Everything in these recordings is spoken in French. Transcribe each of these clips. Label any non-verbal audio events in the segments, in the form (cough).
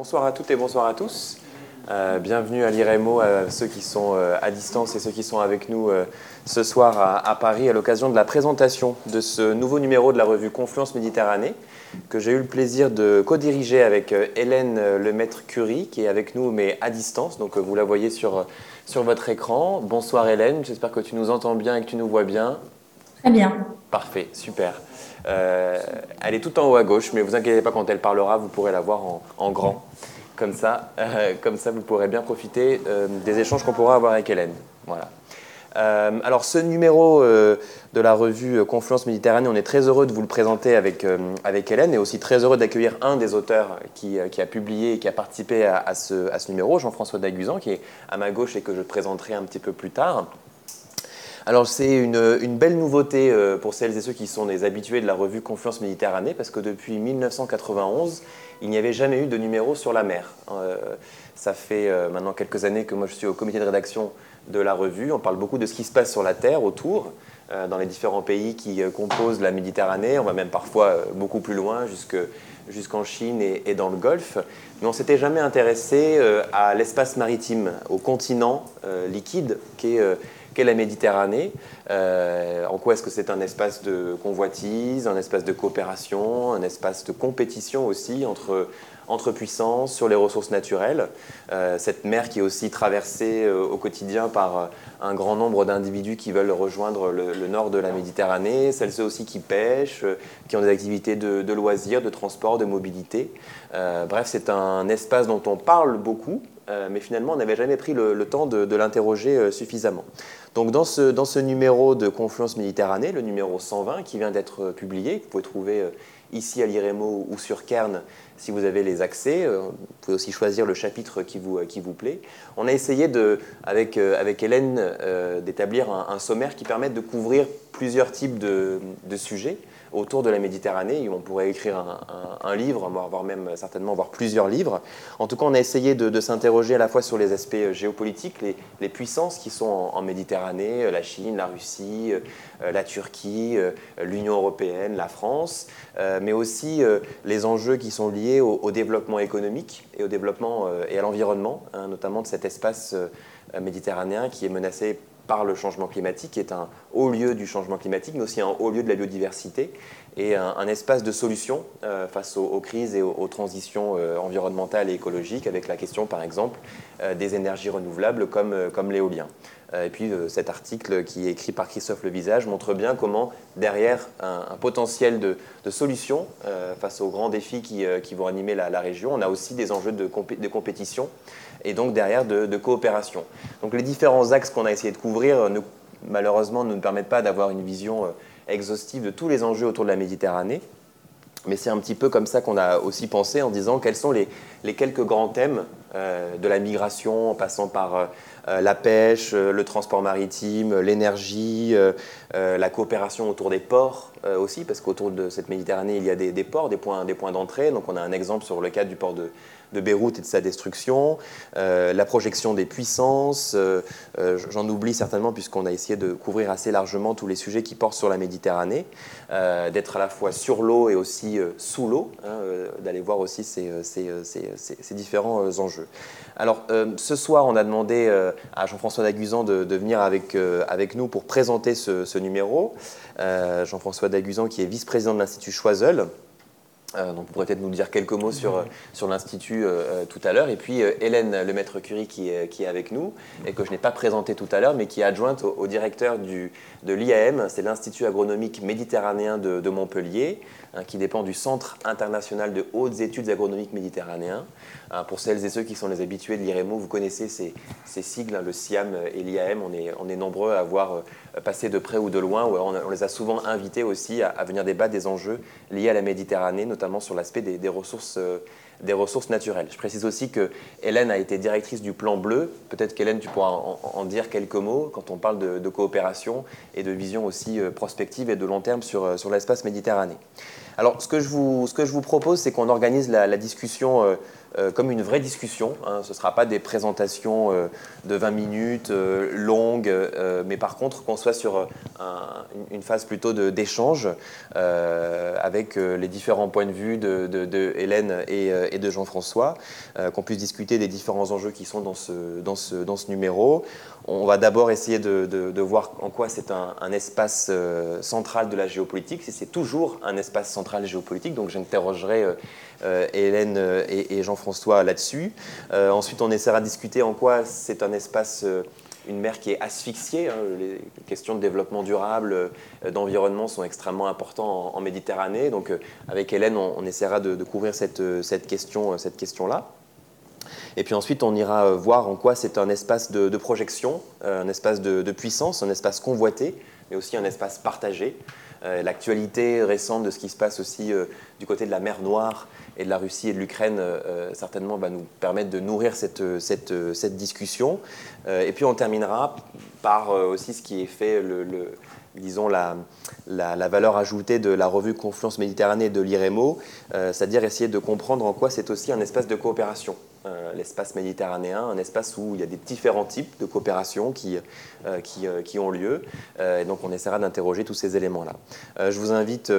Bonsoir à toutes et bonsoir à tous. Euh, bienvenue à l'IREMO, à ceux qui sont euh, à distance et ceux qui sont avec nous euh, ce soir à, Paris à l'occasion de la présentation de ce nouveau numéro de la revue Confluence Méditerranée que j'ai eu le plaisir de co-diriger avec Hélène Lemaître-Curie qui est avec nous mais à distance, donc vous la voyez sur, sur votre écran. Bonsoir Hélène, j'espère que tu nous entends bien et que tu nous vois bien. Très bien. Parfait, super. Elle est tout en haut à gauche, mais vous inquiétez pas, quand elle parlera, vous pourrez la voir en grand. Comme ça, euh, comme ça, vous pourrez bien profiter euh, des échanges qu'on pourra avoir avec Hélène. Voilà. Euh, alors ce numéro de la revue Confluence Méditerranée, on est très heureux de vous le présenter avec, avec Hélène et aussi très heureux d'accueillir un des auteurs qui, qui, a publié et qui a participé à, à, ce, à ce, numéro, Jean-François Daguzan, qui est à ma gauche et que je présenterai un petit peu plus tard. Alors c'est une, belle nouveauté pour celles et ceux qui sont des habitués de la revue Confluence Méditerranée parce que depuis 1991, il n'y avait jamais eu de numéro sur la mer. Euh, ça fait euh, maintenant quelques années que moi je suis au comité de rédaction de la revue. On parle beaucoup de ce qui se passe sur la Terre autour, euh, dans les différents pays qui composent la Méditerranée. On va même parfois beaucoup plus loin, jusqu'en Chine et, dans le Golfe. Mais on s'était jamais intéressé à l'espace maritime, au continent liquide qui est qu'est la Méditerranée. Euh, en quoi est-ce que c'est un espace de convoitise, un espace de coopération, un espace de compétition aussi entre, puissances sur les ressources naturelles. Euh, cette mer qui est aussi traversée euh, au quotidien par un grand nombre d'individus qui veulent rejoindre le, nord de la Méditerranée, celles aussi qui pêchent, qui ont des activités de, loisirs, de transport, de mobilité. bref, c'est un espace dont on parle beaucoup, mais finalement on n'avait jamais pris le, temps de l'interroger suffisamment. Donc dans ce, numéro de Confluence Méditerranée, le numéro 120 qui vient d'être euh, publié, que vous pouvez trouver euh, ici à l'IREMO ou sur Kern si vous avez les accès. Euh, vous pouvez aussi choisir le chapitre qui vous, plaît. On a essayé, avec, Hélène, d'établir un, sommaire qui permette de couvrir plusieurs types de sujets autour de la Méditerranée. On pourrait écrire un, livre, voire même certainement voir plusieurs livres. En tout cas, on a essayé de, s'interroger à la fois sur les aspects euh, géopolitiques, les, puissances qui sont en, Méditerranée, euh, la Chine, la Russie, euh, la Turquie, l'Union européenne, la France, mais aussi les enjeux qui sont liés au, développement économique et au développement et à l'environnement, hein, notamment de cet espace méditerranéen qui est menacé par le changement climatique, qui est un haut lieu du changement climatique, mais aussi un haut lieu de la biodiversité et un, espace de solution euh, face aux, crises et aux, transitions euh, environnementales et écologiques, avec la question, par exemple, euh, des énergies renouvelables comme, comme l'éolien. et puis cet article qui est écrit par Christophe Levisage montre bien comment, derrière un, potentiel de, de solution face aux grands défis qui, qui vont animer la, région, on a aussi des enjeux de, de compétition et donc derrière de, coopération. Donc les différents axes qu'on a essayé de couvrir, ne, malheureusement, ne nous permettent pas d'avoir une vision euh, exhaustive de tous les enjeux autour de la Méditerranée. Mais c'est un petit peu comme ça qu'on a aussi pensé en disant quels sont les, quelques grands thèmes euh, de la migration, en passant par euh, la pêche, le transport maritime, l'énergie, la coopération autour des ports aussi, parce qu'autour de cette Méditerranée, il y a des, ports, des points, des points d'entrée. Donc on a un exemple sur le cas du port de, Beyrouth et de sa destruction, euh, la projection des puissances, euh, euh, j'en oublie certainement puisqu'on a essayé de couvrir assez largement tous les sujets qui portent sur la Méditerranée, d'être à la fois sur l'eau et aussi sous l'eau, hein, d'aller voir aussi ces, différents enjeux. Alors ce soir, on a demandé à Jean-François Daguzan de, venir avec, avec nous pour présenter ce, ce numéro. Jean-François Daguzan qui est vice-président de l'Institut Choiseul. Euh, donc, vous pourrez peut-être nous dire quelques mots sur, euh, sur l'Institut euh, tout à l'heure. Et puis, Hélène Lemaître-Curie qui est, qui est avec nous et que je n'ai pas présenté tout à l'heure, mais qui est adjointe au, directeur du, de l'IAM, c'est l'Institut agronomique méditerranéen de, de Montpellier, hein, qui dépend du Centre international de hautes études agronomiques méditerranéens. Hein, pour celles et ceux qui sont les habitués de l'IREMO, vous connaissez ces, sigles, hein, le SIAM et l'IAM. On est, on nombreux à avoir passé de près ou de loin, où on, les a souvent invités aussi à, venir débattre des enjeux liés à la Méditerranée, notamment sur l'aspect des, ressources, euh, des ressources naturelles. Je précise aussi que Hélène a été directrice du Plan Bleu. Peut-être qu'Hélène, tu pourras en, dire quelques mots quand on parle de, coopération et de vision aussi euh, prospective et de long terme sur, euh, l'espace méditerranéen. Alors, ce que je vous propose, c'est qu'on organise la, discussion comme une vraie discussion. Hein. Ce ne sera pas des présentations de 20 minutes longues, mais par contre qu'on soit sur une phase plutôt d'échange avec les différents points de vue de, Hélène et, de Jean-François, qu'on puisse discuter des différents enjeux qui sont dans ce, dans ce numéro. On va d'abord essayer de, voir en quoi c'est un, espace euh, central de la géopolitique, si c'est toujours un espace central géopolitique. Donc j'interrogerai euh, euh, Hélène et, Jean-François là-dessus. ensuite, on essaiera de discuter en quoi c'est un espace une mer qui est asphyxiée. Hein. Les questions de développement durable, d'environnement sont extrêmement importantes en, Méditerranée. Donc, avec Hélène, on, essaiera de, couvrir cette, question-là. Cette question et puis ensuite, on ira euh, voir en quoi c'est un espace de, projection, euh, un espace de, puissance, un espace convoité, mais aussi un espace partagé. Euh, l'actualité récente de ce qui se passe aussi du côté de la mer Noire et de la Russie et de l'Ukraine, certainement, va nous permettre de nourrir cette discussion. et puis on terminera par aussi ce qui est fait le, disons, la, la, valeur ajoutée de la revue Confluence Méditerranée de l'IREMO, c'est-à-dire essayer de comprendre en quoi c'est aussi un espace de coopération. Euh, l'espace méditerranéen, un espace où il y a des différents types de coopération qui, euh, qui, euh, qui, ont lieu. et donc on essaiera d'interroger tous ces éléments-là. je vous invite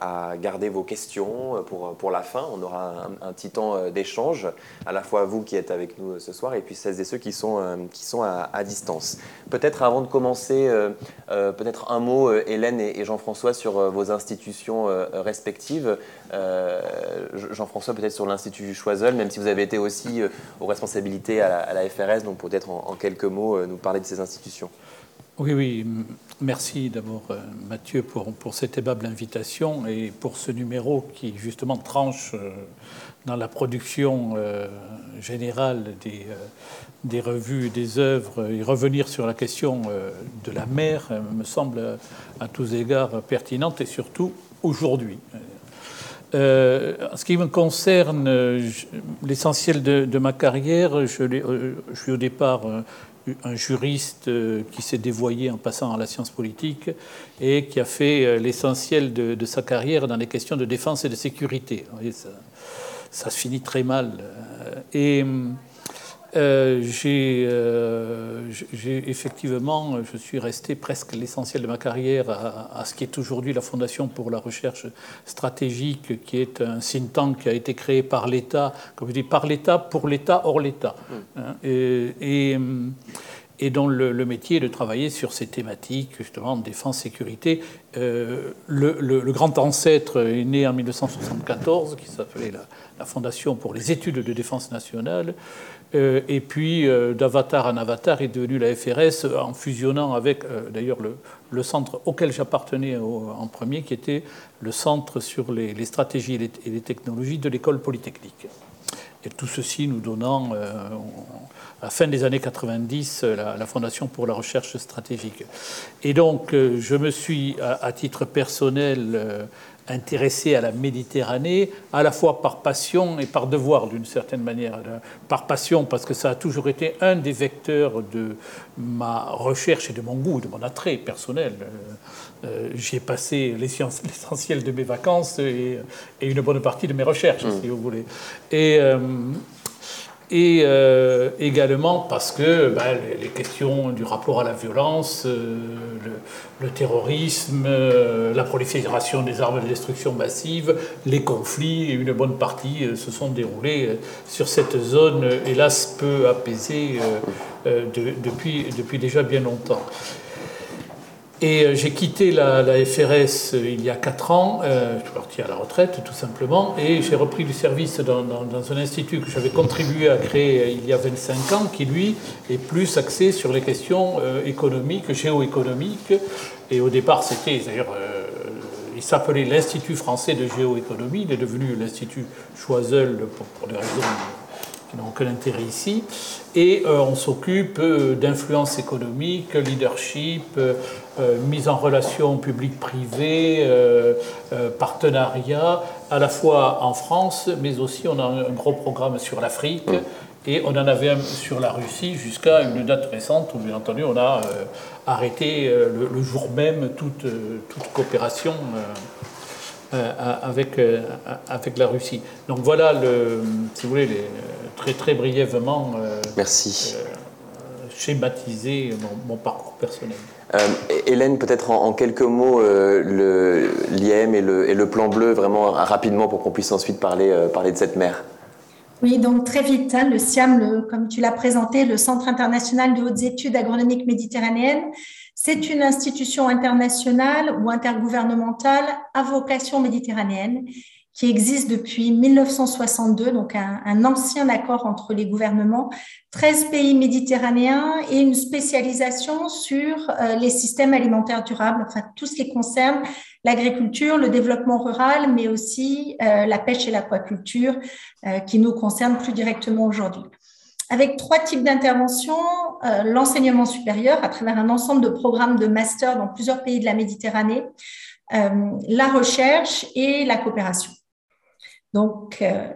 à garder vos questions pour, pour la fin. On aura un, petit temps d'échange, à la fois vous qui êtes avec nous ce soir et puis celles et ceux qui sont, qui sont à, distance. Peut-être avant de commencer, peut-être un mot, Hélène et, Jean-François, sur vos institutions respectives. Jean-François, peut-être sur l'Institut Choiseul, même si vous avez été aussi euh, aux responsabilités à la, FRS, donc peut-être en, quelques mots euh, nous parler de ces institutions. Oui, oui, merci d'abord euh, Mathieu pour, pour cette aimable invitation et pour ce numéro qui justement tranche dans la production générale des, des revues, des œuvres et revenir sur la question de la mer me semble à tous égards pertinente et surtout aujourd'hui. Euh, en ce qui me concerne, l'essentiel de, ma carrière, je, euh, suis au départ un juriste euh, qui s'est dévoyé en passant à la science politique et qui a fait l'essentiel de, sa carrière dans les questions de défense et de sécurité. Ça, ça, se finit très mal. Et euh, euh, j'ai effectivement, je suis resté presque l'essentiel de ma carrière à, ce qui est aujourd'hui la Fondation pour la recherche stratégique, qui est un think tank qui a été créé par l'État, comme je dis, par l'État, pour l'État, hors l'État. Mmh. Hein, et, et, dont le, métier est de travailler sur ces thématiques, justement, défense, sécurité. Euh, le, le, grand ancêtre est né en 1974, qui s'appelait la, la Fondation pour les études de défense nationale. Euh, et puis, euh, d'avatar en avatar, est devenu la FRS en fusionnant avec, euh, d'ailleurs, le, centre auquel j'appartenais en premier, qui était le centre sur les, stratégies et les, technologies de l'école polytechnique. Et tout ceci nous donnant, à la fin des années 90, la, Fondation pour la recherche stratégique. Et donc, je me suis, à titre personnel, intéressé à la Méditerranée, à la fois par passion et par devoir d'une certaine manière. Par passion parce que ça a toujours été un des vecteurs de ma recherche et de mon goût, de mon attrait personnel. Euh, euh, j'y ai passé (laughs) l'essentiel de mes vacances et, une bonne partie de mes recherches, mmh. si vous voulez. Et, euh, et euh, également parce que ben, les questions du rapport à la violence, euh, le, terrorisme, euh, la prolifération des armes de destruction massive, les conflits, une bonne partie se sont déroulés sur cette zone, hélas peu apaisée depuis, depuis déjà bien longtemps. Et euh, j'ai quitté la, FRS euh, il y a 4 ans, euh, je suis parti à la retraite tout simplement, et j'ai repris du service dans, un institut que j'avais contribué à créer il y a 25 ans, qui lui est plus axé sur les questions économiques, géoéconomiques. Et au départ, c'était d'ailleurs, il s'appelait l'Institut français de géoéconomie, il est devenu l'Institut Choiseul pour, des raisons qui n'ont aucun intérêt ici. Et on s'occupe d'influence économique, leadership, euh, mise en relation public-privé, euh, euh, partenariat, à la fois en France, mais aussi on a un gros programme sur l'Afrique. Et on en avait un sur la Russie jusqu'à une date récente où, bien entendu, on a arrêté le, jour même toute, toute coopération avec, avec la Russie. Donc voilà, le, si vous voulez, très très brièvement. Merci. schématiser mon, parcours personnel. Hélène, peut-être en, quelques mots, et le, et le plan bleu, vraiment rapidement pour qu'on puisse ensuite parler, parler de cette mer. Oui, donc très vite, hein, le SIAM, comme tu l'as présenté, le Centre international de hautes études agronomiques méditerranéennes, c'est une institution internationale ou intergouvernementale à vocation méditerranéenne qui existe depuis 1962, donc un, ancien accord entre les gouvernements, 13 pays méditerranéens et une spécialisation sur euh, les systèmes alimentaires durables, enfin tout ce qui concerne l'agriculture, le développement rural, mais aussi euh, la pêche et l'aquaculture euh, qui nous concernent plus directement aujourd'hui. Avec trois types d'interventions, l'enseignement supérieur à travers un ensemble de programmes de master dans plusieurs pays de la Méditerranée, la recherche et la coopération. Donc, euh,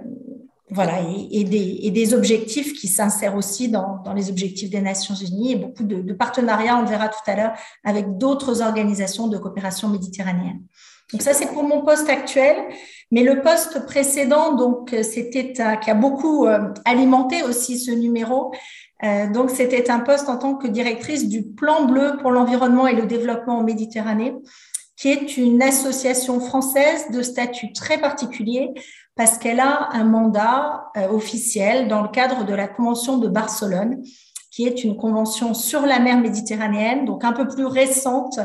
voilà, et, des, objectifs qui s'insèrent aussi dans, les objectifs des Nations Unies et beaucoup de, partenariats, on verra tout à l'heure, avec d'autres organisations de coopération méditerranéenne. Donc ça, c'est pour mon poste actuel. Mais le poste précédent, donc c'était qui a beaucoup euh, alimenté aussi ce numéro. Euh, donc c'était un poste en tant que directrice du Plan bleu pour l'environnement et le développement en Méditerranée, qui est une association française de statut très particulier parce qu'elle a un mandat euh, officiel dans le cadre de la Convention de Barcelone, qui est une convention sur la mer Méditerranéenne, donc un peu plus récente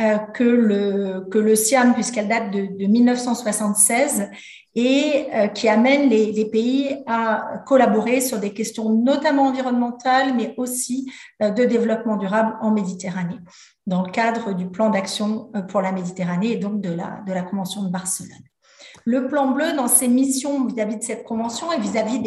euh, que, le, que le puisqu'elle date de, 1976, et euh, qui amène les, les, pays à collaborer sur des questions notamment environnementales, mais aussi de développement durable en Méditerranée, dans le cadre du plan d'action pour la Méditerranée et donc de la, de la Convention de Barcelone. Le plan bleu, dans ses missions vis-à-vis de cette convention et vis-à-vis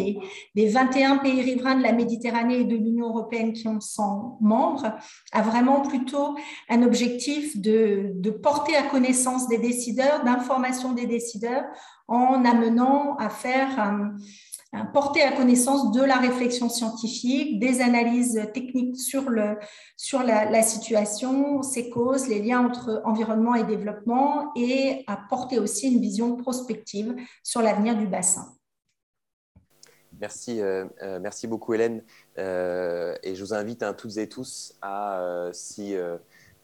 des, 21 pays riverains de la Méditerranée et de l'Union européenne qui en sont membres, a vraiment plutôt un objectif de, porter à connaissance des décideurs, d'information des décideurs, en amenant à faire un, Hein, porter à connaissance de la réflexion scientifique, des analyses techniques sur, le, sur la, situation, ses causes, les liens entre environnement et développement, et à porter aussi une vision prospective sur l'avenir du bassin. Merci, euh, euh, merci beaucoup Hélène. Euh, et je vous invite hein, toutes et tous à, si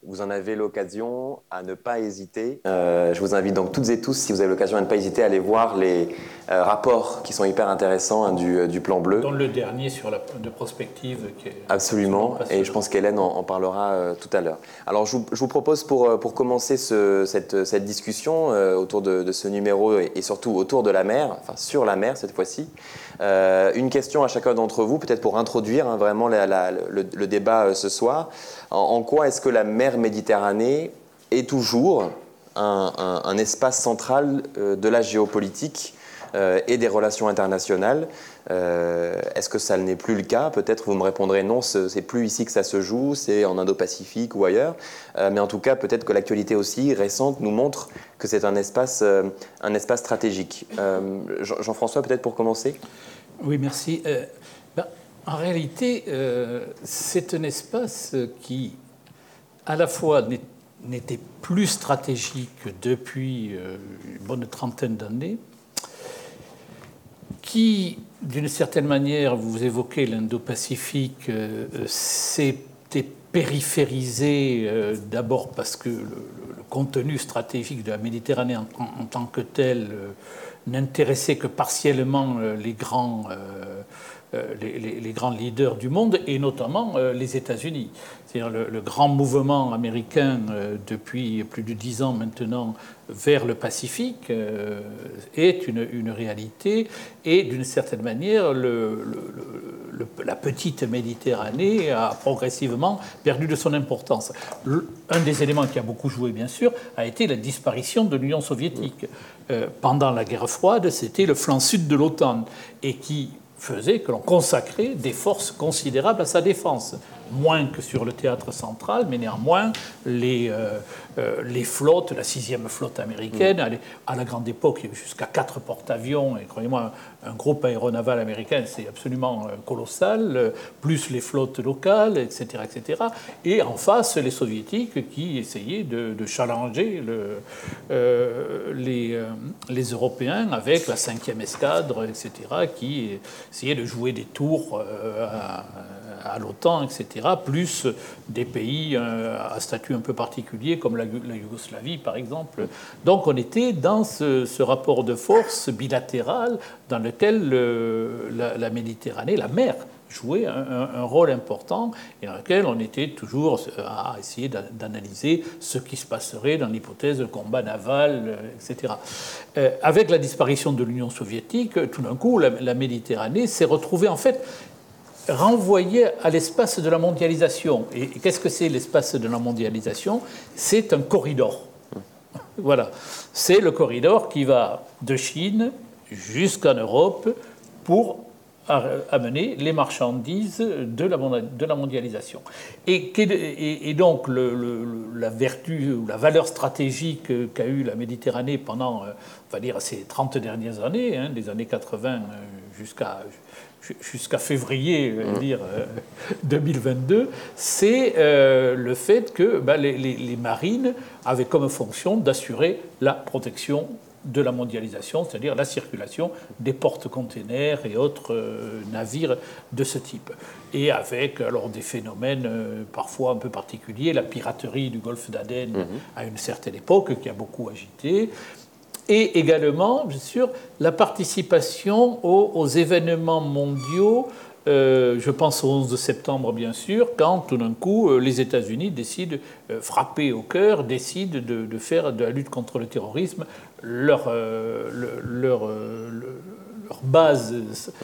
vous en avez l'occasion, à ne pas hésiter. Euh, je vous invite donc toutes et tous, si vous avez l'occasion, à ne pas hésiter à aller voir les euh, rapports qui sont hyper intéressants hein, du, euh, du, plan bleu. Dans le dernier sur la de prospective. Qui est Absolument, et je pense qu'Hélène en, parlera tout à l'heure. Alors je vous, je vous, propose pour, pour commencer ce, cette, cette, discussion autour de, de, ce numéro et, surtout autour de la mer, enfin sur la mer cette fois-ci, une question à chacun d'entre vous, peut-être pour introduire hein, vraiment le, débat ce soir. En, quoi est-ce que la mer Méditerranée est toujours un, espace central euh, de la géopolitique euh, et des relations internationales euh, Est-ce que ça n'est plus le cas Peut-être vous me répondrez non, c'est plus ici que ça se joue, c'est en Indo-Pacifique ou ailleurs. mais en tout cas, peut-être que l'actualité aussi récente nous montre que c'est un espace, un espace stratégique. Jean-François, peut-être pour commencer Oui, merci. En réalité, euh, c'est un espace qui, à la fois, n'était plus stratégique depuis euh, une bonne trentaine d'années, qui, d'une certaine manière, vous évoquez l'Indo-Pacifique, euh, s'était périphérisé d'abord parce que le, contenu stratégique de la Méditerranée en, tant que tel n'intéressait que partiellement les grands euh, les, grands leaders du monde, et notamment euh, les États-Unis. C'est-à-dire le, grand mouvement américain euh, depuis plus de dix ans maintenant vers le Pacifique est une, réalité, et d'une certaine manière, la petite Méditerranée a progressivement perdu de son importance. un des éléments qui a beaucoup joué, bien sûr, a été la disparition de l'Union soviétique. pendant la guerre froide, c'était le flanc sud de l'OTAN, et qui faisait que l'on consacrait des forces considérables à sa défense. Moins que sur le théâtre central, mais néanmoins, les, les flottes, la sixième flotte américaine, mm. à la grande époque, il y avait jusqu'à quatre porte-avions, et croyez-moi, un groupe aéronaval américain, c'est absolument colossal, plus les flottes locales, etc., etc. Et en face, les soviétiques qui essayaient de, challenger le, les, les Européens avec la cinquième escadre, etc., qui essayaient de jouer des tours euh, à, l'OTAN, etc., plus des pays euh, à statut un peu particulier, comme la, Yougoslavie, par exemple. Donc on était dans ce, rapport de force bilatéral dans lequel la Méditerranée, la mer, jouer un, rôle important et dans lequel on était toujours à essayer d'analyser ce qui se passerait dans l'hypothèse de combat naval, euh, etc. Euh, avec la disparition de l'Union soviétique, tout d'un coup, la, Méditerranée s'est retrouvée en fait renvoyée à l'espace de la mondialisation. Et, qu'est-ce que c'est l'espace de la mondialisation? C'est un corridor. Voilà, c'est le corridor qui va de Chine jusqu'en Europe pour amener les marchandises de la, mondialisation. Et, donc la vertu ou la valeur stratégique qu'a eu la Méditerranée pendant, euh, on va dire, ces 30 dernières années, hein, des années 80 euh, jusqu'à jusqu'à février mmh. dire, 2022, euh, c'est le fait que bah, les, les, marines avaient comme fonction d'assurer la protection de la mondialisation, c'est-à-dire la circulation des porte-containers et autres euh, navires de ce type. Et avec alors des phénomènes euh, parfois un peu particuliers, la piraterie du golfe d'Aden mhm. à une certaine époque qui a beaucoup agité, et également, bien sûr, la participation aux événements mondiaux euh, je pense au 11 septembre, bien sûr, quand tout d'un coup, euh, les États-Unis décident, euh, frapper au cœur, décident de, faire de la lutte contre le terrorisme leur, leur, base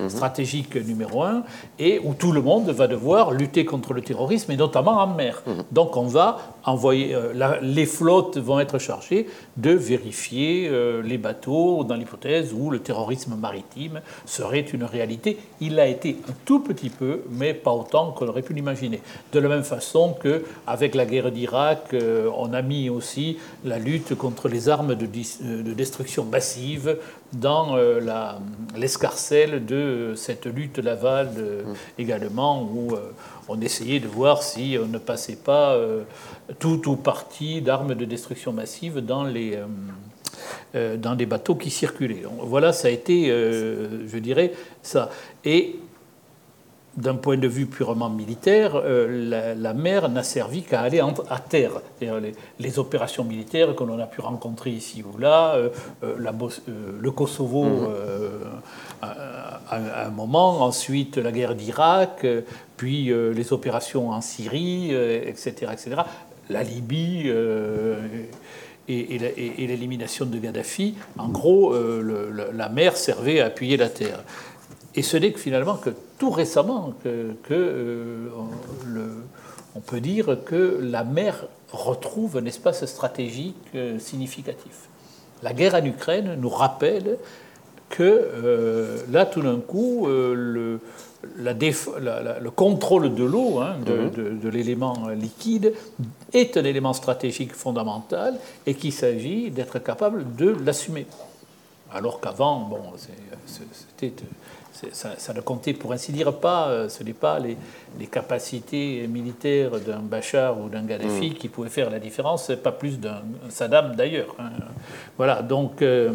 stratégique numéro un, et où tout le monde va devoir lutter contre le terrorisme, et notamment en mer. Donc on va envoyer, euh, les flottes vont être chargées de vérifier euh, les bateaux dans l'hypothèse où le terrorisme maritime serait une réalité. Il l'a été un tout petit peu, mais pas autant qu'on aurait pu l'imaginer. De la même façon qu'avec la guerre d'Irak, euh, on a mis aussi la lutte contre les armes de destruction massive dans l'escarcelle de cette lutte Laval mmh. également, où on essayait de voir si on ne passait pas tout ou partie d'armes de destruction massive dans les, euh, euh, dans des bateaux qui circulaient. Voilà, ça a été, euh, je dirais, ça. Et d'un point de vue purement militaire, la, mer n'a servi qu'à aller à terre. Les, les, opérations militaires que l'on a pu rencontrer ici ou là, la, le Kosovo mmh. à, un moment, ensuite la guerre d'Irak, puis les opérations en Syrie, etc., etc la Libye euh, et, l'élimination de Gaddafi, en gros, euh, la mer servait à appuyer la terre. Et ce n'est que finalement que tout récemment que, euh, on peut dire que la mer retrouve un espace stratégique significatif. La guerre en Ukraine nous rappelle que là, tout d'un coup, le, le contrôle de l'eau, hein, mhm. de, l'élément liquide, est un élément stratégique fondamental et qu'il s'agit d'être capable de l'assumer. Alors qu'avant, bon, ça, ne comptait pour ainsi dire pas, euh, ce n'est pas les, capacités militaires d'un Bachar ou d'un Gaddafi mhm. qui pouvaient faire la différence, pas plus d'un Saddam d'ailleurs. Hein. Voilà, donc. Euh,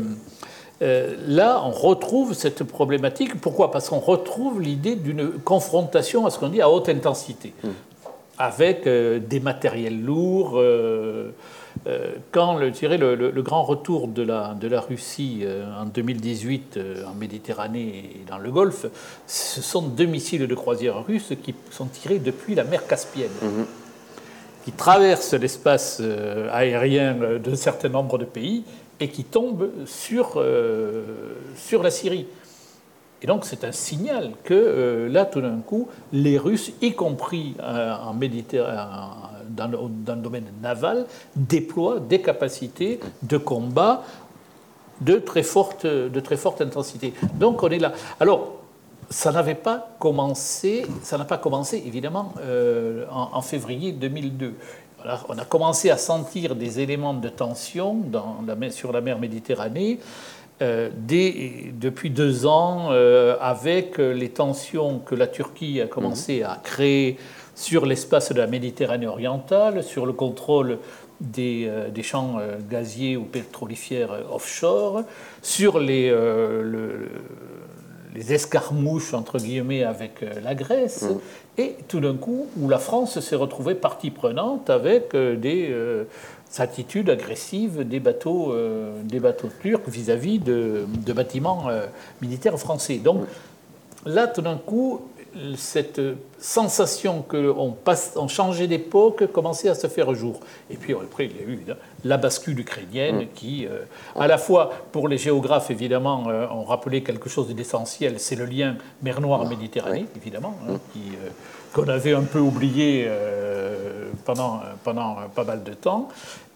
euh, là, on retrouve cette problématique. Pourquoi? Parce qu'on retrouve l'idée d'une confrontation à ce qu'on dit à haute intensité, hmm. avec euh, des matériels lourds. Euh, quand le, le, le, grand retour de la, de la Russie en 2018 en Méditerranée et dans le Golfe, ce sont deux missiles de croisière russes qui sont tirés depuis la mer Caspienne. Hmm. qui traversent l'espace aérien d'un certain nombre de pays et qui tombe sur, euh, sur la Syrie. Et donc c'est un signal que euh, là, tout d'un coup, les Russes, y compris euh, en Méditerranée, dans, dans, le domaine naval, déploient des capacités de combat de très forte, de très forte intensité. Donc on est là. Alors, ça n'avait pas commencé, ça n'a pas commencé évidemment en, février 2002. on a commencé à sentir des éléments de tension dans la, sur la mer Méditerranée depuis deux ans, avec les tensions que la Turquie a commencé à créer sur l'espace de la Méditerranée orientale, sur le contrôle des, euh, champs euh, gaziers ou pétrolifères euh, offshore, sur les, les escarmouches, entre guillemets, avec la Grèce, mm. et tout d'un coup, où la France s'est retrouvée partie prenante avec des attitudes agressives des bateaux, des bateaux turcs vis-à-vis de, de, bâtiments militaires français. Donc là, tout d'un coup, cette sensation qu'on on changeait d'époque commençait à se faire jour. Et puis après, il y a eu la bascule ukrainienne mm. qui, euh, à la fois pour les géographes, évidemment, euh, ont rappelé quelque chose d'essentiel, c'est le lien mer Noire-Méditerranée, évidemment, hein, mm. euh, qu'on avait un peu oublié pendant, pendant pas mal de temps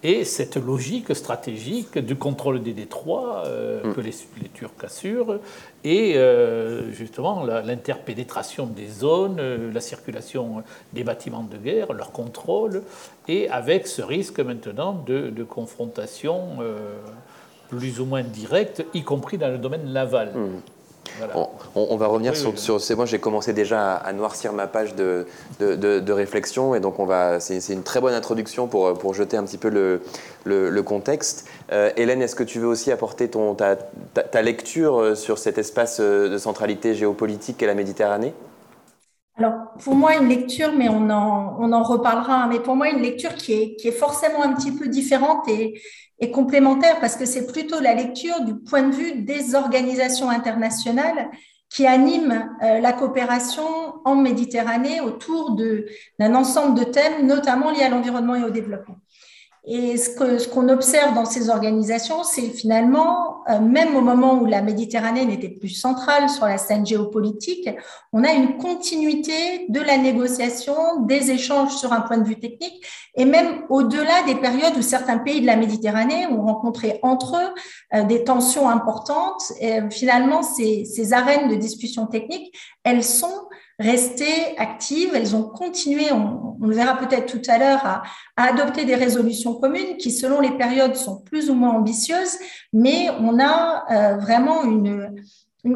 et cette logique stratégique du contrôle des détroits euh, mm. que les, Turcs assurent, et euh, justement l'interpénétration des zones, euh, la circulation des bâtiments de guerre, leur contrôle, et avec ce risque maintenant de, confrontation plus ou moins directe, y compris dans le domaine naval. On, va revenir sur, moi j'ai commencé déjà à, noircir ma page de, de, réflexion et donc on va c'est une très bonne introduction pour, pour jeter un petit peu le, le, contexte. Euh, Hélène, est-ce que tu veux aussi apporter ton, ta, ta, lecture euh, sur cet espace euh, de centralité géopolitique qu'est la Méditerranée? Alors, pour moi, une lecture, mais on en, on en reparlera, hein, mais pour moi, une lecture qui est, qui est forcément un petit peu différente et, et complémentaire parce que c'est plutôt la lecture du point de vue des organisations internationales qui animent euh, la coopération en Méditerranée autour d'un ensemble de thèmes, notamment liés à l'environnement et au développement. Et ce qu'on observe dans ces organisations, c'est finalement, euh, même au moment où la Méditerranée n'était plus centrale sur la scène géopolitique, on a une continuité de la négociation, des échanges sur un point de vue technique, et même au-delà des périodes où certains pays de la Méditerranée ont rencontré entre eux euh, des tensions importantes. Finalement, ces, ces arènes de discussion technique, elles sont restées actives, elles ont continué, on, le verra peut-être tout à l'heure, à, adopter des résolutions communes qui, selon les périodes, sont plus ou moins ambitieuses, mais on a euh, vraiment une,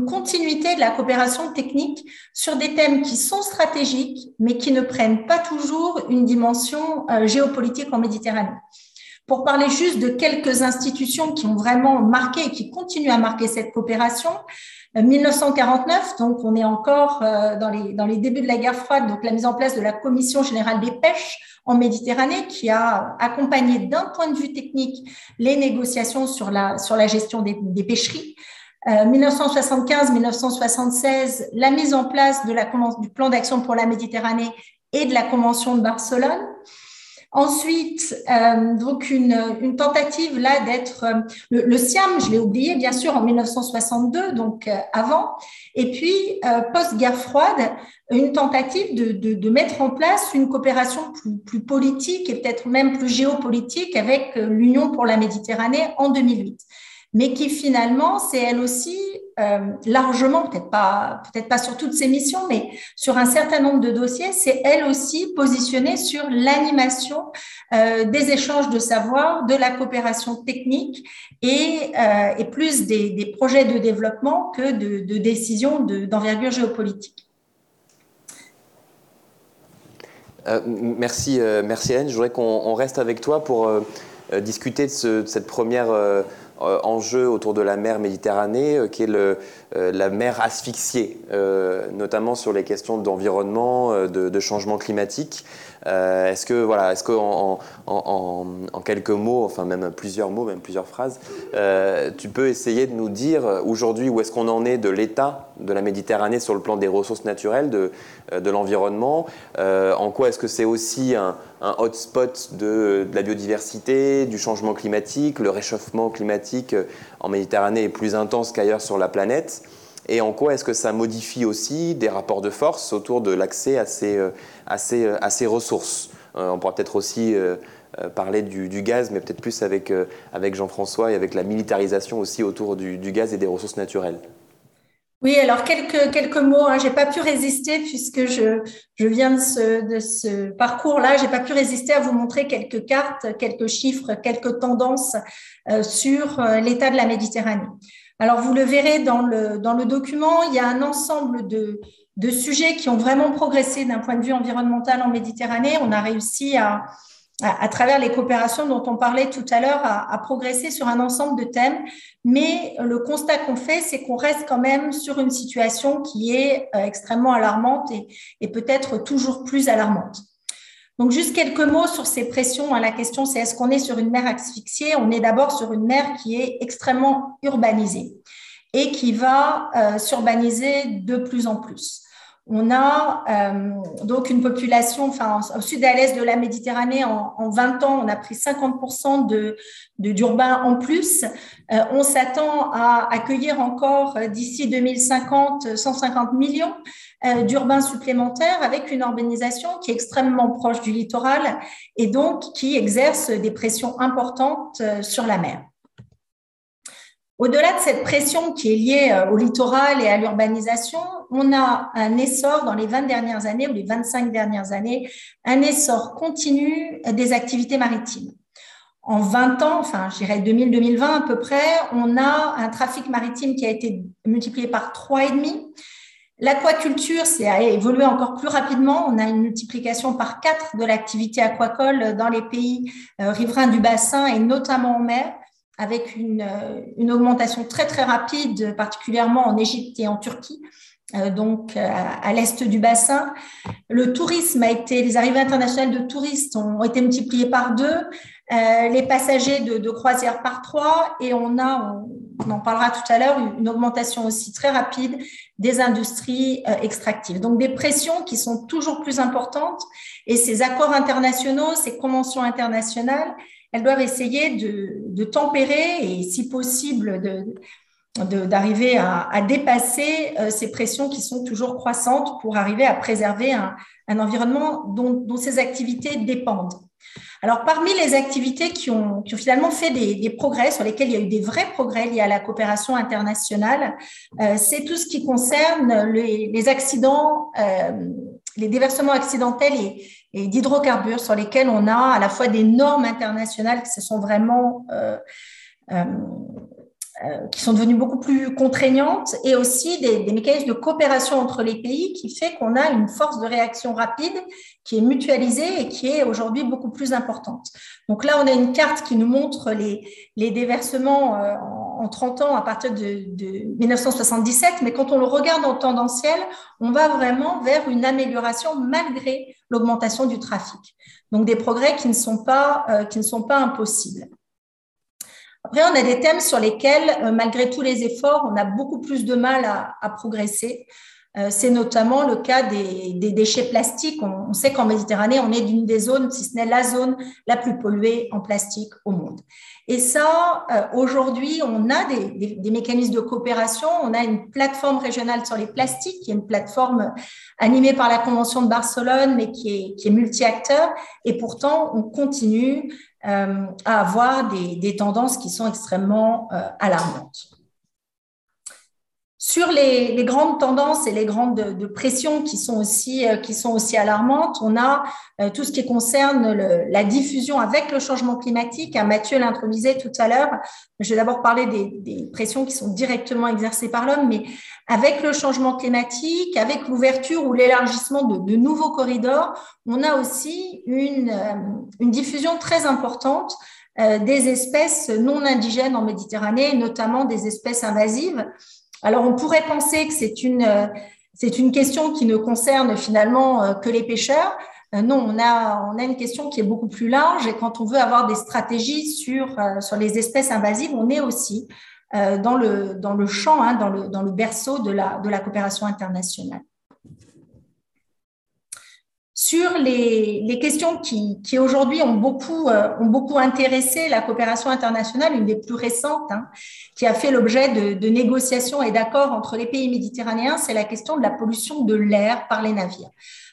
continuité de la coopération technique sur des thèmes qui sont stratégiques, mais qui ne prennent pas toujours une dimension euh, géopolitique en Méditerranée. Pour parler juste de quelques institutions qui ont vraiment marqué et qui continuent à marquer cette coopération, 1949, euh, donc on est encore euh, dans les, dans les débuts de la guerre froide, donc la mise en place de la Commission générale des pêches en Méditerranée qui a accompagné d'un point de vue technique les négociations sur la, sur la gestion des, pêcheries. 1975-1976, euh, la mise en place du plan d'action pour la Méditerranée et de la Convention de Barcelone. Ensuite, euh, donc une, une, tentative là d'être euh, le, le, SIAM, je l'ai oublié bien sûr en 1962, donc euh, avant, et puis euh, post-guerre froide, une tentative de, de, de, mettre en place une coopération plus, plus politique et peut-être même plus géopolitique avec l'Union pour la Méditerranée en 2008 mais qui finalement, c'est elle aussi euh, largement, peut-être pas, peut-être pas sur toutes ses missions, mais sur un certain nombre de dossiers, c'est elle aussi positionnée sur l'animation euh, des échanges de savoir, de la coopération technique et, euh, et plus des, projets de développement que de, de décisions d'envergure géopolitique. merci, merci Anne. Je voudrais qu'on reste avec toi pour discuter de, ce, de cette première enjeu autour de la mer Méditerranée, euh, qui est euh, la mer asphyxiée, notamment sur les questions d'environnement, de, de, changement climatique. Euh, est-ce que, voilà, est-ce en, quelques mots, enfin même plusieurs mots, même plusieurs phrases, euh, tu peux essayer de nous dire aujourd'hui où est-ce qu'on en est de l'état de la Méditerranée sur le plan des ressources naturelles, de, euh, de l'environnement En quoi est-ce que c'est aussi un, hotspot de, la biodiversité, du changement climatique Le réchauffement climatique en Méditerranée est plus intense qu'ailleurs sur la planète? Et en quoi est-ce que ça modifie aussi des rapports de force autour de l'accès à ces, euh, à ces, euh, à ces ressources euh, On pourra peut-être aussi parler du, gaz, mais peut-être plus avec, avec Jean-François et avec la militarisation aussi autour du, gaz et des ressources naturelles. Oui, alors quelques, quelques mots. Hein. Je n'ai pas pu résister puisque je, je viens de ce, de ce parcours-là. Je n'ai pas pu résister à vous montrer quelques cartes, quelques chiffres, quelques tendances sur l'état de la Méditerranée. Alors, vous le verrez dans le, dans le document, il y a un ensemble de, de sujets qui ont vraiment progressé d'un point de vue environnemental en Méditerranée. On a réussi à, à, travers les coopérations dont on parlait tout à l'heure, à, progresser sur un ensemble de thèmes. Mais le constat qu'on fait, c'est qu'on reste quand même sur une situation qui est euh, extrêmement alarmante et, et peut-être toujours plus alarmante. Donc, juste quelques mots sur ces pressions. La question, c'est est-ce qu'on est sur une mer asphyxiée? On est d'abord sur une mer qui est extrêmement urbanisée et qui va euh, s'urbaniser de plus en plus. On a euh, donc une population, enfin, au sud et à l'est de la Méditerranée, en, 20 ans, on a pris 50% de, d'urbain en plus. Euh, on s'attend à accueillir encore euh, d'ici 2050 150 millions d'urbains supplémentaires avec une urbanisation qui est extrêmement proche du littoral et donc qui exerce des pressions importantes sur la mer. Au-delà de cette pression qui est liée euh, au littoral et à l'urbanisation, on a un essor dans les 20 dernières années ou les 25 dernières années, un essor continu des activités maritimes. En 20 ans, enfin, je dirais 2000-2020 à peu près, on a un trafic maritime qui a été multiplié par 3,5. L'aquaculture c'est a évolué encore plus rapidement. On a une multiplication par 4 de l'activité aquacole dans les pays euh, riverains du bassin et notamment en mer avec une, euh, une, augmentation très très rapide, particulièrement en Égypte et en Turquie, euh, donc euh, à, l'est du bassin. Le tourisme a été, les arrivées internationales de touristes ont été multipliées par deux, les passagers de, de, croisière par trois, et on a, on, en parlera tout à l'heure, une augmentation aussi très rapide des industries extractives. Donc des pressions qui sont toujours plus importantes, et ces accords internationaux, ces conventions internationales, elles doivent essayer de, tempérer et, si possible, d'arriver à, dépasser euh, ces pressions qui sont toujours croissantes pour arriver à préserver un, environnement dont, ces activités dépendent. Alors, parmi les activités qui ont, finalement fait des, progrès, sur lesquels il y a eu des vrais progrès liés à la coopération internationale, euh, c'est tout ce qui concerne les, accidents, euh, les déversements accidentels et, et d'hydrocarbures sur lesquels on a à la fois des normes internationales qui se sont vraiment euh, euh, euh, qui sont devenues beaucoup plus contraignantes et aussi des, mécanismes de coopération entre les pays qui fait qu'on a une force de réaction rapide qui est mutualisée et qui est aujourd'hui beaucoup plus importante. Donc là, on a une carte qui nous montre les, les déversements en en 30 ans à partir de, 1977, mais quand on le regarde en tendanciel, on va vraiment vers une amélioration malgré l'augmentation du trafic. Donc des progrès qui ne sont pas, euh, qui ne sont pas impossibles. Après, on a des thèmes sur lesquels, euh, malgré tous les efforts, on a beaucoup plus de mal à, progresser. Euh, c'est notamment le cas des, déchets plastiques. On, on sait qu'en Méditerranée, on est d'une des zones, si ce n'est la zone la plus polluée en plastique au monde. Et ça, euh, aujourd'hui, on a des, des, mécanismes de coopération. On a une plateforme régionale sur les plastiques, qui est une plateforme animée par la Convention de Barcelone, mais qui est, qui est multi-acteur. Et pourtant, on continue euh, à avoir des, des, tendances qui sont extrêmement euh, alarmantes. Sur les, grandes tendances et les grandes de, pression qui sont aussi euh, qui sont aussi alarmantes, on a euh, tout ce qui concerne la diffusion avec le changement climatique. Hein, Mathieu l'introduisait tout à l'heure. Je vais d'abord parler des, pressions qui sont directement exercées par l'homme, mais avec le changement climatique, avec l'ouverture ou l'élargissement de, nouveaux corridors, on a aussi euh, une diffusion très importante des espèces non indigènes en Méditerranée, notamment des espèces invasives. Alors, on pourrait penser que c'est une, euh, question qui ne concerne finalement euh, que les pêcheurs. Euh, non, on a, une question qui est beaucoup plus large et quand on veut avoir des stratégies sur, les espèces invasives, on est aussi dans le, champ, hein, dans, le, berceau de la coopération internationale sur les, questions qui, qui aujourd'hui ont beaucoup, euh, ont beaucoup intéressé la coopération internationale, une des plus récentes, hein, qui a fait l'objet de, de, négociations et d'accords entre les pays méditerranéens, c'est la question de la pollution de l'air par les navires.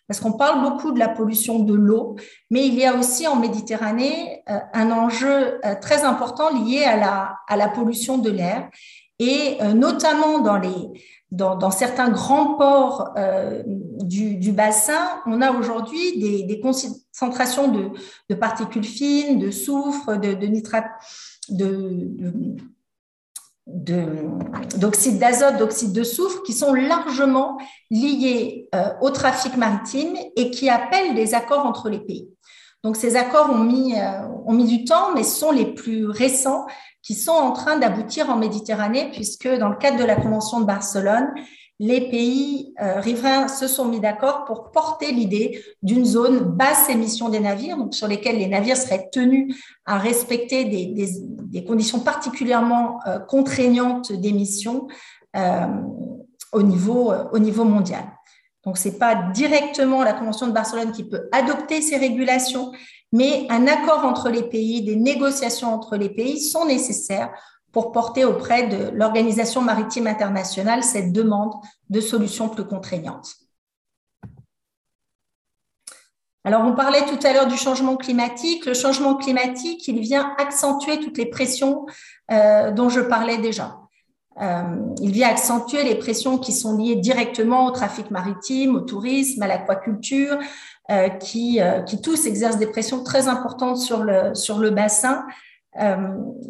Parce qu'on parle beaucoup de la pollution de l'eau, mais il y a aussi en Méditerranée euh, un enjeu euh, très important lié à la, à la pollution de l'air, et notamment dans les, dans, certains grands ports du, bassin, on a aujourd'hui des, concentrations de, particules fines, de soufre, de, d'oxyde d'azote, d'oxyde de soufre, qui sont largement liés euh, au trafic maritime et qui appellent des accords entre les pays. Donc ces accords ont mis, euh, ont mis du temps, mais sont les plus récents qui sont en train d'aboutir en Méditerranée, puisque dans le cadre de la Convention de Barcelone, les pays euh, riverains se sont mis d'accord pour porter l'idée d'une zone basse émission des navires, sur lesquels les navires seraient tenus à respecter des, conditions particulièrement euh, contraignantes d'émission euh, au, niveau, au niveau mondial. Donc, ce n'est pas directement la Convention de Barcelone qui peut adopter ces régulations, mais un accord entre les pays, des négociations entre les pays sont nécessaires pour porter auprès de l'Organisation maritime internationale cette demande de solutions plus contraignantes. Alors, on parlait tout à l'heure du changement climatique. Le changement climatique, il vient accentuer toutes les pressions euh, dont je parlais déjà. Euh, il vient accentuer les pressions qui sont liées directement au trafic maritime, au tourisme, à l'aquaculture, euh, qui, qui tous exercent des pressions très importantes sur le, sur le bassin. Euh,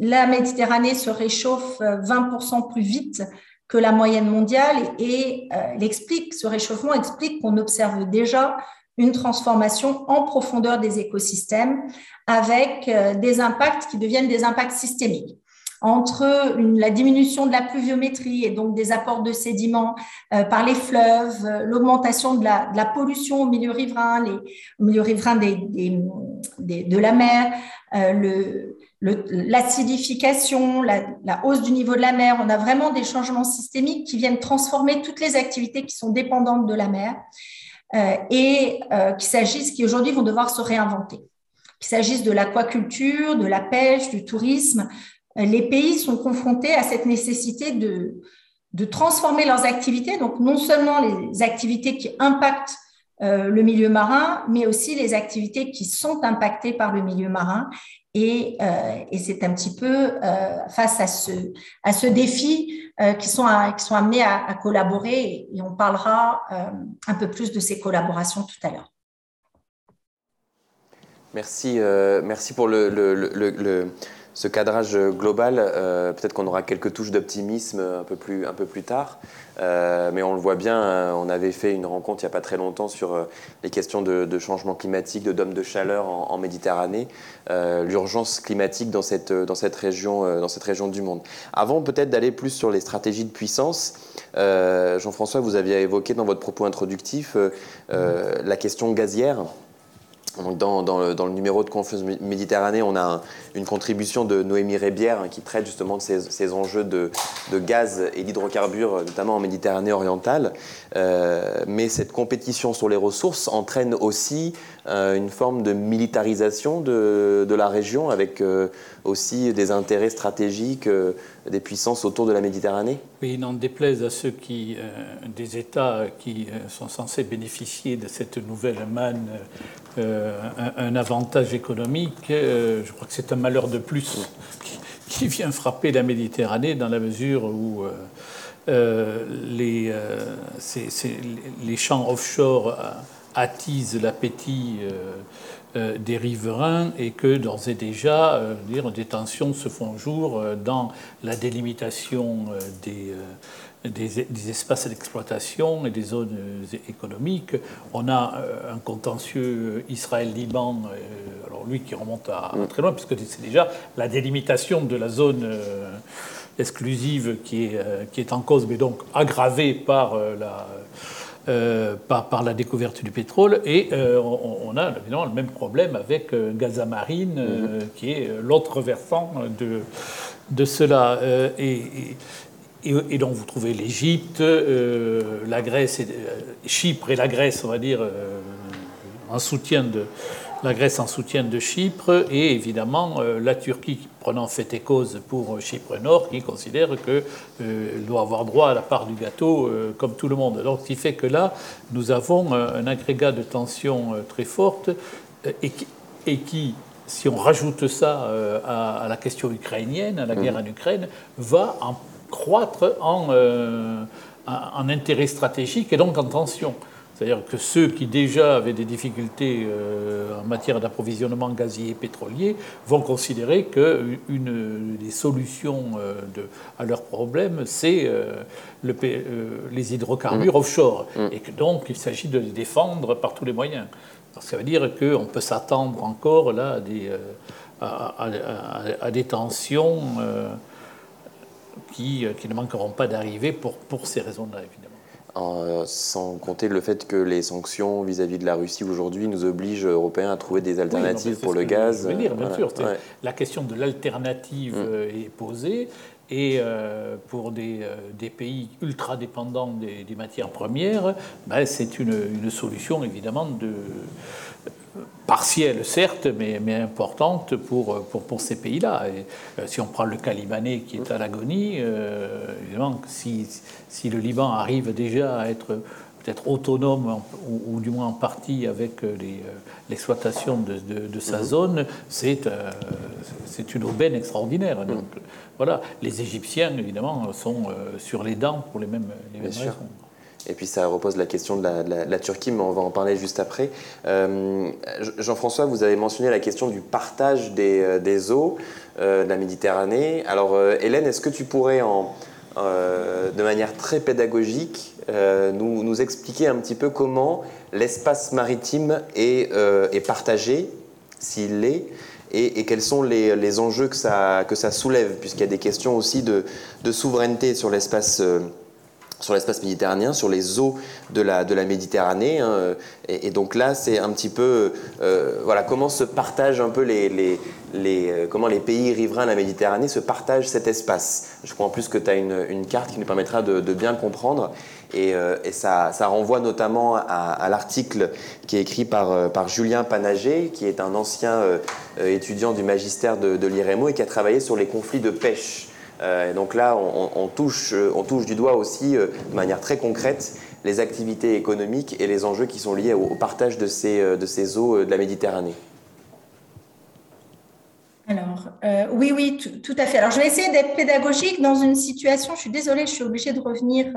la Méditerranée se réchauffe 20% euh, plus vite que la moyenne mondiale et euh, ce réchauffement explique qu'on observe déjà une transformation en profondeur des écosystèmes avec des impacts qui deviennent des impacts systémiques entre la diminution de la pluviométrie et donc des apports de sédiments par les fleuves, l'augmentation de la, pollution au milieu riverain, les, au milieu riverain de la mer, le, l'acidification, la, hausse du niveau de la mer. On a vraiment des changements systémiques qui viennent transformer toutes les activités qui sont dépendantes de la mer euh, et euh, qu'il s'agisse, qui aujourd'hui vont devoir se réinventer. Qu'il s'agisse de l'aquaculture, de la pêche, du tourisme, euh, les pays sont confrontés à cette nécessité de, de transformer leurs activités, donc non seulement les activités qui impactent euh, le milieu marin, mais aussi les activités qui sont impactées par le milieu marin. Et, euh, et c'est un petit peu euh, face à ce, à ce défi qui, sont sont amenés à, collaborer. Et on parlera un peu plus de ces collaborations tout à l'heure. Merci, merci pour le, le ce cadrage global, euh, peut-être qu'on aura quelques touches d'optimisme un, peu plus, tard, euh, mais on le voit bien, euh, on avait fait une rencontre il n'y a pas très longtemps sur les questions de, changement climatique, de dômes de chaleur en, Méditerranée, l'urgence climatique dans cette, dans, cette région, dans cette région du monde. Avant peut-être d'aller plus sur les stratégies de puissance, Jean-François, vous aviez évoqué dans votre propos introductif la question gazière dans, le, numéro de Confluence Méditerranée, on a une contribution de Noémie Rébière hein, qui traite justement de ces, enjeux de, gaz et d'hydrocarbures, notamment en Méditerranée orientale. Euh, mais cette compétition sur les ressources entraîne aussi euh, une forme de militarisation de, la région avec euh, aussi des intérêts stratégiques des puissances autour de la Méditerranée? Oui, n'en déplaise à ceux qui, des États qui sont censés bénéficier de cette nouvelle manne un, avantage économique, je crois que c'est un malheur de plus qui, vient frapper la Méditerranée dans la mesure où les, les champs offshore attise l'appétit euh, euh, des riverains et que d'ores et déjà euh, dire, des tensions se font jour dans la délimitation des, des, espaces d'exploitation et des zones économiques. On a un contentieux Israël-Liban, alors lui qui remonte à, mm. très loin, puisque c'est déjà la délimitation de la zone exclusive qui est, qui est en cause, mais donc aggravée par la euh, par, la découverte du pétrole. Et euh, on, a évidemment le même problème avec euh, Gaza Marine, mhm. qui est l'autre versant de, de cela. Et, et, donc vous trouvez l'Égypte, la Grèce, et, Chypre et la Grèce, on va dire, en soutien de, la Grèce en soutien de Chypre et évidemment euh, la Turquie prenant fait et cause pour Chypre Nord qui considère qu'elle euh, doit avoir droit à la part du gâteau euh, comme tout le monde. Donc ce qui fait que là, nous avons un agrégat de tension très forte et qui, si on rajoute ça à, la question ukrainienne, à la guerre en Ukraine, va en croître en en intérêt stratégique et donc en tension. C'est-à-dire que ceux qui déjà avaient des difficultés euh, en matière d'approvisionnement gazier et pétrolier vont considérer que une des solutions euh, de, à leurs problèmes, c'est euh, le, les hydrocarbures mm. offshore. Mm. Et que donc il s'agit de les défendre par tous les moyens. ça veut dire qu'on peut s'attendre encore là à des, à, des tensions qui, qui, ne manqueront pas d'arriver pour, pour ces raisons-là, évidemment. Euh, sans compter le fait que les sanctions vis-à-vis de la Russie aujourd'hui nous obligent, Européens, à trouver des alternatives pour le gaz. Je dire, bien sûr. La question de l'alternative mm. euh, est posée. Et euh, pour des, des, pays ultra dépendants des, matières premières, ben, c'est une, une, solution évidemment de, partielle certes, mais, mais importante pour, pour, pour ces pays-là. Euh, si on prend le cas libanais qui est à l'agonie, euh, évidemment, si, si, le Liban arrive déjà à être peut-être autonome, ou, du moins en partie avec euh, l'exploitation de, de, sa mhm. zone, c'est c'est une aubaine extraordinaire. Mhm. Donc, voilà, les Égyptiens, évidemment, sont sur les dents pour les mêmes, les mêmes raisons. Et puis ça repose la question de la, Turquie, mais on va en parler juste après. Euh, Jean-François, vous avez mentionné la question du partage des, euh, eaux euh, de la Méditerranée. Alors Hélène, est-ce que tu pourrais, de manière très pédagogique, nous, expliquer un petit peu comment l'espace maritime est, partagé, s'il l'est et, quels sont les, enjeux que ça, soulève, puisqu'il y a des questions aussi de, de souveraineté sur l'espace sur l'espace méditerranéen, sur les eaux de la, Méditerranée. Hein. et, donc là, c'est un petit peu, euh, voilà, comment se partagent un peu les, euh, comment les pays riverains de la Méditerranée se partagent cet espace. Je crois en plus que tu as une, carte qui nous permettra de, bien comprendre. Et, euh, ça, renvoie notamment à, l'article qui est écrit par, Julien Panager, qui est un ancien étudiant du magistère de l'IREMO et qui a travaillé sur les conflits de pêche. Euh, donc là, on, touche, euh, on touche du doigt aussi, euh, de manière très concrète, les activités économiques et les enjeux qui sont liés au, partage de ces, de ces eaux de la Méditerranée. Alors, oui, oui, tout, à fait. Alors, je vais essayer d'être pédagogique dans une situation, je suis désolée, je suis obligée de revenir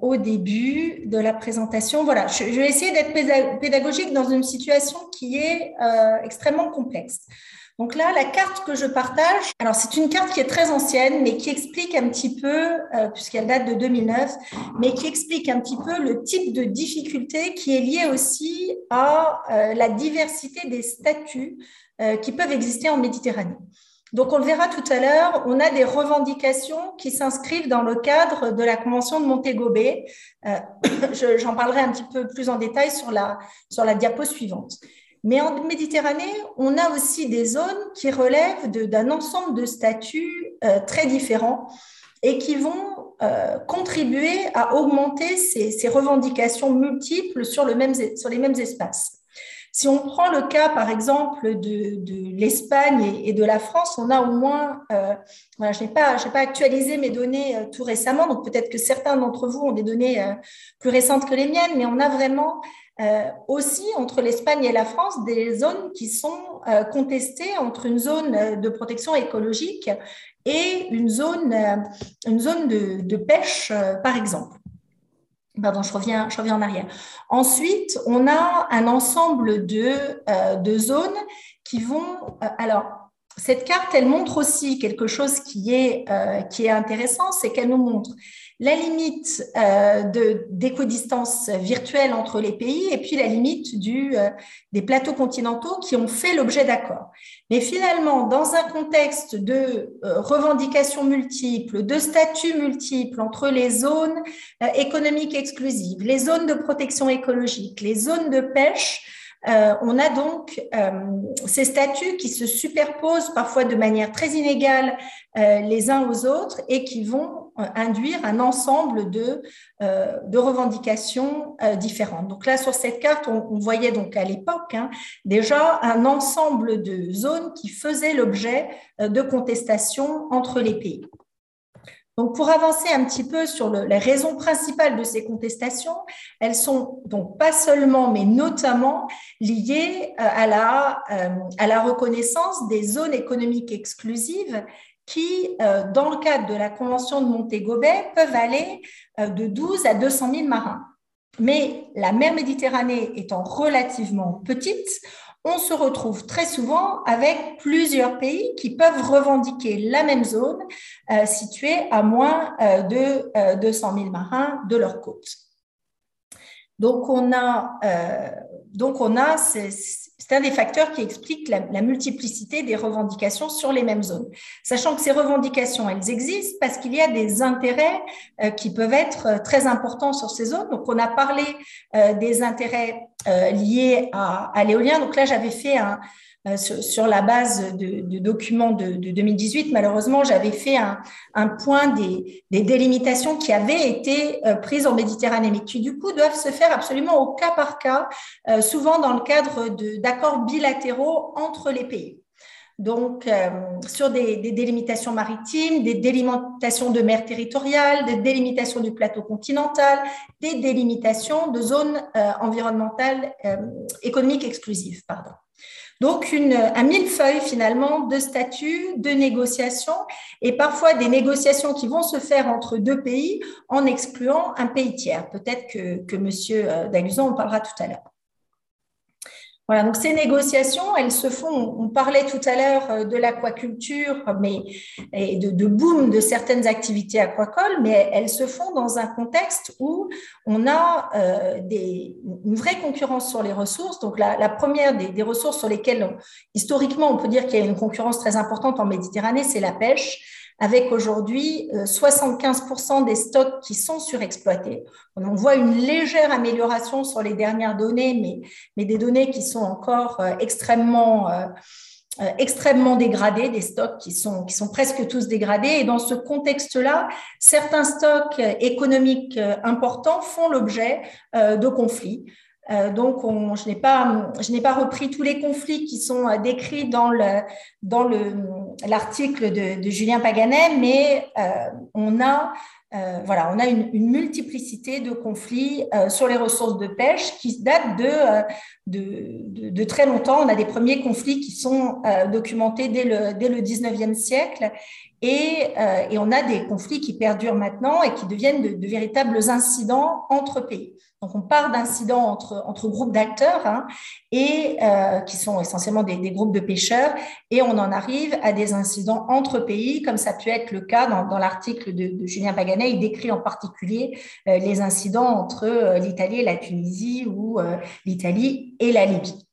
au début de la présentation. Voilà, je vais essayer d'être pédagogique dans une situation qui est extrêmement complexe. Donc là, la carte que je partage, alors c'est une carte qui est très ancienne, mais qui explique un petit peu, euh, puisqu'elle date de 2009, mais qui explique un petit peu le type de difficulté qui est lié aussi à euh, la diversité des statuts euh, qui peuvent exister en Méditerranée. Donc, on le verra tout à l'heure, on a des revendications qui s'inscrivent dans le cadre de la Convention de Montego. (coughs) J'en parlerai un petit peu plus en détail sur la diapo suivante. Mais en Méditerranée, on a aussi des zones qui relèvent d'un ensemble de statuts euh, très différents et qui vont euh, contribuer à augmenter ces, revendications multiples sur, les mêmes espaces. Si on prend le cas, par exemple, de, l'Espagne et, de la France, on a au moins, euh, je n'ai pas, pas, actualisé mes données tout récemment, donc peut-être que certains d'entre vous ont des données plus récentes que les miennes, mais on a vraiment euh, aussi entre l'Espagne et la France des zones qui sont euh, contestées entre une zone de protection écologique et une zone, euh, une zone de, pêche, par exemple. Pardon, je reviens, je reviens en arrière. Ensuite, on a un ensemble de, de zones qui vont... alors, cette carte, elle montre aussi quelque chose qui est, qui est intéressant, c'est qu'elle nous montre la limite euh, d'équidistance virtuelle entre les pays et puis la limite euh, des plateaux continentaux qui ont fait l'objet d'accords. Mais finalement, dans un contexte de euh, revendications multiples, de statuts multiples entre les zones euh, économiques exclusives, les zones de protection écologique, les zones de pêche, on a donc ces statuts qui se superposent parfois de manière très inégale les uns aux autres et qui vont induire un ensemble de, revendications différentes. Donc là, sur cette carte, on, voyait donc à l'époque hein, déjà un ensemble de zones qui faisaient l'objet de contestations entre les pays. Donc, pour avancer un petit peu sur les raisons principales de ces contestations, elles sont donc pas seulement, mais notamment liées euh, à la, euh, à la reconnaissance des zones économiques exclusives qui, dans le cadre de la Convention de Montego Bay, peuvent aller de 12 à 200 000 marins. Mais la mer Méditerranée étant relativement petite, on se retrouve très souvent avec plusieurs pays qui peuvent revendiquer la même zone euh, située à moins euh, de 200 euh, 000 marins de leur côte. Donc, on a, donc on a c'est un des facteurs qui explique la, multiplicité des revendications sur les mêmes zones. Sachant que ces revendications, elles existent parce qu'il y a des intérêts euh, qui peuvent être euh, très importants sur ces zones. Donc, on a parlé euh, des intérêts liés à, à l'éolien. Donc là, j'avais fait un, euh, sur, la base de, documents de, 2018. Malheureusement, j'avais fait un, point des, délimitations qui avaient été euh, prises en Méditerranée, mais qui du coup doivent se faire absolument au cas par cas, euh, souvent dans le cadre d'accords bilatéraux entre les pays. Donc, sur des, délimitations maritimes, des délimitations de mer territoriale, des délimitations du plateau continental, des délimitations de zones environnementales économiques exclusives. Pardon. Donc, une, un millefeuille finalement de statuts, de négociations et parfois des négociations qui vont se faire entre deux pays en excluant un pays tiers. Peut-être que, que M. Euh, Daguzan en parlera tout à l'heure. Voilà, donc ces négociations, elles se font, on parlait tout à l'heure euh, de l'aquaculture mais, et de, boom de certaines activités aquacoles, mais elles se font dans un contexte où on a euh, une vraie concurrence sur les ressources. Donc la, première des, ressources sur lesquelles, historiquement, on peut dire qu'il y a une concurrence très importante en Méditerranée, c'est la pêche avec aujourd'hui 75% euh, des stocks qui sont surexploités. On voit une légère amélioration sur les dernières données, mais, des données qui sont encore euh, extrêmement, euh, extrêmement dégradées, des stocks qui sont, qui sont presque tous dégradés. Et dans ce contexte-là, certains stocks économiques importants font l'objet de conflits. Euh, donc, je n'ai pas, pas repris tous les conflits qui sont euh, décrits dans le dans le l'article de, de, Julien Paganet, mais euh, on a euh, voilà, on a une, une, multiplicité de conflits euh, sur les ressources de pêche qui datent de, de, de, de, très longtemps. On a des premiers conflits qui sont documentés dès le, dès le 19e siècle et, et, on a des conflits qui perdurent maintenant et qui deviennent de, de véritables incidents entre pays. Donc, on part d'incidents entre, groupes d'acteurs hein, euh, qui sont essentiellement des, groupes de pêcheurs, et on en arrive à des incidents entre pays, comme ça peut être le cas dans, l'article de, Julien Paganet. Il décrit en particulier euh, les incidents entre euh, l'Italie et la Tunisie ou l'Italie et la Libye.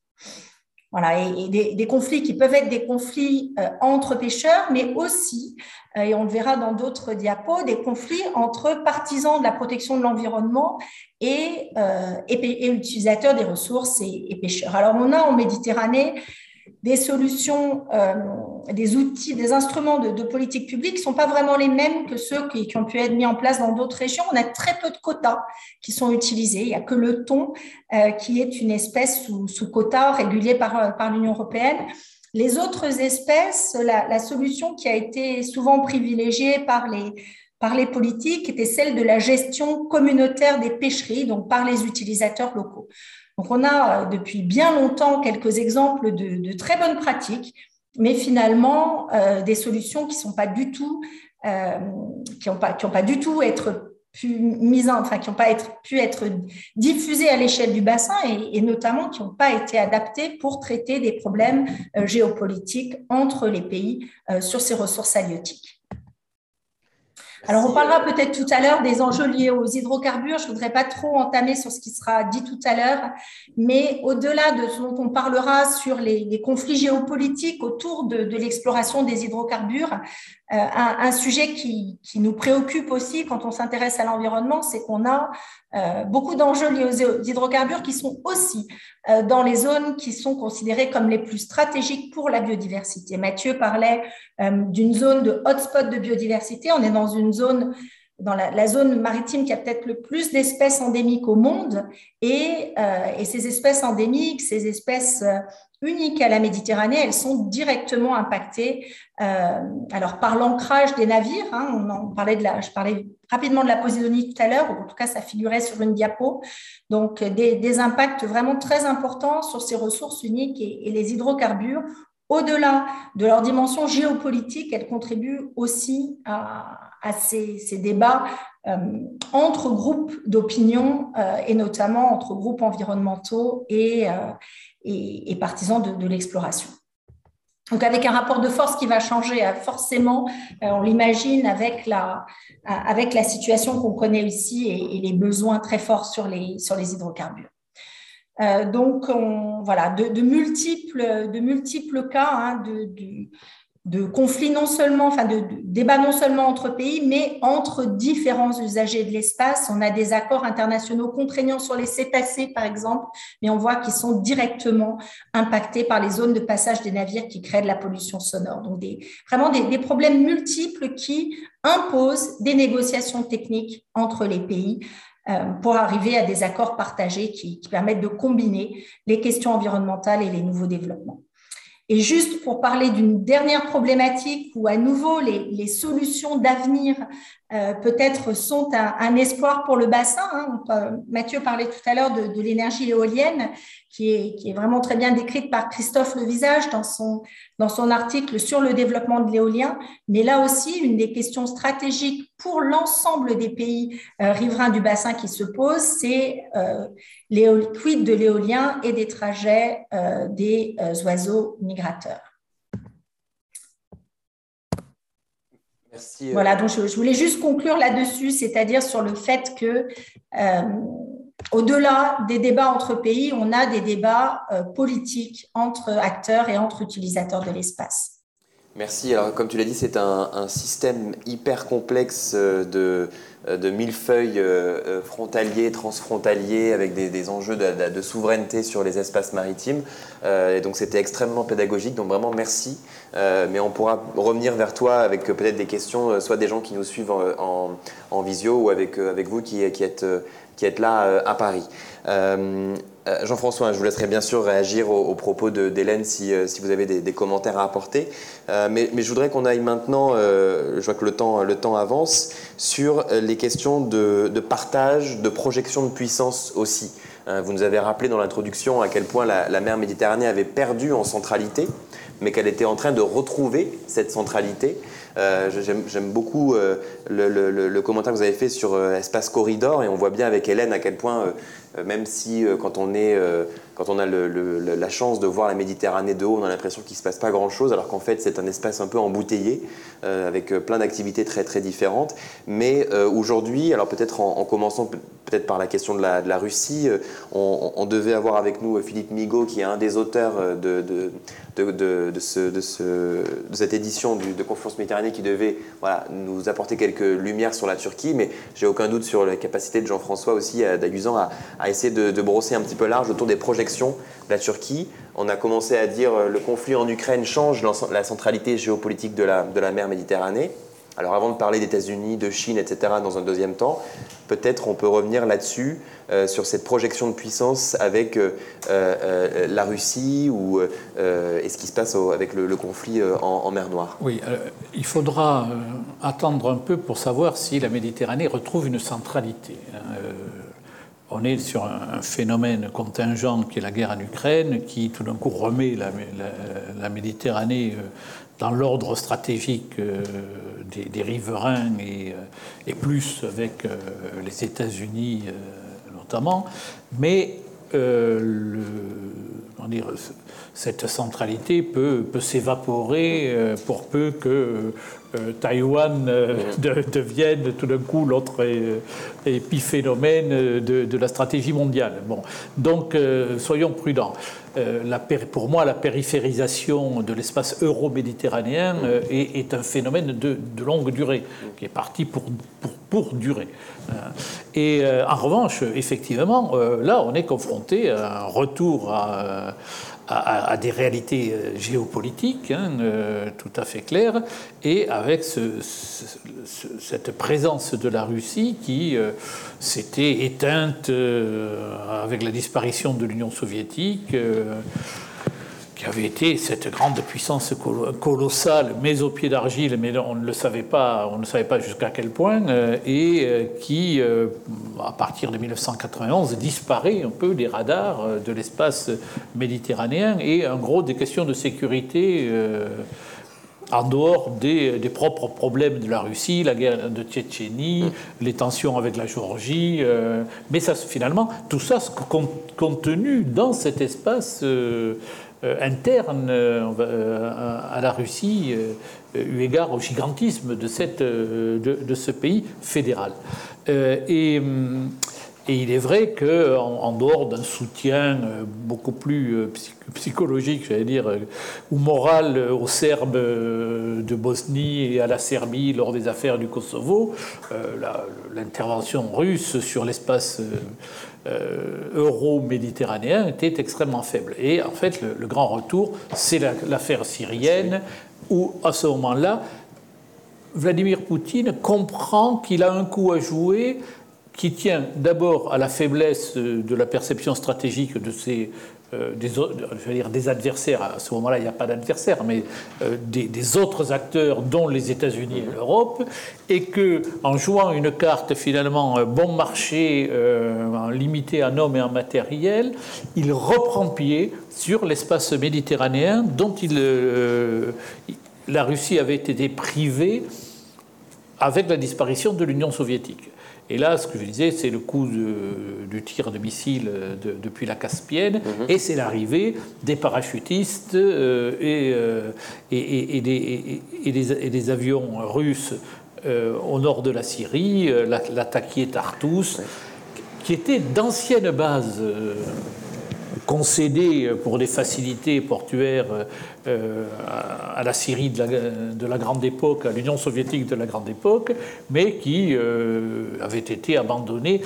Voilà, et, des, conflits qui peuvent être des conflits entre pêcheurs, mais aussi, et on le verra dans d'autres diapos, des conflits entre partisans de la protection de l'environnement et, euh, utilisateurs des ressources et, pêcheurs. Alors, on a en Méditerranée des solutions, euh, des outils, des instruments de, politique publique qui ne sont pas vraiment les mêmes que ceux qui, ont pu être mis en place dans d'autres régions. On a très peu de quotas qui sont utilisés. Il n'y a que le thon euh, qui est une espèce sous, sous quota régulier par, l'Union européenne. Les autres espèces, la, solution qui a été souvent privilégiée par les, par les politiques était celle de la gestion communautaire des pêcheries, donc par les utilisateurs locaux. Donc, on a euh, depuis bien longtemps quelques exemples de, très bonnes pratiques, mais finalement euh, des solutions qui sont pas du tout, euh, qui n'ont pas, du tout être pu mises enfin qui n'ont pas être, pu être diffusées à l'échelle du bassin et, notamment qui n'ont pas été adaptées pour traiter des problèmes géopolitiques entre les pays sur ces ressources halieutiques. Alors, on parlera peut-être tout à l'heure des enjeux liés aux hydrocarbures. Je ne voudrais pas trop entamer sur ce qui sera dit tout à l'heure, mais au-delà de ce dont on parlera sur les, conflits géopolitiques autour de, l'exploration des hydrocarbures, euh, un, sujet qui, nous préoccupe aussi quand on s'intéresse à l'environnement, c'est qu'on a euh, beaucoup d'enjeux liés aux hydrocarbures qui sont aussi euh, dans les zones qui sont considérées comme les plus stratégiques pour la biodiversité. Mathieu parlait d'une zone de hotspot de biodiversité. On est dans une zone dans la, zone maritime qui a peut-être le plus d'espèces endémiques au monde. Et, et, ces espèces endémiques, ces espèces uniques à la Méditerranée, elles sont directement impactées euh, alors par l'ancrage des navires. Hein, on parlait je parlais rapidement de la Posidonie tout à l'heure, ou en tout cas ça figurait sur une diapo. Donc des, impacts vraiment très importants sur ces ressources uniques et les hydrocarbures au-delà de leur dimension géopolitique, elles contribuent aussi à, ces, débats euh, entre groupes d'opinion euh, et notamment entre groupes environnementaux et, et, partisans de, l'exploration. Donc avec un rapport de force qui va changer forcément, on l'imagine avec la, situation qu'on connaît ici et, les besoins très forts sur les hydrocarbures. Euh, donc, voilà, de, multiples, de multiples cas hein, de, conflits non seulement, enfin de, débats non seulement entre pays, mais entre différents usagers de l'espace. On a des accords internationaux contraignants sur les cétacés, par exemple, mais on voit qu'ils sont directement impactés par les zones de passage des navires qui créent de la pollution sonore. Donc, des, vraiment des, problèmes multiples qui imposent des négociations techniques entre les pays pour arriver à des accords partagés qui, permettent de combiner les questions environnementales et les nouveaux développements. Et juste pour parler d'une dernière problématique où à nouveau les, solutions d'avenir euh, peut-être sont un, espoir pour le bassin. Hein. Mathieu parlait tout à l'heure de, l'énergie éolienne qui est, qui est, vraiment très bien décrite par Christophe Levisage dans son, dans son article sur le développement de l'éolien. Mais là aussi, une des questions stratégiques pour l'ensemble des pays euh, riverains du bassin qui se pose, c'est euh, quid de l'éolien et des trajets euh, des oiseaux migrateurs. Merci. Voilà, donc je, voulais juste conclure là-dessus, c'est-à-dire sur le fait que au-delà des débats entre pays, on a des débats euh, politiques entre acteurs et entre utilisateurs de l'espace. Merci. Alors, comme tu l'as dit, c'est un, système hyper complexe euh, de, euh, de millefeuilles frontaliers, transfrontaliers, avec des, enjeux de, souveraineté sur les espaces maritimes. et donc, c'était extrêmement pédagogique. Donc, vraiment, merci. mais on pourra revenir vers toi avec peut-être des questions, soit des gens qui nous suivent en, visio ou avec, avec vous qui êtes qui êtes là euh, à Paris. Euh, euh, Jean-François, je vous laisserai bien sûr réagir aux, propos d'Hélène si, si, vous avez des, commentaires à apporter. mais, mais, je voudrais qu'on aille maintenant, je vois que le temps, le temps avance, sur les questions de, de partage, de projection de puissance aussi. Vous nous avez rappelé dans l'introduction à quel point la, mer Méditerranée avait perdu en centralité, mais qu'elle était en train de retrouver cette centralité. Euh, j'aime beaucoup euh, le, commentaire que vous avez fait sur euh, Espace Corridor et on voit bien avec Hélène à quel point, même si quand on, est, quand on a la chance de voir la Méditerranée de haut, on a l'impression qu'il ne se passe pas grand-chose, alors qu'en fait c'est un espace un peu embouteillé avec plein d'activités très très différentes. Mais aujourd'hui, alors peut-être en, commençant peut-être par la question de la, Russie, on, devait avoir avec nous Philippe Migaud qui est un des auteurs de, cette édition de Confluence Méditerranée qui devait nous apporter quelques lumières sur la Turquie, mais j'ai aucun doute sur la capacité de Jean-François aussi, d'Aguzan, à, à, essayer de, brosser un petit peu large autour des projections de la Turquie. On a commencé à dire euh, le conflit en Ukraine change la centralité géopolitique de la, de la mer Méditerranée. Alors avant de parler des États-Unis, de Chine, etc., dans un deuxième temps, peut-être on peut revenir là-dessus, euh, sur cette projection de puissance avec euh, la Russie ou, et ce qui se passe avec le, conflit en, mer Noire. Oui, il faudra attendre un peu pour savoir si la Méditerranée retrouve une centralité. Hein, on est sur un, phénomène contingent qui est la guerre en Ukraine, qui tout d'un coup remet la, Méditerranée dans l'ordre stratégique des, riverains et, et, plus avec les États-Unis notamment, mais euh, cette centralité peut, s'évaporer euh, pour peu que euh, Taïwan devienne tout d'un coup l'autre épiphénomène de, de, la stratégie mondiale. Bon, donc soyons prudents. La, pour moi, la périphérisation de l'espace euro-méditerranéen est, est, un phénomène de, de, longue durée, qui est parti pour, pour, pour durer. Et en revanche, effectivement, là, on est confronté à un retour à à, des réalités euh, géopolitiques hein, euh, tout à fait claires, et avec cette présence de la Russie qui euh, s'était éteinte avec la disparition de l'Union soviétique qui avait été cette grande puissance colossale, mais au pied d'argile, mais on ne le savait pas, on ne savait pas jusqu'à quel point, et qui, à partir de 1991, disparaît un peu des radars de l'espace méditerranéen, et en gros des questions de sécurité en dehors des, propres problèmes de la Russie, la guerre de Tchétchénie, les tensions avec la Géorgie. Euh, mais ça, finalement, tout ça contenu dans cet espace euh, euh, interne à la Russie, eu égard au gigantisme de, cette, de, ce pays fédéral. et il est vrai qu'en en dehors d'un soutien euh, beaucoup plus euh, psychologique, j'allais dire, euh, ou moral aux Serbes de Bosnie et à la Serbie lors des affaires du Kosovo, l'intervention russe sur l'espace euro-méditerranéen était extrêmement faible. Et en fait, le, grand retour, c'est l'affaire syrienne, où à ce moment-là, Vladimir Poutine comprend qu'il a un coup à jouer qui tient d'abord à la faiblesse de la perception stratégique de euh, dire, des adversaires, à ce moment-là il n'y a pas d'adversaires, mais euh, des, autres acteurs dont les États-Unis et l'Europe, et que en jouant une carte finalement euh, bon marché, limité en hommes et en matériel, il reprend pied sur l'espace méditerranéen dont la Russie avait été privée avec la disparition de l'Union soviétique. Et là, ce que je disais, c'est le coup du tir de missiles depuis la Caspienne, mhm. et c'est l'arrivée des parachutistes euh, euh, et, et, des, avions russes euh, au nord de la Syrie, l'attaqué Tartus, qui étaient d'anciennes bases concédé pour des facilités portuaires euh, à la Syrie de la, grande époque, à l'Union soviétique de la grande époque, mais qui euh, avait été abandonné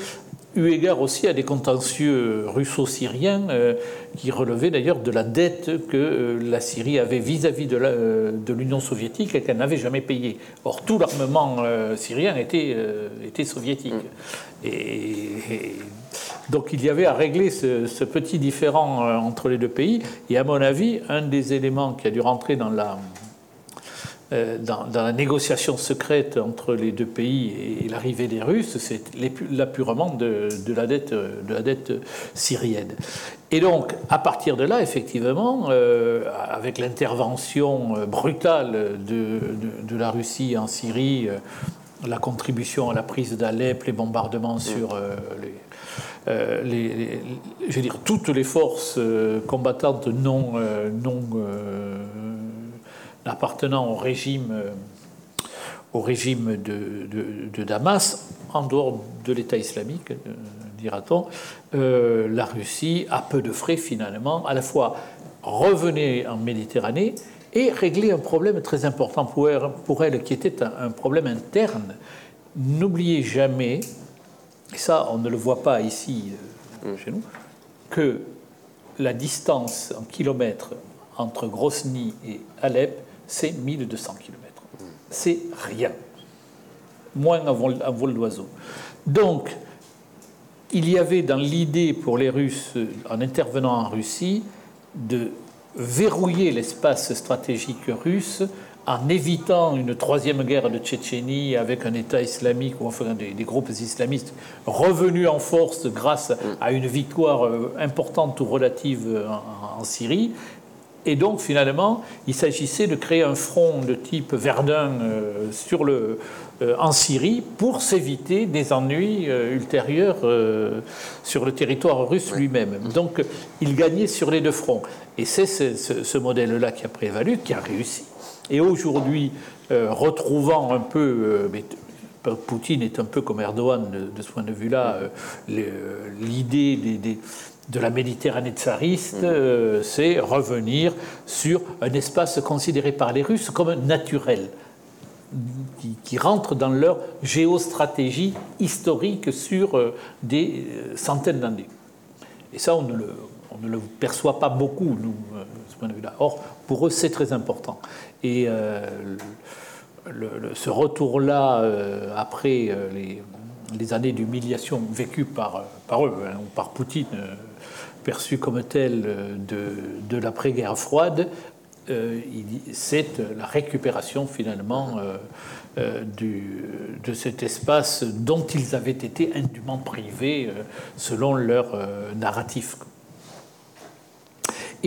eu égard aussi à des contentieux russo-syriens euh, qui relevaient d'ailleurs de la dette que la Syrie avait vis-à-vis de l'Union soviétique et qu'elle n'avait jamais payée. Or, tout l'armement syrien était, était soviétique. Mm. et, donc il y avait à régler ce, petit différent euh, entre les deux pays. Et à mon avis, un des éléments qui a dû rentrer dans la, euh, dans, négociation secrète entre les deux pays et, l'arrivée des Russes, c'est l'appurement de, la dette, syrienne. Et donc, à partir de là, effectivement, euh, avec l'intervention brutale de, de, la Russie en Syrie, la contribution à la prise d'Alep, les bombardements sur les euh, toutes les forces euh, combattantes non, euh, appartenant au régime, de, Damas, en dehors de l'État islamique, dira-t-on, la Russie, à peu de frais finalement, à la fois revenait en Méditerranée et réglait un problème très important pour elle qui était un problème interne. N'oubliez jamais et ça on ne le voit pas ici euh, chez nous, que la distance en kilomètres entre Grosny et Alep, c'est 1200 kilomètres. C'est rien. Moins un vol, vol d'oiseau. Donc, il y avait dans l'idée pour les Russes, en intervenant en Russie, de verrouiller l'espace stratégique russe en évitant une troisième guerre de Tchétchénie avec un État islamique ou enfin des, groupes islamistes revenus en force grâce à une victoire euh, importante ou relative euh, en, Syrie. Et donc finalement, il s'agissait de créer un front de type Verdun euh, sur le, en Syrie pour s'éviter des ennuis ultérieurs sur le territoire russe lui-même. Donc il gagnait sur les deux fronts. Et c'est ce, ce modèle-là qui a prévalu, qui a réussi. Et aujourd'hui, euh, retrouvant un peu, euh, Poutine est un peu comme Erdogan de, ce point de vue-là, euh, l'idée de la Méditerranée tsariste, mm. c'est revenir sur un espace considéré par les Russes comme naturel. Qui, rentre dans leur géostratégie historique sur des centaines d'années. Et ça, on ne, le, on ne le perçoit pas beaucoup, nous, de ce point de vue-là. Or, pour eux, c'est très important. Et euh, ce retour-là, euh, après euh, les, années d'humiliation vécues par, par eux, hein, ou par Poutine, perçue comme telle de, de l'après-guerre froide, c'est la récupération finalement du, de cet espace dont ils avaient été indûment privés selon leur narratif.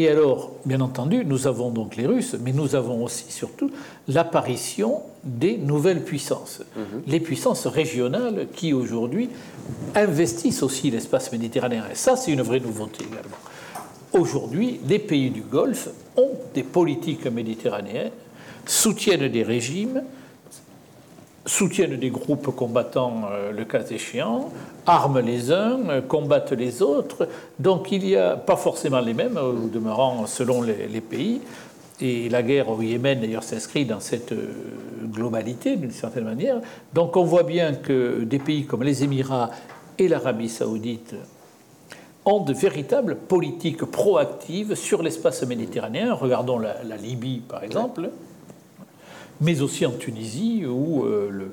Et alors, bien entendu, nous avons donc les Russes, mais nous avons aussi surtout l'apparition des nouvelles puissances, mhm. les puissances régionales qui aujourd'hui investissent aussi l'espace méditerranéen. Et ça, c'est une vraie nouveauté également. Aujourd'hui, les pays du Golfe ont des politiques méditerranéennes, soutiennent des régimes, soutiennent des groupes combattants euh, le cas échéant, arment les uns, euh, combattent les autres. Donc il n'y a pas forcément les mêmes, au demeurant selon les, pays. Et la guerre au Yémen, d'ailleurs, s'inscrit dans cette euh, globalité, d'une certaine manière. Donc on voit bien que des pays comme les Émirats et l'Arabie saoudite ont de véritables politiques proactives sur l'espace méditerranéen. Regardons la Libye, par exemple mais aussi en Tunisie, où euh,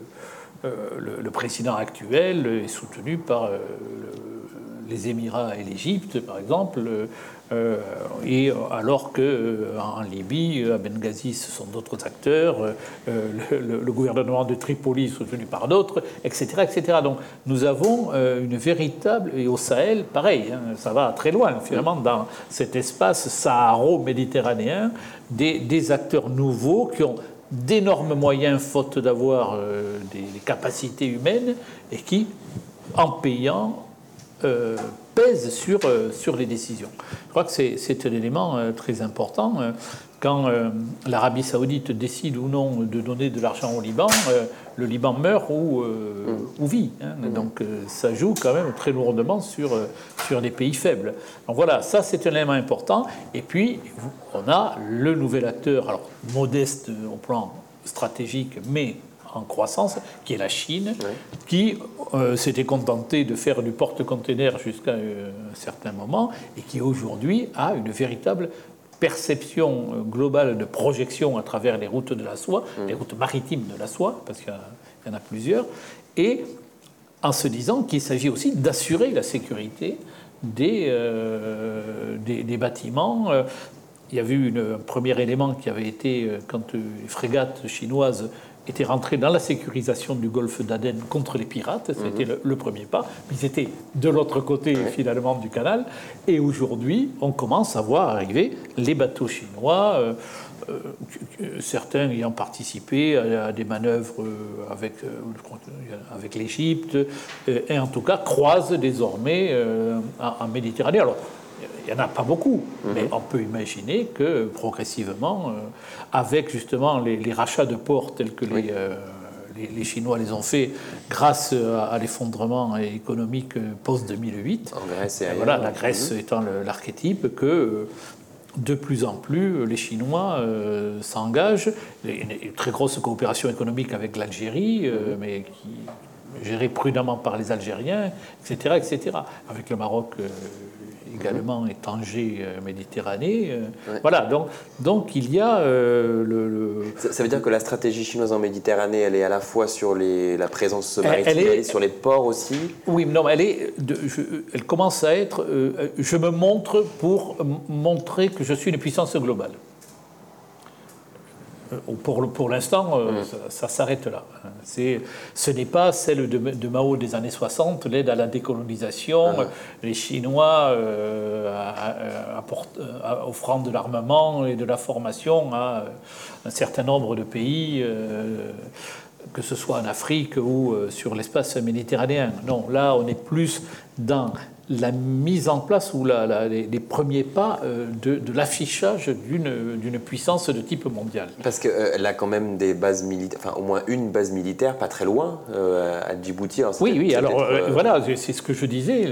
euh, le, président actuel est soutenu par euh, les Émirats et l'Égypte, par exemple, et alors que en Libye, à Benghazi, ce sont d'autres acteurs, le, gouvernement de Tripoli soutenu par d'autres, etc., etc. Donc nous avons une véritable, et au Sahel, pareil, hein, ça va très loin finalement dans cet espace saharo-méditerranéen, des acteurs nouveaux qui ont d'énormes moyens faute d'avoir euh, des, capacités humaines et qui, en payant, euh, pèsent euh, sur les décisions. Je crois que c'est un élément très important. Quand l'Arabie saoudite décide ou non de donner de l'argent au Liban, le Liban meurt ou, mm. ou vit. Hein. Mm. Donc ça joue quand même très lourdement sur, sur les pays faibles. Donc voilà, ça c'est un élément important. Et puis, on a le nouvel acteur, alors modeste au plan stratégique, mais en croissance, qui est la Chine, qui euh, s'était contentée de faire du porte-container jusqu'à euh, un certain moment et qui aujourd'hui a une véritable perception euh, globale de projection à travers les routes de la soie, mm. les routes maritimes de la soie, parce qu'il y, en a plusieurs, et en se disant qu'il s'agit aussi d'assurer la sécurité des, des, bâtiments il y avait eu un premier élément qui avait été euh, quand euh, les frégates chinoises étaient rentrées dans la sécurisation du golfe d'Aden contre les pirates. C'était mhm. le, premier pas. Ils étaient de l'autre côté finalement du canal. Et aujourd'hui, on commence à voir arriver les bateaux chinois. Euh, certains ayant participé à, des manœuvres avec, avec l'Égypte, et en tout cas croisent désormais en, en Méditerranée. Alors, il n'y en a pas beaucoup, mhm. mais on peut imaginer que progressivement, euh, avec justement les, rachats de ports tels que euh, les, les, Chinois les ont fait grâce à, l'effondrement économique post-2008, voilà, la Grèce mhm. étant l'archétype, que de plus en plus, les Chinois euh, s'engagent. Une très grosse coopération économique avec l'Algérie, mhm. mais qui gérée prudemment par les Algériens, etc., etc. Avec le Maroc, également et Tanger, euh, Méditerranée. Euh, voilà, donc, donc il y a euh, le, Ça, veut dire que la stratégie chinoise en Méditerranée, elle est à la fois sur les, la présence maritime, elle, est, sur les ports aussi? Oui, non, elle, est elle commence à être... je me montre pour montrer que je suis une puissance globale. Euh, pour, pour l'instant, euh, mm. ça, s'arrête là. ce n'est pas celle de, Mao des années 60, l'aide à la décolonisation, ah. les Chinois euh, offrant de l'armement et de la formation à un certain nombre de pays. que ce soit en Afrique ou sur l'espace méditerranéen. Non, là, on est plus dans la mise en place ou la, les, premiers pas euh, de, l'affichage d'une puissance de type mondial. Parce qu'elle euh, a quand même des bases militaires, enfin au moins une base militaire pas très loin, euh, à Djibouti. oui, oui, alors voilà, c'est ce que je disais.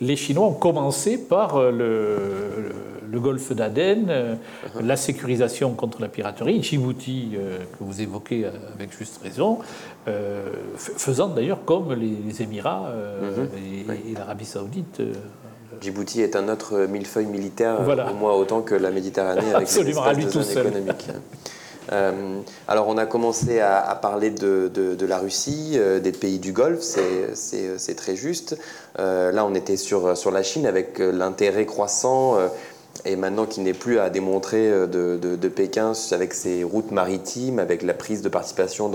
Les Chinois ont commencé par le le golfe d'Aden, euh, uh-huh. la sécurisation contre la piraterie, Djibouti, euh, que vous évoquez euh, avec juste raison, faisant d'ailleurs comme les, Émirats uh-huh. et, l'Arabie saoudite. Djibouti est un autre millefeuille militaire, au moins autant que la Méditerranée avec Absolument, les espaces de économiques. (laughs) alors on a commencé à, parler de, de, la Russie, des pays du Golfe, c'est très juste. là on était sur, la Chine avec l'intérêt croissant et maintenant qui n'est plus à démontrer euh, de, Pékin avec ses routes maritimes, avec la prise de participation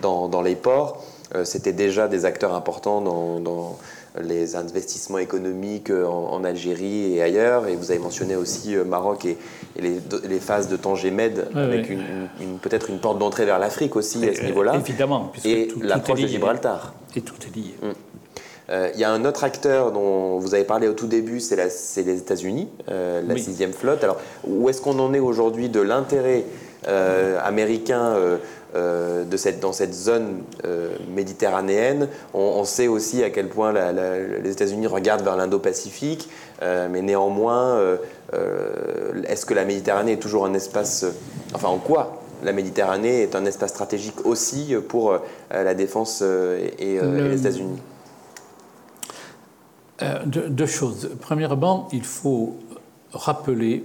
dans, les ports. Euh, c'était déjà des acteurs importants dans, les investissements économiques euh, en, Algérie et ailleurs. Et vous avez mentionné aussi Maroc et, les, les, phases de Tanger Med, avec Une, peut-être une porte d'entrée vers l'Afrique aussi à ce niveau-là. Évidemment. Et l'approche de Gibraltar. Et tout est lié. Mm. Euh, il y a un autre acteur dont vous avez parlé au tout début, c'est les États-Unis, euh, la sixième flotte. Alors, où est-ce qu'on en est aujourd'hui de l'intérêt euh, américain de cette, dans cette zone méditerranéenne on, sait aussi à quel point les États-Unis regardent vers l'Indo-Pacifique, mais néanmoins, est-ce que la Méditerranée est toujours un espace, enfin en quoi la Méditerranée est un espace stratégique aussi pour la défense et les États-Unis? Euh, deux, choses. Premièrement, il faut rappeler,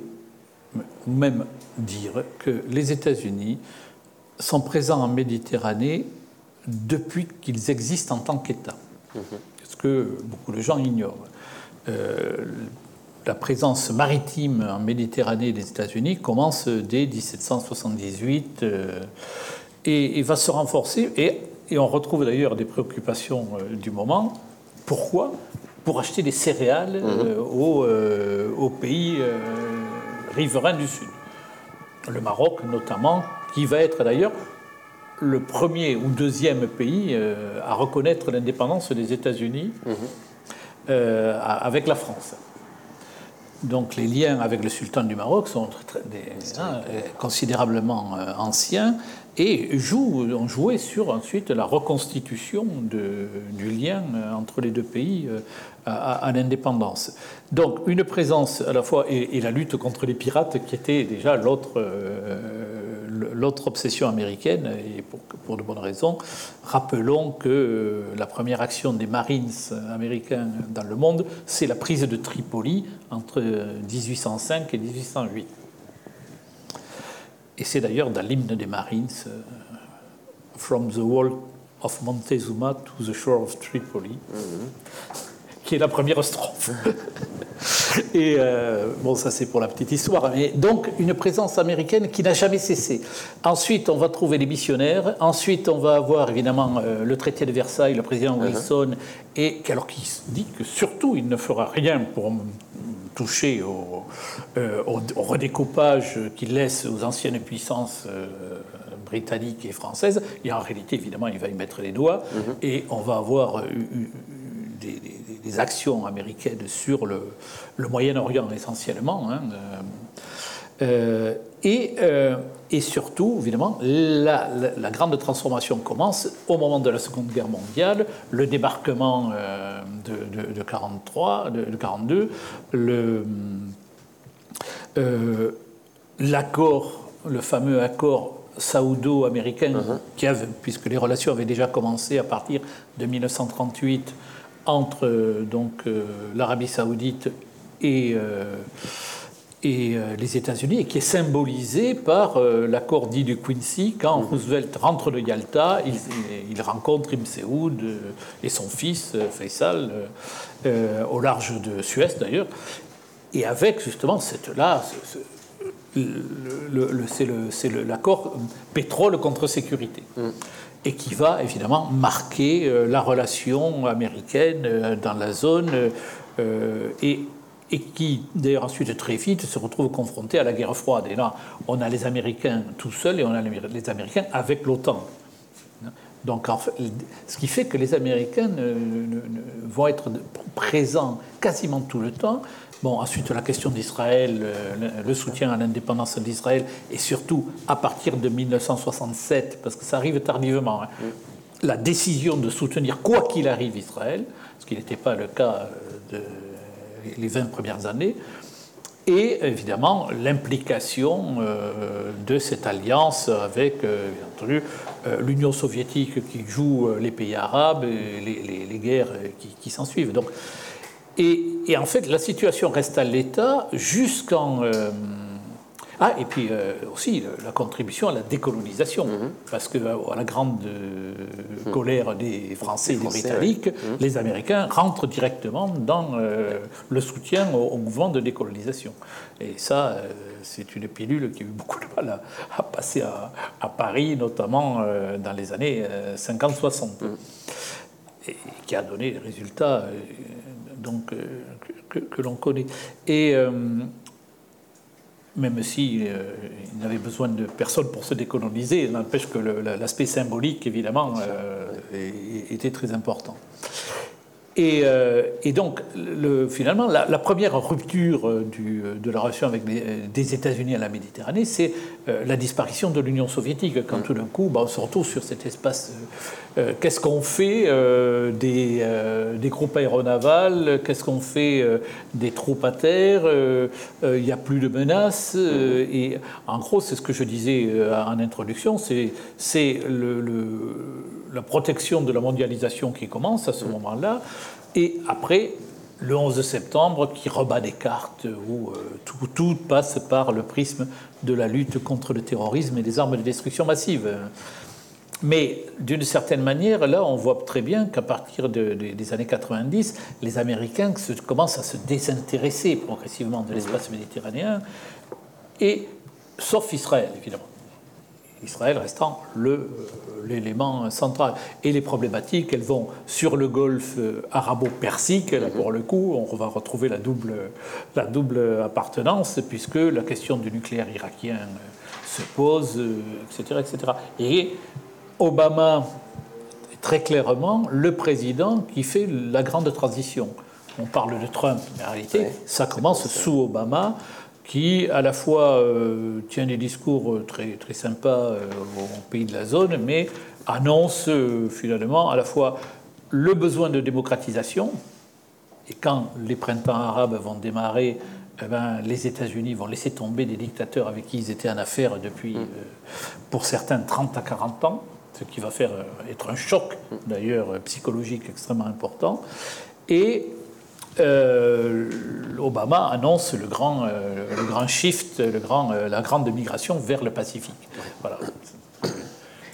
ou même dire, que les États-Unis sont présents en Méditerranée depuis qu'ils existent en tant qu'État. Mhm. Ce que beaucoup de gens ignorent. Euh, la présence maritime en Méditerranée des États-Unis commence dès 1778 euh, et, va se renforcer. Et, et on retrouve d'ailleurs des préoccupations du moment. Pourquoi? Pour acheter des céréales mhm. euh, euh, aux, pays euh, riverains du Sud. Le Maroc notamment, qui va être d'ailleurs le premier ou deuxième pays à reconnaître l'indépendance des États-Unis mhm. avec la France. Donc les liens avec le sultan du Maroc sont hein, considérablement anciens et joue, on jouait sur ensuite la reconstitution du lien entre les deux pays euh, à, l'indépendance. Donc une présence à la fois et, la lutte contre les pirates qui était déjà l'autre euh, obsession américaine et pour, de bonnes raisons. Rappelons que euh, la première action des Marines américains dans le monde, c'est la prise de Tripoli entre 1805 et 1808. Et c'est d'ailleurs dans l'hymne des Marines, euh, From the Wall of Montezuma to the Shore of Tripoli, qui est la première strophe. (laughs) Et euh, bon, ça c'est pour la petite histoire. Mais donc une présence américaine qui n'a jamais cessé. Ensuite, on va trouver les missionnaires. Ensuite, on va avoir évidemment euh, le traité de Versailles, le président uh-huh. Wilson, et alors qu'il dit que surtout il ne fera rien pour toucher euh, au, redécoupage qu'il laisse aux anciennes puissances britanniques et françaises. Et en réalité, évidemment, il va y mettre les doigts. Mhm. Et on va avoir des, actions américaines sur le, Moyen-Orient essentiellement. Hein, et, et, surtout, évidemment, la, grande transformation commence au moment de la Seconde Guerre mondiale, le débarquement de, de, 43, de, 42, le, euh, l'accord, le fameux accord saoudo-américain, uh-huh. puisque les relations avaient déjà commencé à partir de 1938 entre donc euh, l'Arabie saoudite et et euh, les États-Unis, et qui est symbolisé par euh, l'accord dit du Quincy, quand Roosevelt rentre de Yalta, il, rencontre Ibn euh, et son fils Faisal au large de Suez d'ailleurs, et avec justement cette là, c'est l'accord pétrole contre sécurité. Mm. Et qui va évidemment marquer la relation américaine dans la zone et et qui, d'ailleurs, ensuite, très vite, se retrouve confronté à la guerre froide. Et là, on a les Américains tout seuls et on a les Américains avec l'OTAN. Donc, ce qui fait que les Américains vont être présents quasiment tout le temps. Bon, ensuite, la question d'Israël, le, soutien à l'indépendance d'Israël, et surtout à partir de 1967, parce que ça arrive tardivement, hein, la décision de soutenir quoi qu'il arrive Israël, ce qui n'était pas le cas de les 20 premières années, et évidemment l'implication euh, de cette alliance avec, euh, bien entendu, euh, l'Union soviétique qui joue les pays arabes et les, guerres qui, qui s'en suivent. Donc, et, en fait, la situation reste à l'état jusqu'en. Ah, et puis euh, aussi la contribution à la décolonisation, mhm. parce que à la grande mhm. colère des Français et des Britanniques, mhm. les Américains rentrent directement dans le soutien au, mouvement de décolonisation. Et ça, c'est une pilule qui a eu beaucoup de mal à, passer à, Paris, notamment dans les années 50-60, et qui a donné des résultats donc, que, l'on connaît. Et même si euh, il n'avait besoin de personne pour se décoloniser, n'empêche que l'aspect symbolique, évidemment, euh, était très important. Euh, et, donc, le, finalement, la, première rupture euh, du, de la relation avec des États-Unis à la Méditerranée, c'est euh, la disparition de l'Union soviétique. Quand tout d'un coup, bah, on se retrouve sur cet espace. Qu'est-ce qu'on fait des, des, groupes aéronavals? Qu'est-ce qu'on fait des troupes à terre? Il n'y a plus de menaces. et en gros, c'est ce que je disais en introduction, c'est le, le, la protection de la mondialisation qui commence à ce moment-là. Et après, le 11 septembre qui rebat des cartes où euh, tout, passe par le prisme de la lutte contre le terrorisme et des armes de destruction massive. Mais d'une certaine manière, là, on voit très bien qu'à partir des années 90, les Américains commencent à se désintéresser progressivement de l'espace méditerranéen, et sauf Israël, évidemment. Israël restant euh, l'élément central. Et les problématiques, elles vont sur le golfe euh, arabo-persique, là pour le coup, on va retrouver la double, la double appartenance, puisque la question du nucléaire irakien euh, se pose, etc., etc. Et Obama est très clairement le président qui fait la grande transition. On parle de Trump, mais en réalité, ça commence sous Obama qui à la fois euh, tient des discours euh, très, très sympas euh, au pays de la zone, mais annonce finalement à la fois le besoin de démocratisation, et quand les printemps arabes vont démarrer, eh ben, les États-Unis vont laisser tomber des dictateurs avec qui ils étaient en affaires depuis, mm. pour certains, 30 à 40 ans, ce qui va faire être un choc d'ailleurs psychologique extrêmement important. Et euh, Obama annonce le grand, euh, le grand shift, le grand, euh, la grande migration vers le Pacifique. Voilà.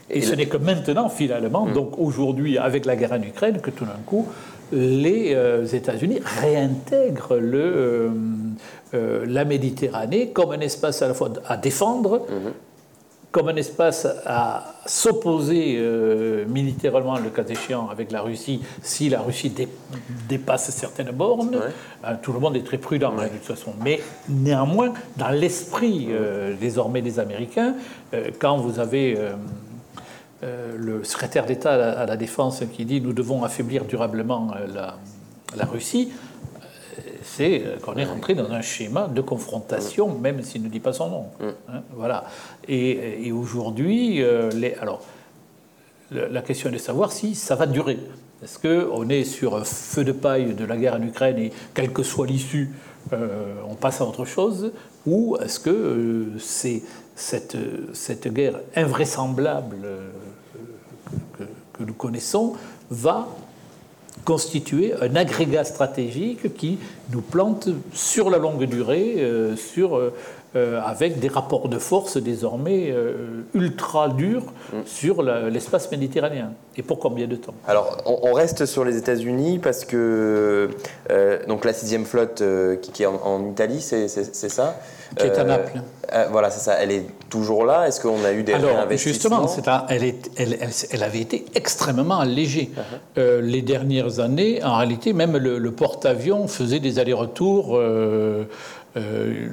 Et, ce n'est que maintenant, finalement, donc aujourd'hui, avec la guerre en Ukraine, que tout d'un coup, les États-Unis réintègrent le, la Méditerranée comme un espace à la fois à défendre, mm-hmm comme un espace à s'opposer euh, militairement, le cas échéant, avec la Russie, si la Russie dépasse certaines bornes. Euh, tout le monde est très prudent de toute façon. Mais néanmoins, dans l'esprit euh, désormais des Américains, quand vous avez le secrétaire d'État à, la Défense qui dit nous devons affaiblir durablement la, la Russie, c'est qu'on est rentré dans un schéma de confrontation, même s'il ne dit pas son nom. Mm. Hein, voilà. Et, aujourd'hui, euh, alors, la question est de savoir si ça va durer. Est-ce qu'on est sur un feu de paille de la guerre en Ukraine et quelle que soit l'issue, euh, on passe à autre chose Ou est-ce que euh, c'est cette, cette, guerre invraisemblable que, que, nous connaissons va constituer un agrégat stratégique qui nous plante sur la longue durée, euh, sur, euh, avec des rapports de force désormais ultra durs mm. sur l'espace méditerranéen. Et pour combien de temps? Alors, on, reste sur les États-Unis parce que donc la sixième flotte qui, est en Italie, c'est ça qui est à Naples. Euh, voilà, c'est ça. Elle est toujours là. Est-ce qu'on a eu des Alors, justement, elle, est, elle, elle, avait été extrêmement allégée. Uh-huh. Euh, les dernières années, en réalité, même le, porte-avions faisait des allers-retours euh,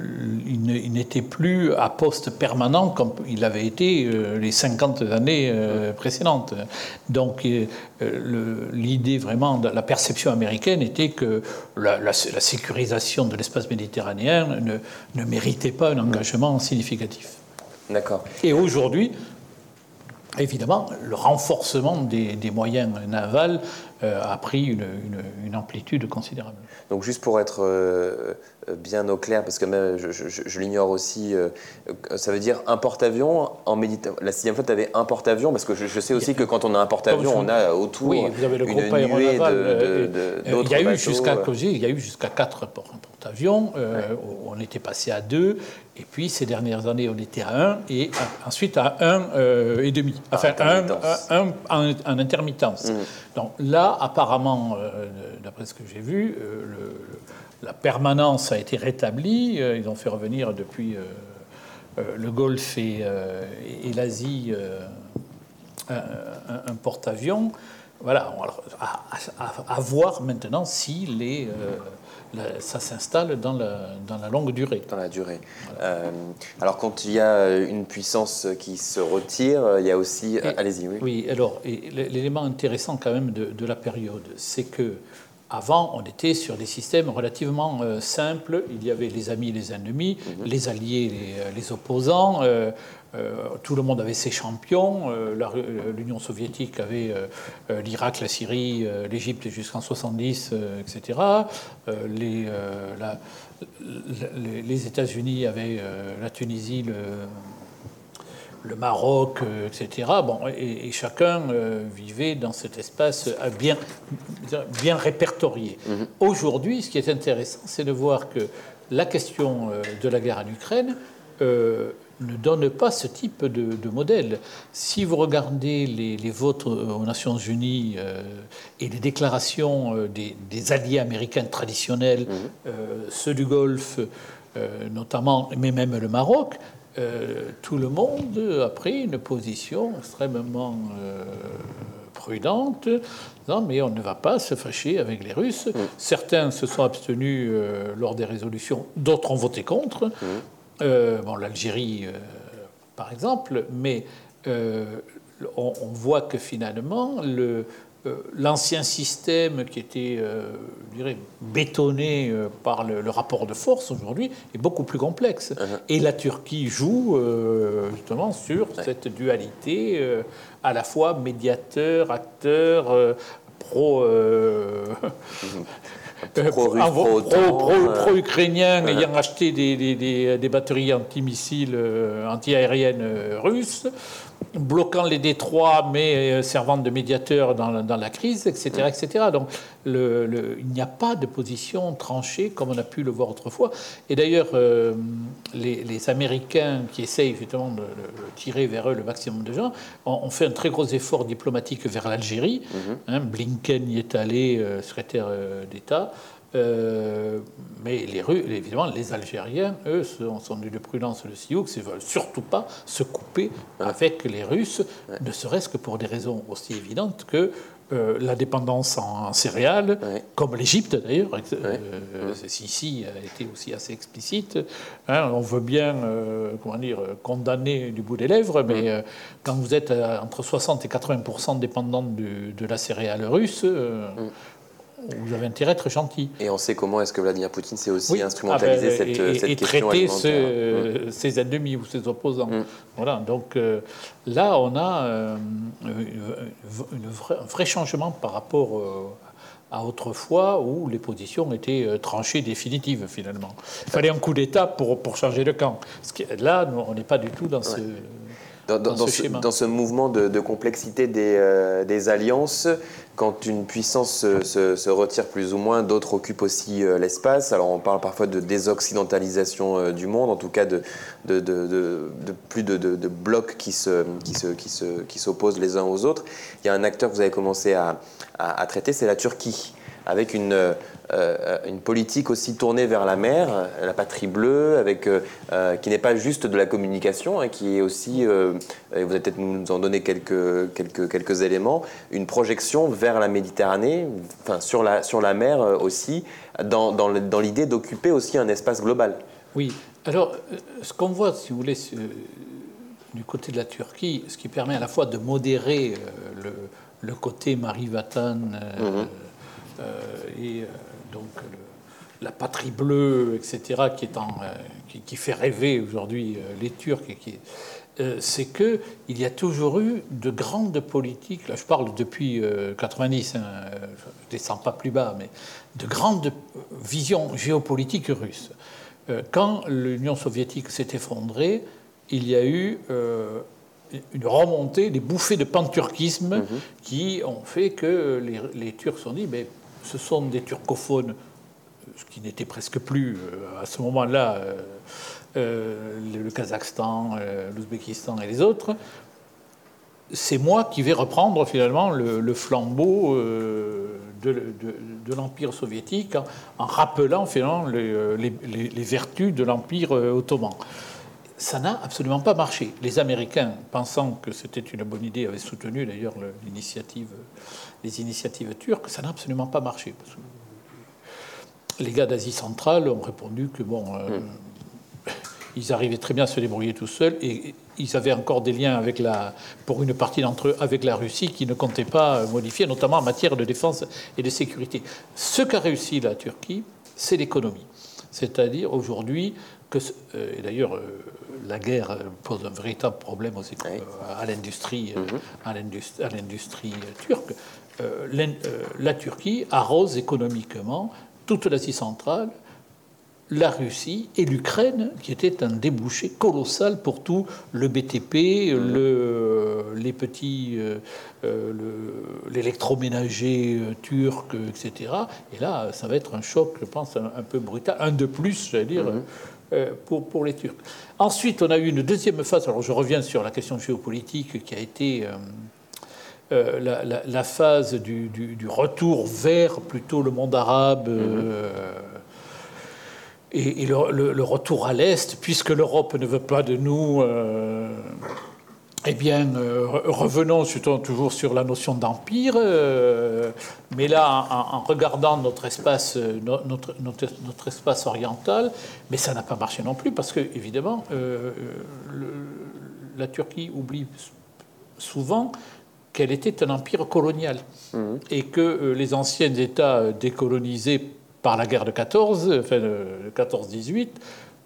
il n'était plus à poste permanent comme il avait été euh, les 50 années euh, précédentes. Donc l'idée vraiment, de la perception américaine était que la, sécurisation de l'espace méditerranéen ne, ne, méritait pas un engagement significatif. D'accord. Et aujourd'hui, Évidemment, le renforcement des, moyens navals a pris une, amplitude considérable. Donc juste pour être bien au clair, parce que même je, l'ignore aussi, ça veut dire un porte-avions en Méditerranée. La sixième flotte avait un porte-avions, parce que je, sais aussi que quand on a un porte-avions, on a autour oui, vous avez le une nuée de, Il y a eu jusqu'à il y a eu jusqu'à quatre porte-avions. on était passé à deux. Et puis, ces dernières années, on était à 1 et ensuite à 1 euh, et demi. Enfin, 1 en, en, intermittence. Mmh. Donc là, apparemment, euh, d'après ce que j'ai vu, euh, la permanence a été rétablie. ils ont fait revenir depuis le Golfe et l'Asie un, porte-avions. Voilà, à, voir maintenant si les ça s'installe dans la, dans la, longue durée. Dans la durée. Euh, alors quand il y a une puissance qui se retire, il y a aussi... Allez-y, oui. Oui, alors l'élément intéressant quand même de, la période, c'est que avant, on était sur des systèmes relativement euh, simples. Il y avait les amis les ennemis, mhm. les alliés les, opposants. Euh, euh, tout le monde avait ses champions. Euh, L'Union soviétique avait euh, l'Irak, la Syrie, l'Égypte jusqu'en 70, etc. les, les États-Unis avaient la Tunisie, le, le Maroc, etc. Bon, et, chacun vivait dans cet espace bien, bien répertorié. Mm-hmm. Aujourd'hui, ce qui est intéressant, c'est de voir que la question de la guerre en Ukraine ne donne pas ce type de, modèle. Si vous regardez les, votes aux Nations Unies euh, et les déclarations euh, des, alliés américains traditionnels, mhm. euh, ceux du Golfe notamment, mais même le Maroc, tout le monde a pris une position extrêmement prudente. Non, mais on ne va pas se fâcher avec les Russes. Mhm. Certains se sont abstenus lors des résolutions, d'autres ont voté contre. Mhm. Euh, bon, l'Algérie, euh, par exemple, mais euh, on, voit que finalement, le, l'ancien système qui était, je dirais, bétonné par le, rapport de force aujourd'hui est beaucoup plus complexe. Uh-huh. Et la Turquie joue justement sur cette dualité à la fois médiateur, acteur, pro. (laughs) Mm-hmm. pro-ukrainien ayant acheté des, batteries anti-missiles euh, anti-aériennes euh, russes, bloquant les détroits mais euh, servant de médiateur dans, la crise, etc. etc. Donc le, il n'y a pas de position tranchée comme on a pu le voir autrefois. Et d'ailleurs, les, Américains qui essayent justement de, tirer vers eux le maximum de gens ont, fait un très gros effort diplomatique vers l'Algérie. Mm-hmm. Hein, Blinken y est allé, secrétaire d'État. Euh, mais les évidemment, les Algériens, eux, sont, sont d'une prudence le Sioux, ils ne veulent surtout pas se couper avec les Russes, ne serait-ce que pour des raisons aussi évidentes que euh, la dépendance en, céréales, comme l'Égypte d'ailleurs, euh, ici a été aussi assez explicite. Hein, on veut bien, comment dire, condamner du bout des lèvres, mais quand vous êtes entre 60 et 80% dépendant de la céréale russe, vous avez intérêt à être gentil. Et on sait comment est-ce que Vladimir Poutine s'est aussi instrumentalisé ah ben, cette, et, question traiter mm. ses ennemis ou ses opposants. Mm. Voilà, donc euh, là, on a euh, un vrai changement par rapport euh, à autrefois où les positions étaient tranchées définitives finalement. Il fallait un coup d'État pour, pour changer de camp. Là, on n'est pas du tout dans ce... Dans, ce, dans, ce, mouvement de, complexité des, des, alliances, quand une puissance se, retire plus ou moins, d'autres occupent aussi euh, l'espace. Alors on parle parfois de désoccidentalisation euh, du monde, en tout cas de, de, de plus de, blocs qui s'opposent qui se, qui se, qui les uns aux autres. Il y a un acteur que vous avez commencé à, à traiter, c'est la Turquie, avec une euh, une politique aussi tournée vers la mer, la patrie bleue, avec, euh, euh, qui n'est pas juste de la communication, hein, qui est aussi, vous allez peut-être nous en donner quelques, quelques, quelques éléments, une projection vers la Méditerranée, enfin, sur, la, sur la mer aussi, dans, dans, dans l'idée d'occuper aussi un espace global. Oui, alors ce qu'on voit, si vous voulez, du côté de la Turquie, ce qui permet à la fois de modérer le, le côté Marie Vatan mm-hmm. et donc la patrie bleue, etc., qui, est en, euh, qui, fait rêver aujourd'hui euh, les Turcs et qui, c'est qu'il y a toujours eu de grandes politiques, là je parle depuis 90, hein, je ne descends pas plus bas, mais de grandes visions géopolitiques russes. Quand l'Union soviétique s'est effondrée, il y a eu une remontée, des bouffées de panturquisme mhm. qui ont fait que les, Turcs se sont dit, mais ce sont des turcophones, ce qui n'était presque plus euh, à ce moment-là euh, euh, le Kazakhstan, l'Ouzbékistan et les autres. C'est moi qui vais reprendre finalement le, flambeau de, l'Empire soviétique en, rappelant finalement les vertus de l'Empire ottoman ça n'a absolument pas marché. Les Américains, pensant que c'était une bonne idée, avaient soutenu d'ailleurs l'initiative, les initiatives turques. Ça n'a absolument pas marché. les gars d'Asie centrale ont répondu que bon, euh, hmm. ils arrivaient très bien à se débrouiller tout seuls et ils avaient encore des liens avec la, pour une partie d'entre eux, avec la Russie qui ne comptait pas modifier, notamment en matière de défense et de sécurité. Ce qu'a réussi la Turquie, c'est l'économie. C'est-à-dire aujourd'hui que, euh, et d'ailleurs, euh, la guerre pose un véritable problème aux, à l'industrie mhm. à l'industrie turque. Euh, la Turquie arrose économiquement toute l'Asie centrale, la Russie et l'Ukraine, qui était un débouché colossal pour tout le BTP, le, les petits, l'électroménager turc, etc. Et là, ça va être un choc, je pense, un, peu brutal, un de plus, j'allais dire. Mhm. Euh, pour, pour, les Turcs. Ensuite, on a eu une deuxième phase. Alors, je reviens sur la question géopolitique qui a été euh, euh, la, phase du, retour vers plutôt le monde arabe. et, le, retour à l'Est, puisque l'Europe ne veut pas de nous, eh bien, euh, revenons toujours sur la notion d'empire, euh, mais là, en, regardant notre espace, euh, notre, notre, espace oriental, mais ça n'a pas marché non plus, parce que, évidemment, la Turquie oublie souvent qu'elle était un empire colonial, mmh. et que les anciens États décolonisés par la guerre de 14, enfin, 14-18,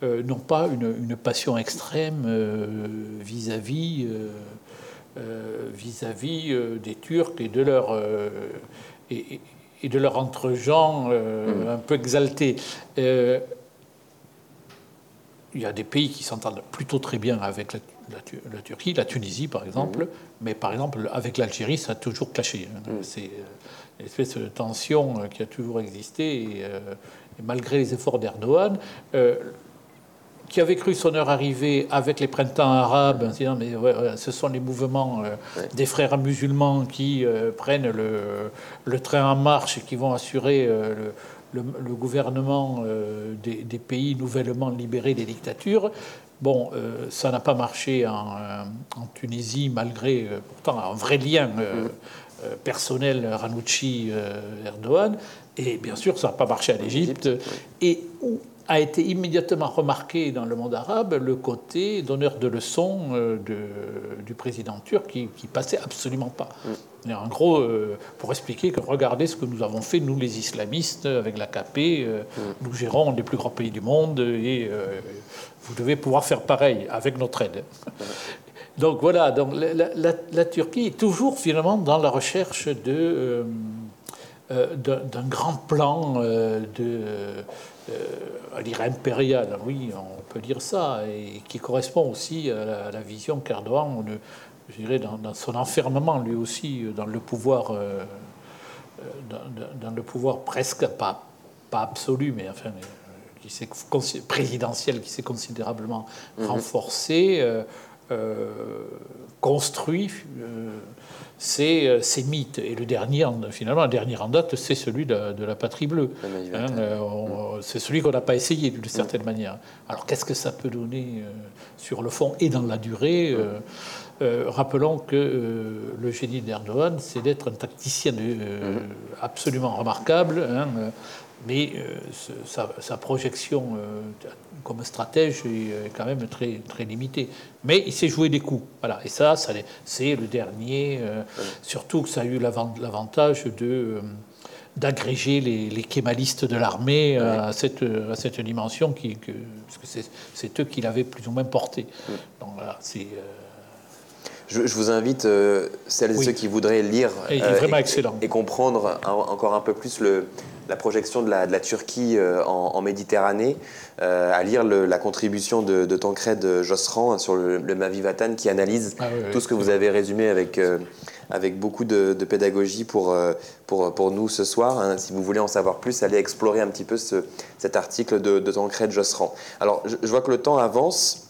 euh, n'ont pas une, passion extrême euh, vis-à-vis euh, vis-à-vis des Turcs et de leur et, de leur entre-gens mm. un peu exaltés. il y a des pays qui s'entendent plutôt très bien avec la, Turquie, la Tunisie par exemple, mm. mais par exemple avec l'Algérie, ça a toujours clashé. Hein. Mm. C'est une espèce de tension qui a toujours existé, et, et malgré les efforts d'Erdogan, qui avait cru son heure arriver avec les printemps arabes, en disant mais ce sont les mouvements euh, des frères musulmans qui euh, prennent le, le, train en marche et qui vont assurer euh, le, le, gouvernement des, pays nouvellement libérés des dictatures. Bon, ça n'a pas marché en, en, Tunisie, malgré pourtant un vrai lien personnel Ranouchi-Erdogan. Et bien sûr, ça n'a pas marché à l'Égypte. Et a été immédiatement remarqué dans le monde arabe le côté donneur de leçons euh, du président turc qui, passait absolument pas. En gros, euh, pour expliquer que regardez ce que nous avons fait, nous les islamistes, avec l'AKP, euh, mm. nous gérons les plus grands pays du monde et vous devez pouvoir faire pareil avec notre aide. Donc voilà, donc la, Turquie est toujours finalement dans la recherche de, d'un grand plan de à dire impérial, oui, on peut dire ça, et qui correspond aussi à la, vision qu'Erdogan, je dirais, dans, son enfermement, lui aussi, dans le pouvoir, euh, dans, le pouvoir presque, pas, pas absolu, mais enfin, qui s'est présidentiel, qui s'est considérablement mhm. renforcé, euh, euh, construit euh, ces mythes. Et le dernier, finalement, le dernier en date, c'est celui de, la patrie bleue. Hein, euh, c'est celui qu'on n'a pas essayé d'une certaine manière. Alors qu'est-ce que ça peut donner euh, sur le fond et dans la durée rappelons que le génie d'Erdogan, c'est d'être un tacticien absolument remarquable, hein, mais sa, projection comme stratège est quand même très, très limité. Mais il s'est joué des coups. Voilà. Et ça, c'est le dernier. Euh, surtout que ça a eu l'avantage de, d'agréger les, les, kémalistes de l'armée à, cette, à cette dimension, qui, que, parce que c'est eux qui l'avaient plus ou moins porté. Donc là, c'est. Je, vous invite, euh, celles et ceux qui voudraient lire et, et, comprendre encore un peu plus le, la projection de la, de la Turquie euh, en, Méditerranée, euh, à lire la contribution de, de Tancred Josserand sur le, le Mavivatan qui analyse ah tout ce que vous avez résumé avec, avec beaucoup de, pédagogie pour, pour, pour, nous ce soir. Hein. Si vous voulez en savoir plus, allez explorer un petit peu ce, cet article de, de Tancred Josserand. Alors, je, je vois que le temps avance.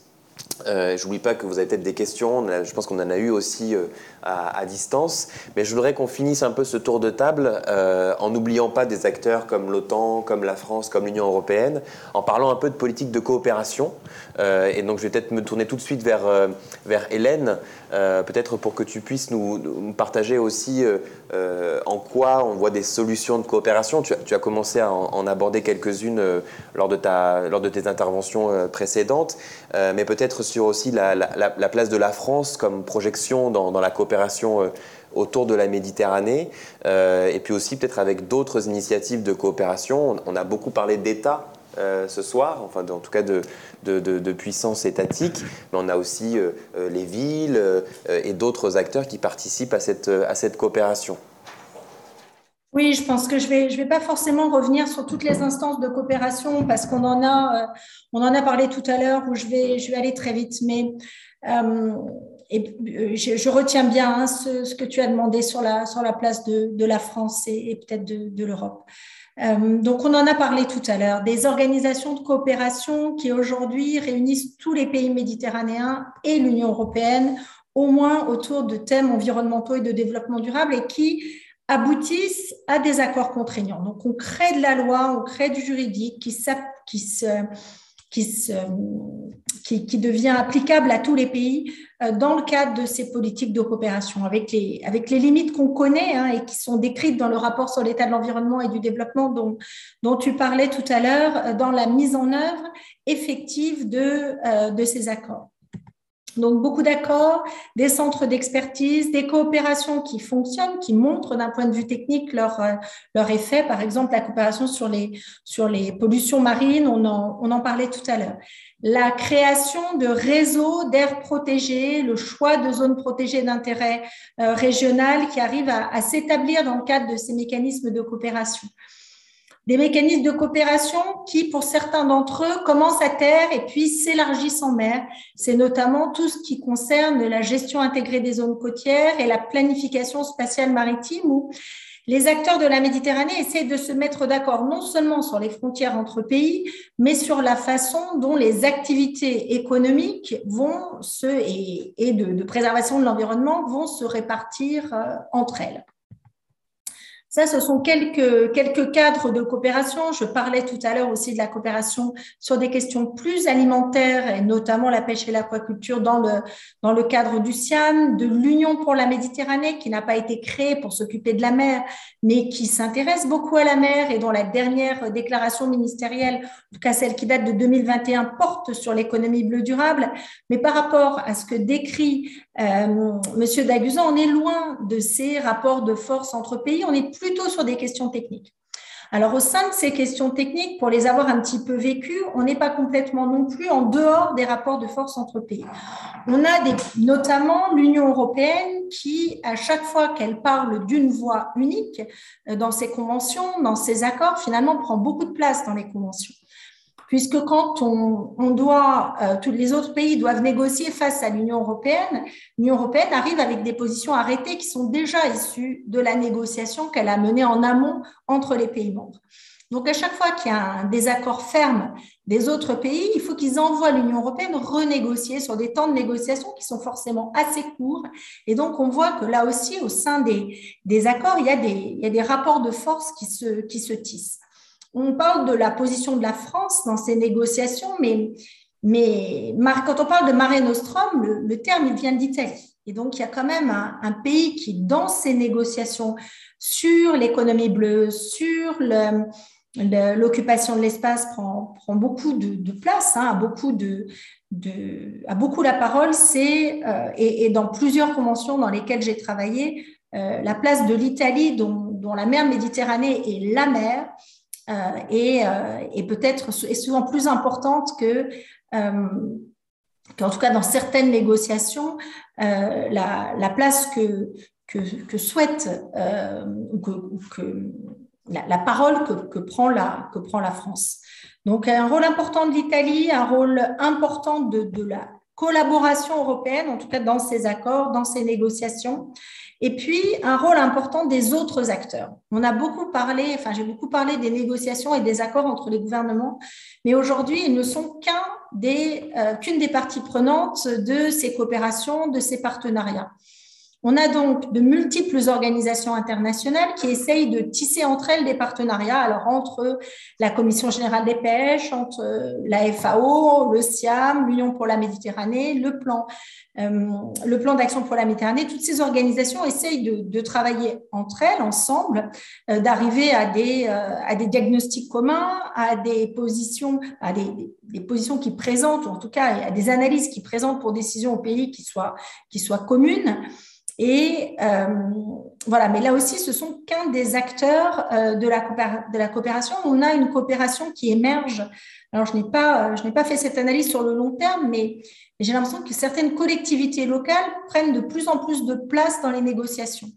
Euh, J'oublie pas que vous avez peut-être des questions. Je pense qu'on en a eu aussi à, distance. Mais je voudrais qu'on finisse un peu ce tour de table euh, en n'oubliant pas des acteurs comme l'OTAN, comme la France, comme l'Union européenne, en parlant un peu de politique de coopération. Euh, et donc je vais peut-être me tourner tout de suite vers, euh, Hélène, peut-être pour que tu puisses nous, partager aussi en quoi on voit des solutions de coopération. Tu, as commencé à en, aborder quelques-unes lors, de tes interventions précédentes, mais peut-être sur aussi la, la, la, place de la France comme projection dans la coopération euh, autour de la Méditerranée, euh, et puis aussi peut-être avec d'autres initiatives de coopération. On, a beaucoup parlé d'État euh, ce soir, enfin en tout cas de, de, puissance étatique, mais on a aussi les villes et d'autres acteurs qui participent à cette, coopération. Oui, je pense que je ne vais, pas forcément revenir sur toutes les instances de coopération parce qu'on en, a, on en a parlé tout à l'heure où je vais, je vais aller très vite. Mais et euh, je, retiens bien hein, ce, que tu as demandé sur la, place de, la France et, peut-être de, de l'Europe. Euh, donc, on en a parlé tout à l'heure, des organisations de coopération qui aujourd'hui réunissent tous les pays méditerranéens et l'Union européenne, au moins autour de thèmes environnementaux et de développement durable, et qui aboutissent à des accords contraignants. Donc, on crée de la loi, on crée du juridique qui, qui se qui, qui, devient applicable à tous les pays euh, dans le cadre de ces politiques de coopération, avec les, avec les limites qu'on connaît hein, et qui sont décrites dans le rapport sur l'état de l'environnement et du développement dont, dont tu parlais tout à l'heure, euh, dans la mise en œuvre effective de, euh, de ces accords. Donc, beaucoup d'accords, des centres d'expertise, des coopérations qui fonctionnent, qui montrent d'un point de vue technique leur, euh, leur effet. Par exemple, la coopération sur les, sur les pollutions marines, on en, on en parlait tout à l'heure. La création de réseaux d'aires protégées, le choix de zones protégées d'intérêt euh, régional qui arrivent à s'établir dans le cadre de ces mécanismes de coopération des mécanismes de coopération qui, pour certains d'entre eux, commencent à terre et puis s'élargissent en mer. C'est notamment tout ce qui concerne la gestion intégrée des zones côtières et la planification spatiale maritime où les acteurs de la Méditerranée essaient de se mettre d'accord non seulement sur les frontières entre pays, mais sur la façon dont les activités économiques vont se, et, de, préservation de l'environnement vont se répartir euh, entre elles. Ça, ce sont quelques, quelques cadres de coopération. Je parlais tout à l'heure aussi de la coopération sur des questions plus alimentaires et notamment la pêche et l'aquaculture dans le, dans le cadre du SIAM, de l'Union pour la Méditerranée qui n'a pas été créée pour s'occuper de la mer, mais qui s'intéresse beaucoup à la mer et dont la dernière déclaration ministérielle, en tout cas celle qui date de 2021, porte sur l'économie bleue durable. Mais par rapport à ce que décrit euh, Monsieur Daguzan, on est loin de ces rapports de force entre pays. On est sur des questions techniques. Alors, au sein de ces questions techniques, pour les avoir un petit peu vécues, on n'est pas complètement non plus en dehors des rapports de force entre pays. On a notamment l'Union européenne qui, à chaque fois qu'elle parle d'une voix unique euh, dans ses conventions, dans ses accords, finalement prend beaucoup de place dans les conventions puisque quand on, doit, euh, tous les autres pays doivent négocier face à l'Union européenne, l'Union européenne arrive avec des positions arrêtées qui sont déjà issues de la négociation qu'elle a menée en amont entre les pays membres. Donc, à chaque fois qu'il y a un désaccord ferme des autres pays, il faut qu'ils envoient l'Union européenne renégocier sur des temps de négociation qui sont forcément assez courts. Et donc, on voit que là aussi, au sein des, des accords, il y, a des, il y a des rapports de force qui se, qui se tissent. On parle de la position de la France dans ces négociations, mais, mais quand on parle de Mare Nostrum, le, terme vient d'Italie. Et donc, il y a quand même un, pays qui, dans ces négociations sur l'économie bleue, sur l'occupation de l'espace, prend, beaucoup de, place, hein, a, beaucoup de, la parole, euh, et, dans plusieurs conventions dans lesquelles j'ai travaillé, euh, la place de l'Italie, dont, dont, la mer Méditerranée est la mer et, et peut-être est souvent plus importante que qu'en tout cas dans certaines négociations, la, la, place que, souhaite ou que, la, parole que, prend la, France. Donc un rôle important de l'Italie, un rôle important de la collaboration européenne, en tout cas dans ces accords, dans ces négociations. Et puis, un rôle important des autres acteurs. On a beaucoup parlé, enfin, j'ai beaucoup parlé des négociations et des accords entre les gouvernements, mais aujourd'hui, ils ne sont des, euh, qu'une des parties prenantes de ces coopérations, de ces partenariats. On a donc de multiples organisations internationales qui essayent de tisser entre elles des partenariats, alors entre la Commission générale des pêches, entre euh, la FAO, le SIAM, l'Union pour la Méditerranée, le plan, euh, plan d'action pour la Méditerranée. Toutes ces organisations essayent de, travailler entre elles, ensemble, euh, d'arriver à des, diagnostics communs, à des positions, à des, positions qui présentent, ou en tout cas à des analyses qui présentent pour décision au pays qui qui soient communes. Et euh, voilà, mais là aussi, ce sont qu'un des acteurs euh, de, la coopération. On a une coopération qui émerge. Alors, je n'ai pas, n'ai pas fait cette analyse sur le long terme, mais j'ai l'impression que certaines collectivités locales prennent de plus en plus de place dans les négociations.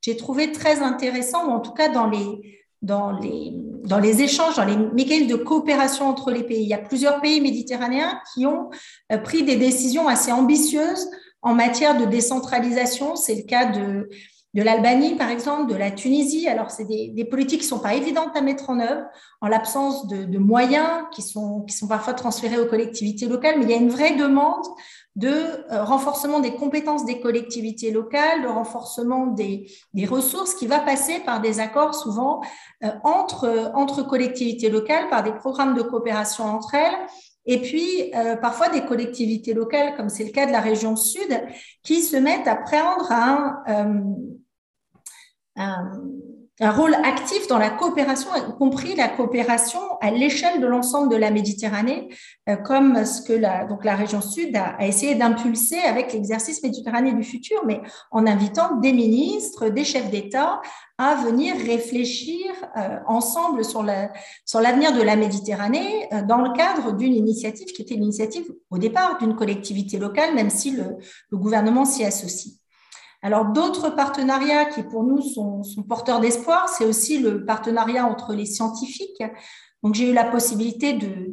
J'ai trouvé très intéressant, ou en tout cas dans les, dans les, dans les échanges, dans les mécanismes de coopération entre les pays. Il y a plusieurs pays méditerranéens qui ont euh, pris des décisions assez ambitieuses en matière de décentralisation, c'est le cas de, l'Albanie, par exemple, de la Tunisie. Alors, c'est des, politiques qui ne sont pas évidentes à mettre en œuvre en l'absence de, moyens qui sont, qui sont parfois transférés aux collectivités locales, mais il y a une vraie demande de euh, renforcement des compétences des collectivités locales, de renforcement des, des ressources qui va passer par des accords souvent euh, entre, entre collectivités locales, par des programmes de coopération entre elles et puis, euh, parfois, des collectivités locales, comme c'est le cas de la région sud, qui se mettent à prendre un, euh, un, un rôle actif dans la coopération, y compris la coopération à l'échelle de l'ensemble de la Méditerranée, euh, comme ce que la, donc la région sud a, essayé d'impulser avec l'exercice Méditerranée du futur, mais en invitant des ministres, des chefs d'État à venir réfléchir euh, ensemble sur l'avenir de la Méditerranée euh, dans le cadre d'une initiative qui était l'initiative au départ d'une collectivité locale, même si le gouvernement s'y associe. Alors, d'autres partenariats qui, pour nous, sont, porteurs d'espoir, c'est aussi le partenariat entre les scientifiques. Donc, j'ai eu la possibilité de,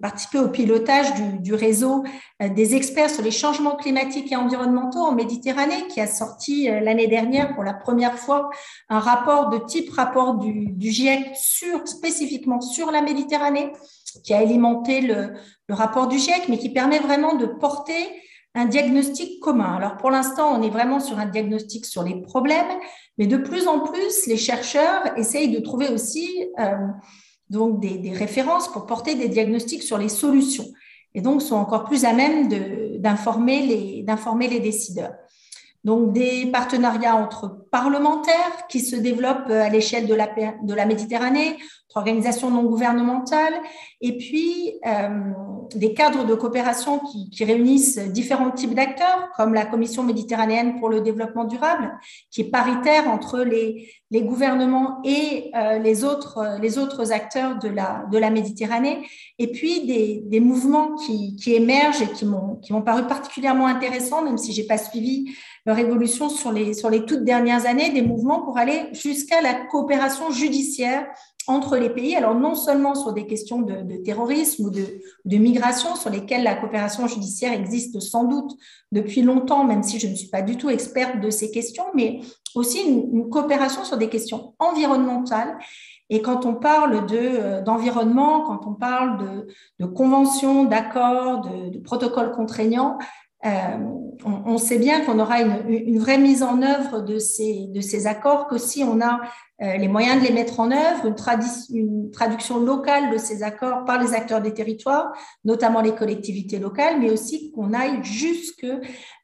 participer au pilotage du, réseau euh, des experts sur les changements climatiques et environnementaux en Méditerranée, qui a sorti euh, l'année dernière pour la première fois un rapport de type rapport du, GIEC sur, spécifiquement sur la Méditerranée, qui a alimenté le, le rapport du GIEC, mais qui permet vraiment de porter un diagnostic commun. Alors pour l'instant, on est vraiment sur un diagnostic sur les problèmes, mais de plus en plus, les chercheurs essayent de trouver aussi euh, donc des, références pour porter des diagnostics sur les solutions, et donc sont encore plus à même d'informer les, les décideurs. Donc des partenariats entre parlementaires qui se développent à l'échelle de la, de la Méditerranée, organisations non gouvernementales, et puis euh, des cadres de coopération qui, qui réunissent différents types d'acteurs, comme la Commission méditerranéenne pour le développement durable, qui est paritaire entre les, les gouvernements et euh, les, autres, les autres acteurs de la, de la Méditerranée, et puis des, des mouvements qui, qui émergent et qui m'ont paru particulièrement intéressants, même si j'ai pas suivi leur évolution sur les, sur les toutes dernières années, des mouvements pour aller jusqu'à la coopération judiciaire entre les pays, alors non seulement sur des questions de, terrorisme ou de, migration, sur lesquelles la coopération judiciaire existe sans doute depuis longtemps, même si je ne suis pas du tout experte de ces questions, mais aussi une, coopération sur des questions environnementales. Et quand on parle euh, d'environnement, quand on parle de, conventions, d'accords, de protocoles contraignants, euh, on, sait bien qu'on aura une, vraie mise en œuvre de ces, accords que on a euh, les moyens de les mettre en œuvre, une, traduction locale de ces accords par les acteurs des territoires, notamment les collectivités locales, mais aussi qu'on aille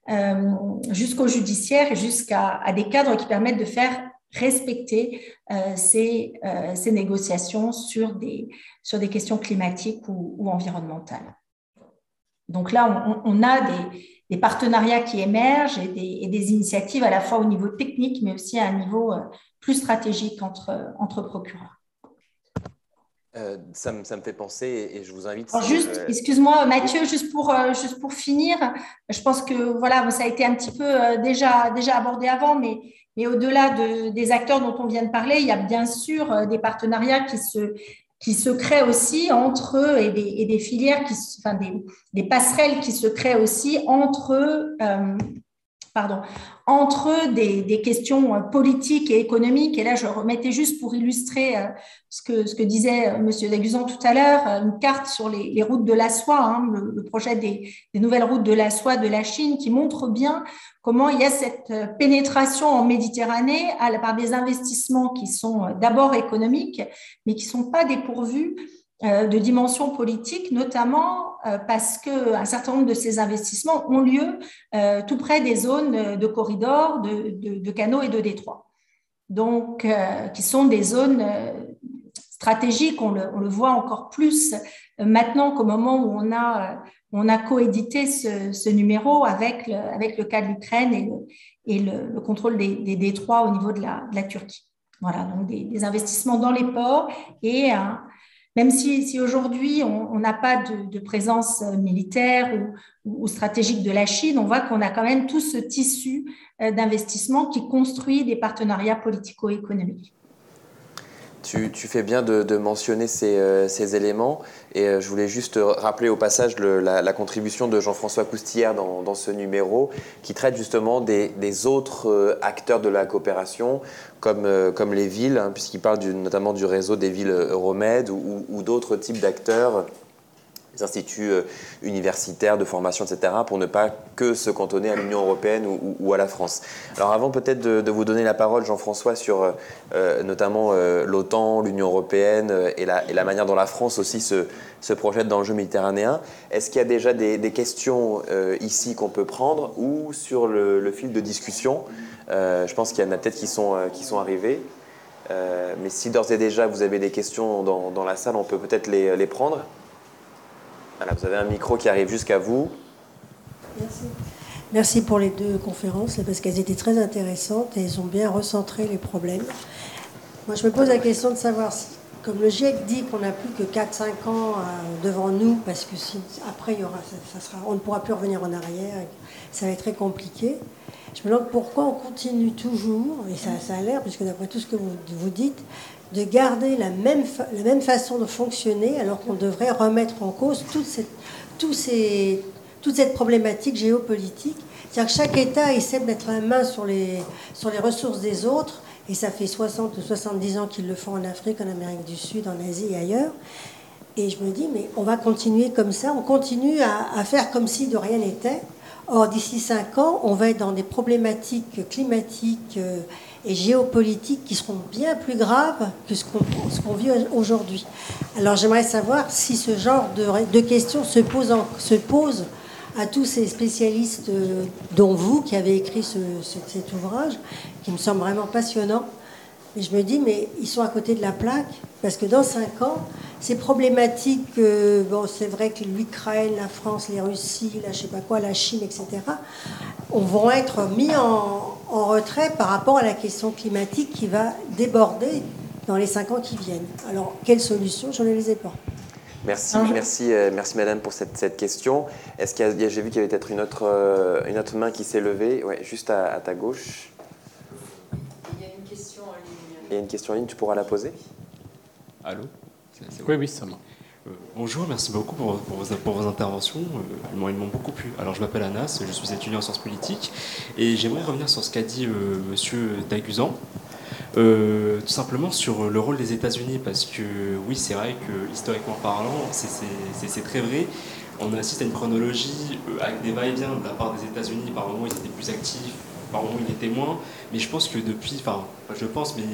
euh, jusqu'au judiciaire et jusqu'à des cadres qui permettent de faire respecter ces, négociations sur des questions climatiques ou environnementales. Donc là, on, a des, partenariats qui émergent et des, initiatives à la fois au niveau technique, mais aussi à un niveau plus stratégique entre, entre procureurs. ça, me, fait penser et je vous invite. juste, excuse-moi Mathieu, juste pour, juste pour finir, je pense que voilà, ça a été un petit peu déjà, déjà abordé avant, mais mais au-delà des acteurs dont on vient de parler, il y a bien sûr euh, des partenariats qui se, qui se créent aussi entre eux et des, et des filières, qui, enfin des, des, passerelles qui se créent aussi entre euh, pardon, entre des, des, questions euh, politiques et économiques. Et là, je remettais juste pour illustrer euh, ce que, ce que disait M. Daguzan tout à l'heure, une carte sur les, routes de la soie, hein, le, projet des, des, nouvelles routes de la soie de la Chine, qui montre bien comment il y a cette euh, pénétration en Méditerranée par des investissements qui sont d'abord économiques, mais qui ne sont pas dépourvus de dimension politique, notamment euh, parce qu'un certain nombre de ces investissements ont lieu euh, tout près des zones de corridors, de, canaux et de détroits. Donc, euh, qui sont des zones stratégiques, on le, voit encore plus maintenant qu'au moment où on a, coédité ce, numéro avec le, cas de l'Ukraine et, le, et le, contrôle des, détroits au niveau de la, Turquie. Voilà, donc des, des, investissements dans les ports et un, même si, aujourd'hui on n'a pas de, présence euh, militaire ou, stratégique de la Chine, on voit qu'on a quand même tout ce tissu euh, d'investissement qui construit des partenariats politico-économiques. Tu, fais bien de, mentionner euh, ces, éléments. Et je voulais juste rappeler au passage la, contribution de Jean-François Coustillère dans, ce numéro qui traite justement des autres acteurs de la coopération comme, euh, comme les villes, hein, puisqu'il parle notamment du réseau des villes Euromède ou, d'autres types d'acteurs, instituts euh, universitaires de formation, etc., pour ne pas que se cantonner à l'Union européenne ou, à la France. Alors avant peut-être de, vous donner la parole, Jean-François, sur euh, notamment l'OTAN, l'Union européenne et la, manière dont la France aussi se, projette dans le jeu méditerranéen, est-ce qu'il y a déjà des, questions ici qu'on peut prendre ou sur le, fil de discussion? Euh, je pense qu'il y en a peut-être qui sont, euh, qui sont arrivés. Euh, mais si d'ores et déjà vous avez des questions dans, la salle, on peut peut-être les, prendre. Voilà, vous avez un micro qui arrive jusqu'à vous. Merci. Merci pour les deux conférences, parce qu'elles étaient très intéressantes et elles ont bien recentré les problèmes. Moi, je me pose la question de savoir si, comme le GIEC dit qu'on n'a plus que 4-5 ans devant nous, parce que si, après, il y aura, ça, sera, on ne pourra plus revenir en arrière, ça va être très compliqué. Je me demande pourquoi on continue toujours, et ça, ça a l'air, puisque d'après tout ce que vous, vous dites, de garder la même, la même façon de fonctionner alors qu'on devrait remettre en cause toute cette, ces, toute cette problématique géopolitique. C'est-à-dire que chaque État essaie de mettre la main sur les, sur les ressources des autres, et ça fait 60 ou 70 ans qu'ils le font en Afrique, en Amérique du Sud, en Asie et ailleurs. Et je me dis, mais on va continuer comme ça, on continue à, à faire comme si de rien n'était. Or, d'ici cinq ans, on va être dans des problématiques climatiques euh, et géopolitiques qui seront bien plus graves que ce qu'on vit aujourd'hui. Alors, j'aimerais savoir si ce genre de, questions se pose, se pose à tous ces spécialistes, euh, dont vous, qui avez écrit cet ouvrage, qui me semble vraiment passionnant. Et je me dis, mais ils sont à côté de la plaque, parce que dans cinq ans, ces problématiques, euh, bon, c'est vrai que l'Ukraine, la France, les Russies, la je sais pas quoi, la Chine, etc., on vont être mis en, retrait par rapport à la question climatique qui va déborder dans les cinq ans qui viennent. Alors, quelle solution? Je ne les ai pas. Merci, merci, euh, merci Madame pour cette, question. Est-ce qu'il y a, j'ai vu qu'il y avait peut-être une autre, euh, une autre main qui s'est levée, ouais, juste à, à ta gauche. Il y a une question en ligne, tu pourras la poser Allô? Oui, oui, ça euh, bonjour, merci beaucoup pour, vos, interventions. Euh, elles m'ont beaucoup plu. Alors, je m'appelle Anas, je suis étudiant en sciences politiques et j'aimerais revenir sur ce qu'a dit euh, Monsieur Daguzan. tout simplement sur le rôle des États-Unis, parce que oui, c'est vrai que historiquement parlant, c'est très vrai. On assiste à une chronologie avec des va-et-vient de la part des États-Unis. Par moments, ils étaient plus actifs, par moments, ils étaient moins. Mais je pense que depuis, enfin, je pense, mais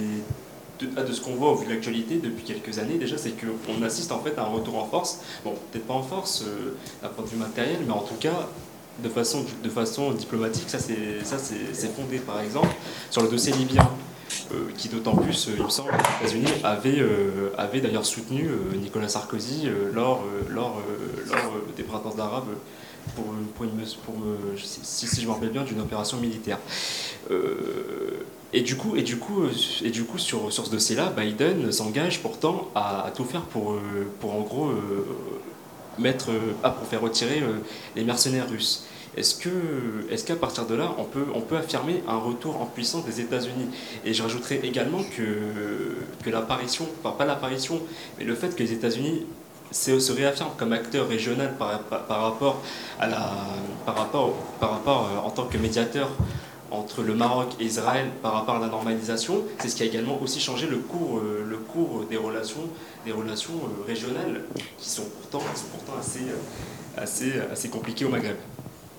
de, de ce qu'on voit au vu de l'actualité depuis quelques années déjà, c'est qu'on assiste en fait à un retour en force. Bon, peut-être pas en force euh, d'un point de vue matériel, mais en tout cas de façon, de façon diplomatique, ça c'est fondé par exemple sur le dossier libyen. qui d'autant plus, il me semble, les États-Unis avaient, avaient d'ailleurs soutenu Nicolas Sarkozy lors, lors, lors des printemps arabes pour, pour, une, pour si, si, je me rappelle bien, d'une opération militaire. Et du coup, et du coup, et du coup sur, sur ce dossier-là, Biden s'engage pourtant à, tout faire pour, pour en gros mettre, ah, pour faire retirer les mercenaires russes. Est-ce que, est qu'à partir de là, on peut, on peut affirmer un retour en puissance des États-Unis? Et je rajouterais également que, que l'apparition, enfin pas l'apparition, mais le fait que les États-Unis se réaffirment comme acteur régional par, par, rapport à la, par rapport, par rapport euh, en tant que médiateur entre le Maroc et Israël par rapport à la normalisation, c'est ce qui a également aussi changé le cours, euh, le cours des relations, des relations euh, régionales qui sont pourtant, qui sont pourtant assez, assez, assez compliquées au Maghreb.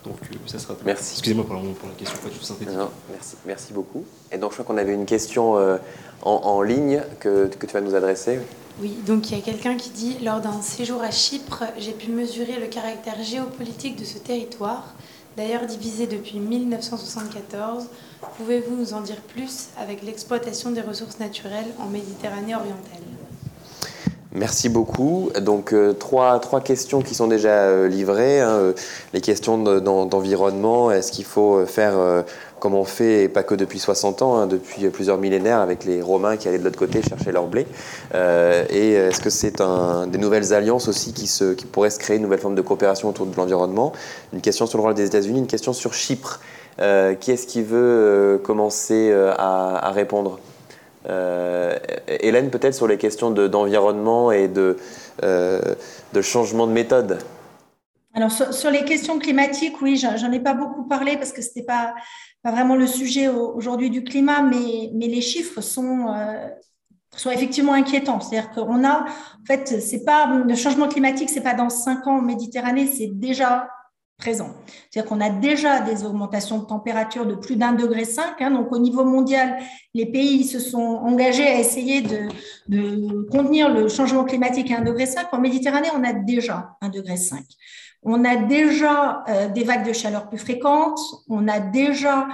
Donc euh, ça sera tout. Merci. Excusez-moi pour, la question, pas du Non, merci, merci beaucoup. Et donc je crois qu'on avait une question euh, en, ligne que, que, tu vas nous adresser. Oui, donc il y a quelqu'un qui dit Lors d'un séjour à Chypre, j'ai pu mesurer le caractère géopolitique de ce territoire, d'ailleurs divisé depuis 1974. Pouvez-vous nous en dire plus avec l'exploitation des ressources naturelles en Méditerranée orientale? Merci beaucoup. Donc euh, trois, trois questions qui sont déjà euh, livrées. Hein. Euh, les questions d'environnement, est-ce qu'il faut faire comme on fait, et pas que depuis 60 ans, hein, depuis plusieurs millénaires avec les Romains qui allaient de l'autre côté chercher leur blé Et est-ce que c'est des nouvelles alliances aussi qui, pourraient se créer, une nouvelle forme de coopération autour de l'environnement? Une question sur le rôle des États-Unis, une question sur Chypre. qui est-ce qui veut commencer à, répondre? Euh, Hélène, peut-être sur les questions d'environnement et de, euh, changement de méthode. Alors sur, les questions climatiques, oui, j'en ai pas beaucoup parlé parce que ce n'était pas, pas vraiment le sujet aujourd'hui du climat, mais, mais les chiffres sont, euh, sont effectivement inquiétants. C'est-à-dire qu'on a, en fait, c'est pas le changement climatique, c'est pas dans cinq ans en Méditerranée, c'est déjà présent. C'est-à-dire qu'on a déjà des augmentations de température de plus d'un degré cinq. Hein. donc au niveau mondial, les pays se sont engagés à essayer de, de contenir le changement climatique à un degré cinq. En Méditerranée, on a déjà un degré cinq. On a déjà euh, des vagues de chaleur plus fréquentes. On a déjà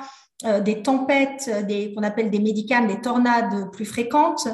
euh, des tempêtes, des, qu'on appelle des médicaments, des tornades plus fréquentes.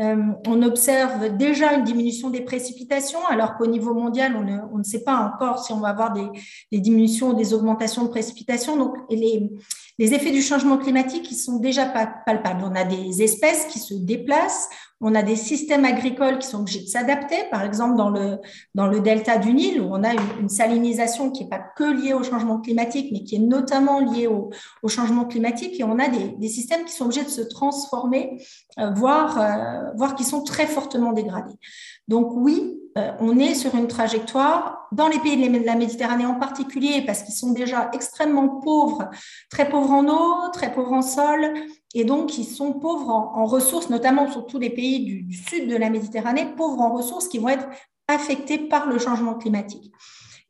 Euh, on observe déjà une diminution des précipitations, alors qu'au niveau mondial, on ne, on ne, sait pas encore si on va avoir des, des diminutions ou des augmentations de précipitations. Donc, les, les effets du changement climatique qui sont déjà palpables. On a des espèces qui se déplacent, on a des systèmes agricoles qui sont obligés de s'adapter. Par exemple, dans le, dans le delta du Nil, où on a une, salinisation qui n'est pas que liée au changement climatique, mais qui est notamment liée au, au changement climatique. Et on a des, des, systèmes qui sont obligés de se transformer, euh, voire, euh, voire qui sont très fortement dégradés. Donc oui, euh, on est sur une trajectoire dans les pays de la Méditerranée en particulier, parce qu'ils sont déjà extrêmement pauvres, très pauvres en eau, très pauvres en sol, et donc ils sont pauvres en, ressources, notamment sur tous les pays du, sud de la Méditerranée, pauvres en ressources qui vont être affectés par le changement climatique.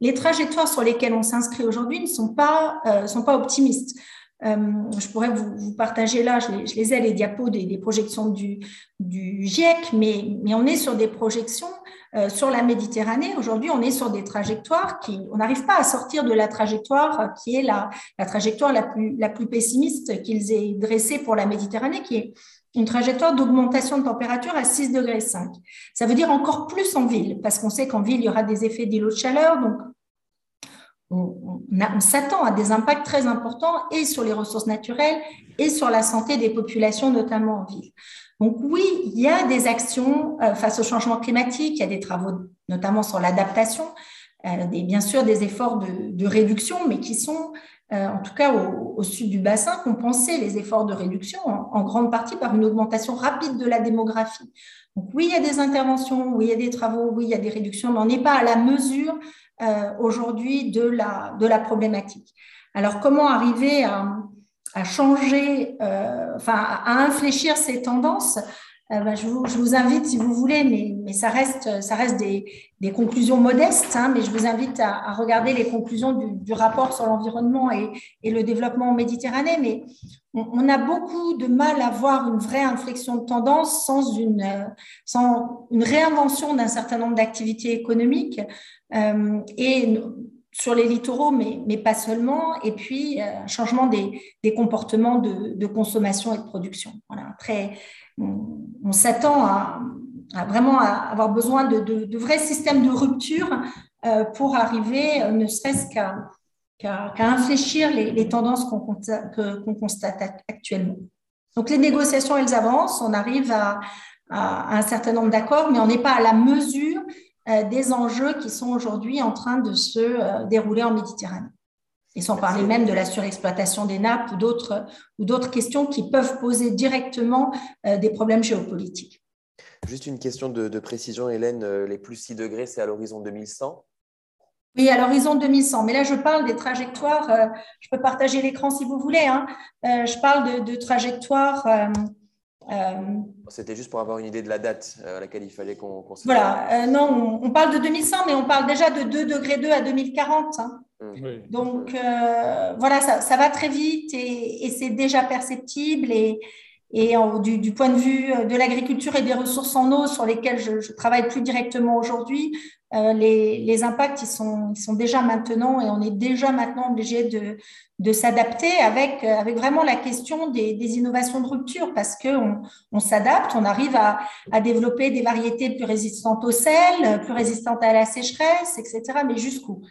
Les trajectoires sur lesquelles on s'inscrit aujourd'hui ne sont pas, euh, sont pas optimistes. Euh, je pourrais vous, partager là, je les, ai les diapos des, projections du, GIEC, mais, on est sur des projections euh, sur la Méditerranée. Aujourd'hui, on est sur des trajectoires qui, on n'arrive pas à sortir de la trajectoire qui est la, trajectoire la plus, pessimiste qu'ils aient dressée pour la Méditerranée, qui est une trajectoire d'augmentation de température à 6 degrés 5. Ça veut dire encore plus en ville, parce qu'on sait qu'en ville, il y aura des effets d'îlots de chaleur, on, s'attend à des impacts très importants et sur les ressources naturelles et sur la santé des populations, notamment en ville. Donc oui, il y a des actions euh, face au changement climatique, il y a des travaux notamment sur l'adaptation, euh, bien sûr des efforts de, réduction, mais qui sont euh, en tout cas au, sud du bassin compensés les efforts de réduction en, grande partie par une augmentation rapide de la démographie. Donc oui, il y a des interventions, oui, il y a des travaux, oui, il y a des réductions, mais on n'est pas à la mesure euh, aujourd'hui de la, de la problématique. Alors, comment arriver à, à changer, euh, enfin, à infléchir ces tendances euh, ben, je, vous, invite, si vous voulez, mais, ça reste, des, conclusions modestes, hein, mais je vous invite à, regarder les conclusions du, rapport sur l'environnement et, le développement en Méditerranée. Mais on, a beaucoup de mal à voir une vraie inflexion de tendance sans une, une réinvention d'un certain nombre d'activités économiques. Euh, et sur les littoraux, mais, pas seulement, et puis un changement des, des comportements de, de, consommation et de production. Voilà, très, on, s'attend à, vraiment avoir besoin de, vrais systèmes de rupture pour arriver, ne serait-ce qu'à infléchir les, tendances qu'on constate actuellement. Donc les négociations, elles avancent, on arrive à, un certain nombre d'accords, mais on n'est pas à la mesure euh, des enjeux qui sont aujourd'hui en train de se euh, dérouler en Méditerranée. Et sans parler même de la surexploitation des nappes ou d'autres, ou d'autres questions qui peuvent poser directement euh, des problèmes géopolitiques. Juste une question de, de précision, Hélène. Les plus 6 degrés, c'est à l'horizon 2100 oui, à l'horizon 2100. Mais là, je parle des trajectoires. je peux partager l'écran si vous voulez. Hein. je parle de, de trajectoires euh, C'était juste pour avoir une idée de la date euh, à laquelle il fallait qu'on Voilà, euh, non, on, parle de 2100, mais on parle déjà de 2 degrés 2 à 2040. Hein. Mmh. Donc voilà, ça, va très vite et, c'est déjà perceptible. Et, et du, point de vue de l'agriculture et des ressources en eau sur lesquelles je, je travaille plus directement aujourd'hui, les, les, impacts ils sont, ils sont déjà maintenant et on est déjà maintenant obligé de, de s'adapter avec, euh, avec vraiment la question des, des innovations de rupture parce qu'on on, s'adapte, on arrive à, à, développer des variétés plus résistantes au sel, plus résistantes à la sécheresse, etc. Mais jusqu'où?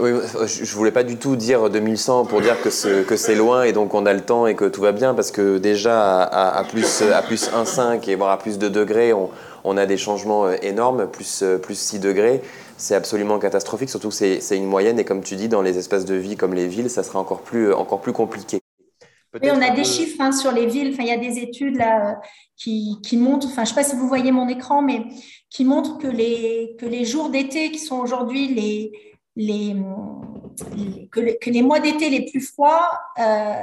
Oui, je ne voulais pas du tout dire 2100 pour dire que c'est loin et donc on a le temps et que tout va bien parce que déjà à, à plus, à plus 1,5 et voire à plus de degrés, on, on, a des changements euh, énormes, plus, plus 6 degrés c'est absolument catastrophique, surtout que c'est une moyenne et comme tu dis, dans les espaces de vie comme les villes, ça sera encore plus, encore plus compliqué. Oui, on a des chiffres hein, sur les villes. Enfin, il y a des études là qui, qui montrent. Enfin, je ne sais pas si vous voyez mon écran, mais qui montrent que les que les jours d'été qui sont aujourd'hui les les, que, les mois d'été les plus froids euh,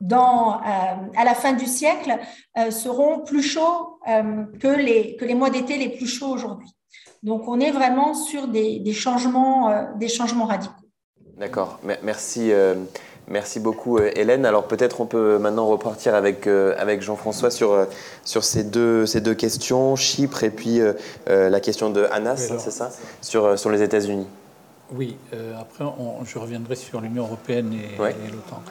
dans, euh, à la fin du siècle euh, seront plus chauds que, les, que les mois d'été les plus chauds aujourd'hui. Donc, on est vraiment sur des, changements, euh, des changements radicaux. D'accord. Merci. Euh, merci beaucoup Hélène. Alors peut-être on peut maintenant repartir avec, avec Jean-François sur, sur ces, deux, ces deux questions, Chypre et puis la question de Anas, c'est ça, sur, sur les États-Unis. Oui, après je reviendrai sur l'Union européenne et, l'OTAN.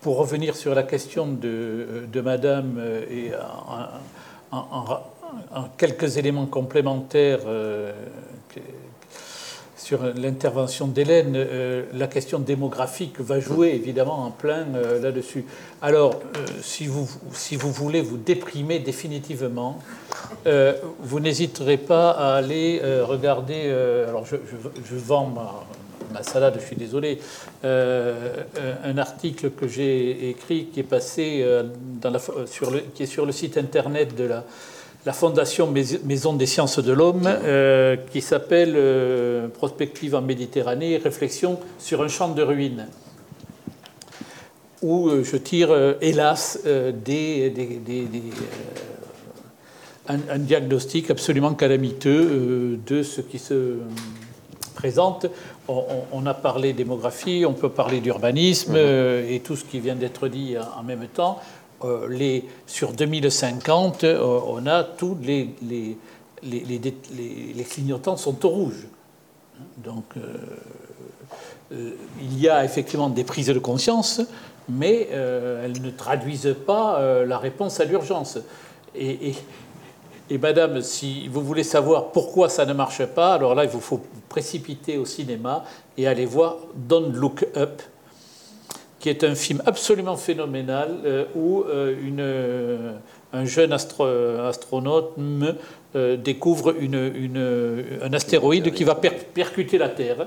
pour revenir sur la question de, de Madame et en, quelques éléments complémentaires euh, sur l'intervention d'Hélène, euh, la question démographique va jouer évidemment en plein euh, là-dessus. Alors, si, vous, si vous voulez vous déprimer définitivement, vous n'hésiterez pas à aller regarder. alors, je, vends ma, salade, je suis désolé. un article que j'ai écrit qui est passé sur le, qui est sur le site internet de la la Fondation Maison des sciences de l'homme, euh, qui s'appelle euh, Prospective en Méditerranée, réflexion sur un champ de ruines, où euh, je tire, hélas, des, un, diagnostic absolument calamiteux de ce qui se présente. On, a parlé démographie, on peut parler d'urbanisme mm-hmm. et tout ce qui vient d'être dit en même temps. Euh, sur 2050, euh, on a tous les, clignotants sont au rouge. Donc, euh, il y a effectivement des prises de conscience, mais elles ne traduisent pas la réponse à l'urgence. Et, madame, si vous voulez savoir pourquoi ça ne marche pas, alors là, il vous faut précipiter au cinéma et aller voir Don't Look Up qui est un film absolument phénoménal euh, où euh, une, euh, un jeune astronaute découvre une, une, un astéroïde qui va percuter la Terre.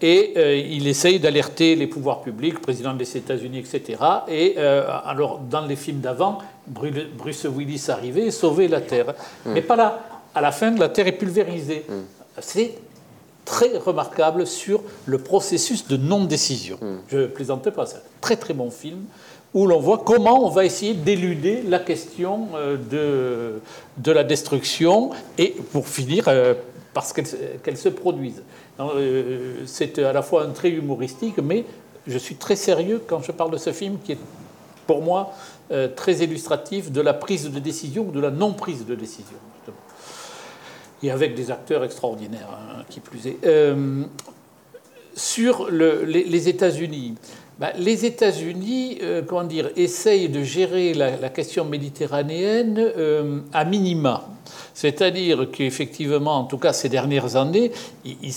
Et il essaye d'alerter les pouvoirs publics, le président des États-Unis, etc. Et alors, dans les films d'avant, Bruce Willis arrivait et sauvait la Terre. Hmm. Mais pas là. À la fin, la Terre est pulvérisée. Hmm. C'est très remarquable sur le processus de non-décision. Hmm. Je ne plaisante pas, c'est un très très bon film où l'on voit comment on va essayer d'éluder la question euh, de, de la destruction et pour finir euh, parce qu'elle se produise. Euh, c'est à la fois un trait humoristique, mais je suis très sérieux quand je parle de ce film qui est pour moi très illustratif de la prise de décision ou de la non-prise de décision. Et avec des acteurs extraordinaires, hein, qui plus est. sur les, États-Unis, bah, les États-Unis, comment dire, essayent de gérer la, question méditerranéenne à minima. C'est-à-dire qu'effectivement, en tout cas ces dernières années, ils,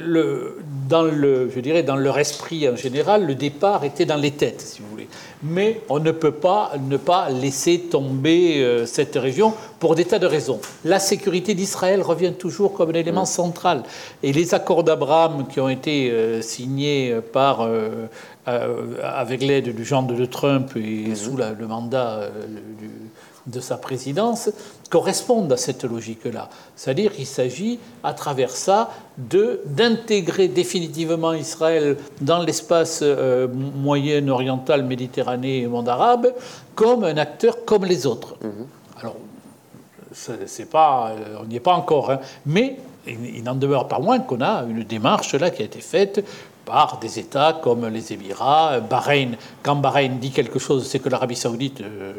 le, dans, le, je dirais, dans leur esprit en général, le départ était dans les têtes, si vous voulez. Mais on ne peut pas ne pas laisser tomber euh, cette région pour des tas de raisons. La sécurité d'Israël revient toujours comme un élément mm. central. Et les accords d'Abraham qui ont été euh, signés par, euh, avec l'aide du genre de Trump et mm-hmm. sous le mandat du de sa présidence correspondent à cette logique-là. C'est-à-dire qu'il s'agit, à travers ça, d'intégrer définitivement Israël dans l'espace euh, moyen-oriental, méditerranéen et monde arabe comme un acteur comme les autres. Mm-hmm. Alors, c'est pas, euh, on n'y est pas encore, hein. mais il, n'en demeure pas moins qu'on a une démarche là qui a été faite par des États comme les Émirats, Bahreïn. Quand Bahreïn dit quelque chose, c'est que l'Arabie saoudite euh,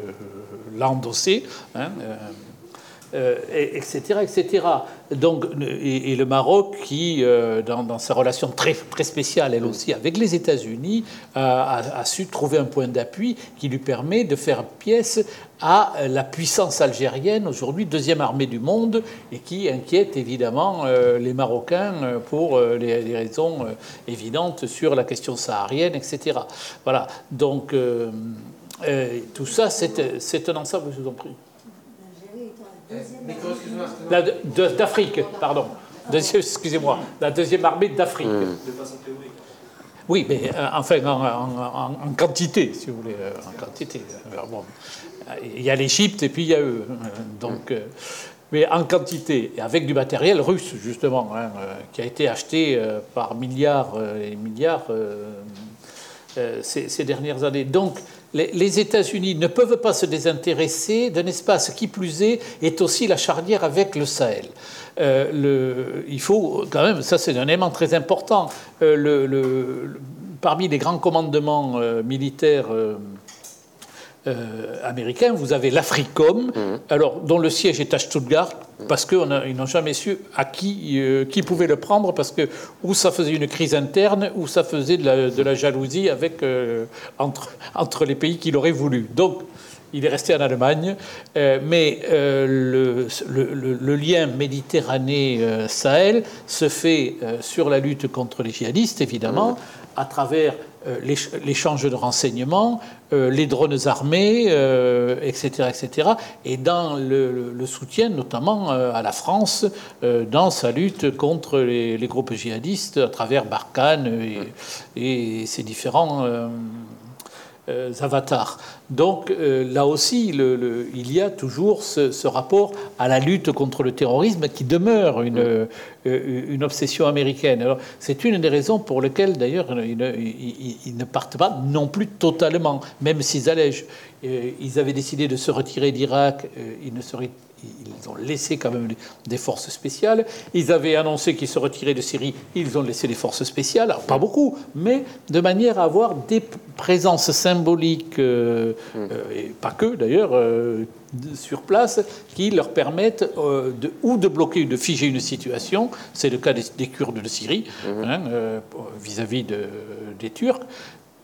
l'a endossé. Euh, euh, etc., etc. Donc, et, le Maroc, qui, euh, dans, sa relation très, très spéciale, elle aussi, avec les États-Unis, a, su trouver un point d'appui qui lui permet de faire pièce à la puissance algérienne, aujourd'hui deuxième armée du monde, et qui inquiète évidemment les Marocains pour les, raisons évidentes sur la question saharienne, etc. Voilà. Donc, tout ça, c'est un ensemble, je vous en prie. D'Afrique, pardon. Excusez-moi, la deuxième armée d'Afrique. Hmm. Oui, mais euh, enfin en, quantité, si vous voulez, euh, en quantité. il y a l'Égypte et puis il y a eux. Donc, euh, mais en quantité, et avec du matériel russe, justement, hein, qui a été acheté par milliards et milliards ces, ces, dernières années. Donc, les États-Unis ne peuvent pas se désintéresser d'un espace qui plus est est aussi la charnière avec le Sahel. Euh, il faut quand même, ça c'est un élément très important. Euh, parmi les grands commandements euh, militaires euh, américain, vous avez l'Africom, mhm. alors dont le siège est à Stuttgart, parce qu'ils n'ont jamais su à qui, euh, qui pouvait le prendre, parce que ou ça faisait une crise interne, ou ça faisait de la, jalousie avec, euh, entre, entre les pays qu'il aurait voulu. Donc, il est resté en Allemagne, mais le, le, lien Méditerranée-Sahel se fait sur la lutte contre les djihadistes, évidemment, mhm. à travers l'échange de renseignements, euh, les drones armés, etc., euh, etc., et dans le, soutien notamment à la France dans sa lutte contre les, groupes djihadistes à travers Barkhane et, et ses différents euh, avatars. Donc euh, là aussi, il y a toujours ce, rapport à la lutte contre le terrorisme qui demeure une, euh, obsession américaine. C'est une des raisons pour lesquelles d'ailleurs ils, ne partent pas non plus totalement, même s'ils allègent. Ils avaient décidé de se retirer d'Irak, ils ne seraient ils ont laissé quand même des forces spéciales. Ils avaient annoncé qu'ils se retiraient de Syrie, ils ont laissé des forces spéciales, Alors, pas beaucoup, mais de manière à avoir des présences symboliques, euh, euh, et pas que d'ailleurs, euh, sur place, qui leur permettent de, ou de bloquer ou de figer une situation, c'est le cas des, Kurdes de Syrie, mmh. hein, vis-à-vis des Turcs,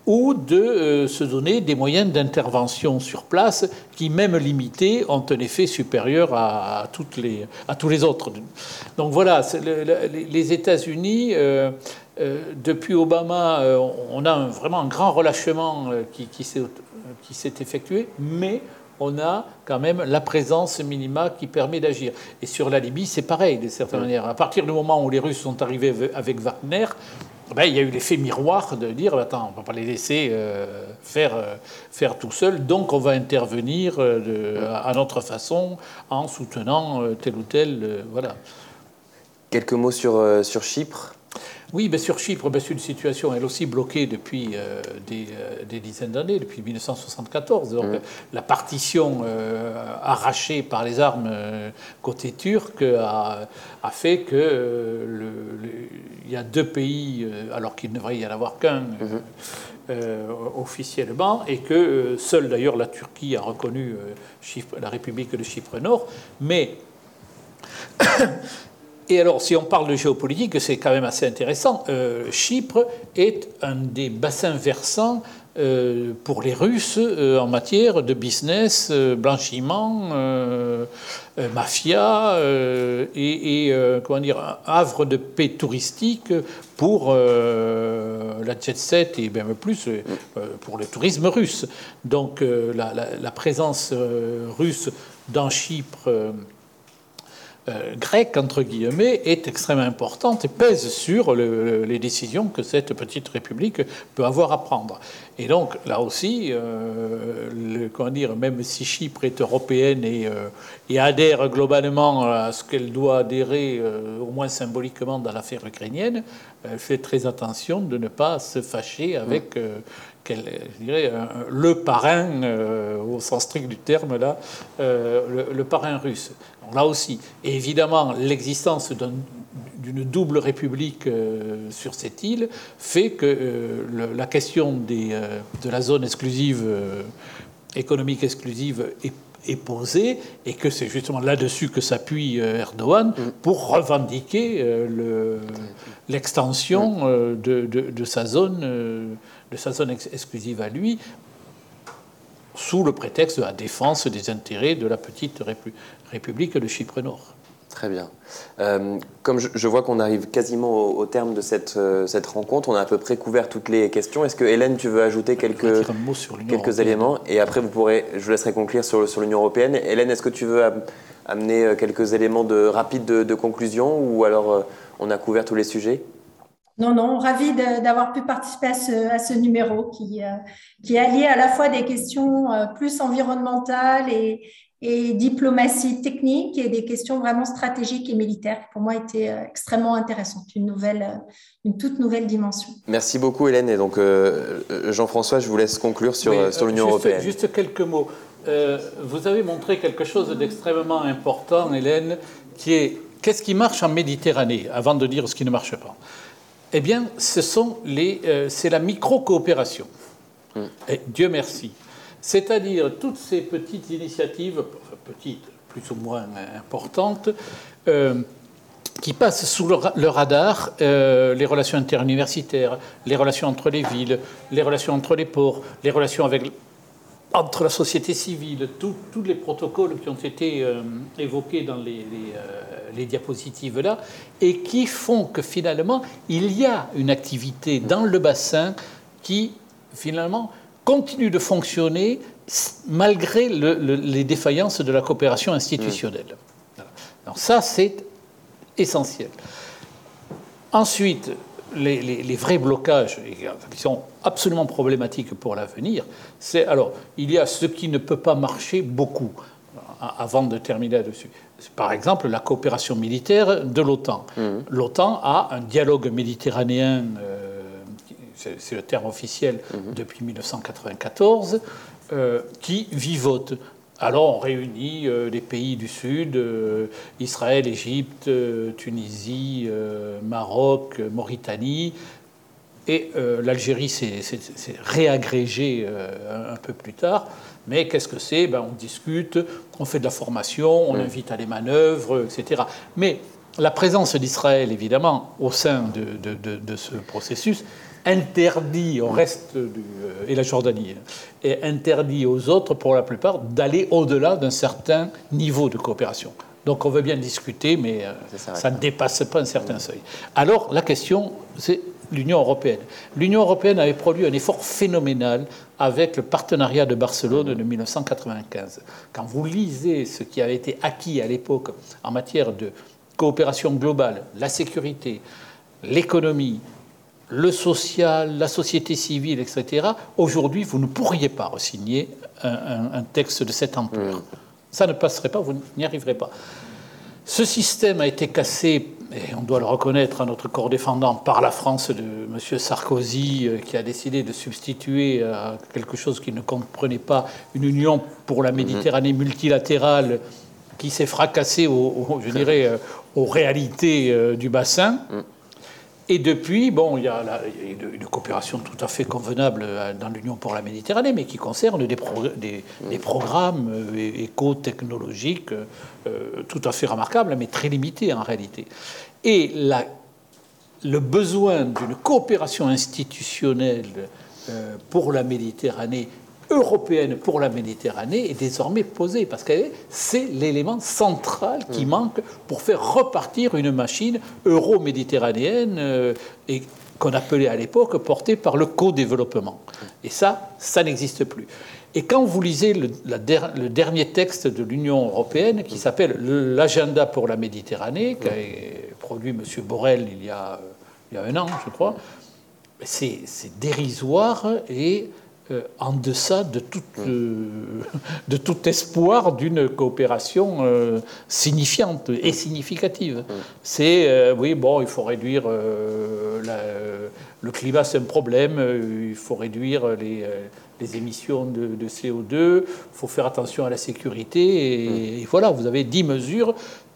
ou de euh, se donner des moyens d'intervention sur place qui, même limités, ont un effet supérieur à, toutes les, à tous les autres. Donc voilà, les États-Unis, euh, euh, depuis Obama, on a vraiment un grand relâchement qui, qui s'est effectué, mais on a quand même la présence minima qui permet d'agir. Et sur la Libye, c'est pareil, de certaine manière. À partir du moment où les Russes sont arrivés avec Wagner, ben, il y a eu l'effet miroir de dire attends, on ne va pas les laisser euh, faire, euh, faire tout seul, donc on va intervenir euh, à notre façon en soutenant tel ou tel. voilà. Quelques mots sur Chypre? Oui, mais sur Chypre, c'est une situation, elle aussi, bloquée depuis euh, euh, des, dizaines d'années, depuis 1974. Donc, mmh. la partition euh, arrachée par les armes côté turc a, fait que il y a deux pays, alors qu'il ne devrait y en avoir qu'un. Mmh. officiellement, et que seule d'ailleurs la Turquie a reconnu la République de Chypre Nord, mais Et alors, si on parle de géopolitique, c'est quand même assez intéressant. Euh, Chypre est un des bassins versants euh, pour les Russes euh, en matière de business, blanchiment, mafia et, comment dire, havre de paix touristique pour la jet set et même plus pour le tourisme russe. Donc la, la, présence russe dans Chypre euh, grecque, entre guillemets, est extrêmement importante et pèse sur les décisions que cette petite république peut avoir à prendre. Et donc, là aussi, euh, le, comment dire, même si Chypre est européenne et, euh, et adhère globalement à ce qu'elle doit adhérer, au moins symboliquement, dans l'affaire ukrainienne, elle fait très attention de ne pas se fâcher avec je dirais, le parrain, au sens strict du terme, là, le, parrain russe là aussi. Et évidemment, l'existence d'une double république euh, sur cette île fait que euh, la question euh, de la zone exclusive, économique exclusive, est, posée et que c'est justement là-dessus que s'appuie Erdogan mm. pour revendiquer l'extension de, sa zone, de sa zone exclusive à lui sous le prétexte de la défense des intérêts de la petite République de Chypre Nord. Très bien. Euh, comme je, vois qu'on arrive quasiment au, terme de cette, euh, cette, rencontre, on a à peu près couvert toutes les questions. Est-ce que Hélène, tu veux ajouter quelques, quelques éléments Et après, vous pourrez, je vous laisserai conclure sur, sur l'Union européenne. Hélène, est-ce que tu veux amener euh, quelques éléments de, rapides de, de conclusion ou alors on a couvert tous les sujets? Non, non, ravi d'avoir pu participer à ce, à ce numéro qui, euh, qui est allié à la fois des questions euh, plus environnementales et, et diplomatie technique et des questions vraiment stratégiques et militaires qui pour moi étaient euh, extrêmement intéressantes, une, nouvelle, une toute nouvelle dimension. Merci beaucoup Hélène et donc Jean-François, je vous laisse conclure sur, sur l'Union européenne. Juste quelques mots. vous avez montré quelque chose d'extrêmement important Hélène, qui est qu'est-ce qui marche en Méditerranée, avant de dire ce qui ne marche pas? Eh bien, ce sont les, euh, c'est la micro-coopération. Mm. Et Dieu merci. C'est-à-dire toutes ces petites initiatives, petites, plus ou moins importantes, euh, qui passent sous le, radar euh, les relations interuniversitaires, les relations entre les villes, les relations entre les ports, les relations avec entre la société civile, tous les protocoles qui ont été euh, évoqués dans les, euh, diapositives là, et qui font que finalement, il y a une activité dans le bassin qui finalement continue de fonctionner malgré les défaillances de la coopération institutionnelle. Alors ça, c'est essentiel. Ensuite, les, vrais blocages qui sont absolument problématiques pour l'avenir, c'est alors il y a ce qui ne peut pas marcher beaucoup avant de terminer là-dessus. Par exemple, la coopération militaire de l'OTAN. Mmh. L'OTAN a un dialogue méditerranéen, euh, c'est le terme officiel mmh. depuis 1994, euh, qui vivote. Alors on réunit euh, les pays du Sud, euh, Israël, Égypte, euh, Tunisie, Maroc, Mauritanie, et l'Algérie s'est réagrégée un peu plus tard. Mais qu'est-ce que c'est? Ben, On discute, on fait de la formation, on mm. invite à des manœuvres, etc. Mais la présence d'Israël, évidemment, au sein de ce processus, interdit au reste du, euh, et la Jordanie et interdit aux autres pour la plupart d'aller au-delà d'un certain niveau de coopération. Donc on veut bien discuter, mais euh, ça, ne dépasse pas un certain seuil. Alors la question, c'est l'Union européenne. L'Union européenne avait produit un effort phénoménal avec le partenariat de Barcelone de 1995. Quand vous lisez ce qui avait été acquis à l'époque en matière de coopération globale, la sécurité, l'économie, le social, la société civile, etc., aujourd'hui, vous ne pourriez pas resigner un, texte de cette ampleur. Mm. Ça ne passerait pas, vous n'y arriverez pas. Ce système a été cassé, et on doit le reconnaître à notre corps défendant, par la France de M. Sarkozy, euh, qui a décidé de substituer à quelque chose qu'il ne comprenait pas une union pour la Méditerranée multilatérale qui s'est fracassée, je dirais, euh, aux réalités euh, du bassin. Mm. Et depuis, bon, il y a une, coopération tout à fait convenable euh, dans l'Union pour la Méditerranée, mais qui concerne des, programmes euh, éco-technologiques tout à fait remarquables, mais très limités en réalité. Et le besoin d'une coopération institutionnelle pour la Méditerranée européenne pour la Méditerranée est désormais posée, parce que c'est l'élément central qui mm. manque pour faire repartir une machine euro-méditerranéenne euh, et qu'on appelait à l'époque portée par le co-développement. Et ça, ça n'existe plus. Et quand vous lisez le, le dernier texte de l'Union européenne, qui s'appelle l'Agenda pour la Méditerranée, qui a produit M. Borrell il y a, il y a un an, je crois, c'est dérisoire et euh, en deçà de tout, euh, (laughs) de tout espoir d'une coopération euh, signifiante et significative. C'est, oui, bon, il faut réduire le climat, c'est un problème, il faut réduire les, les émissions de, CO2, il faut faire attention à la sécurité, et, voilà, vous avez dix mesures,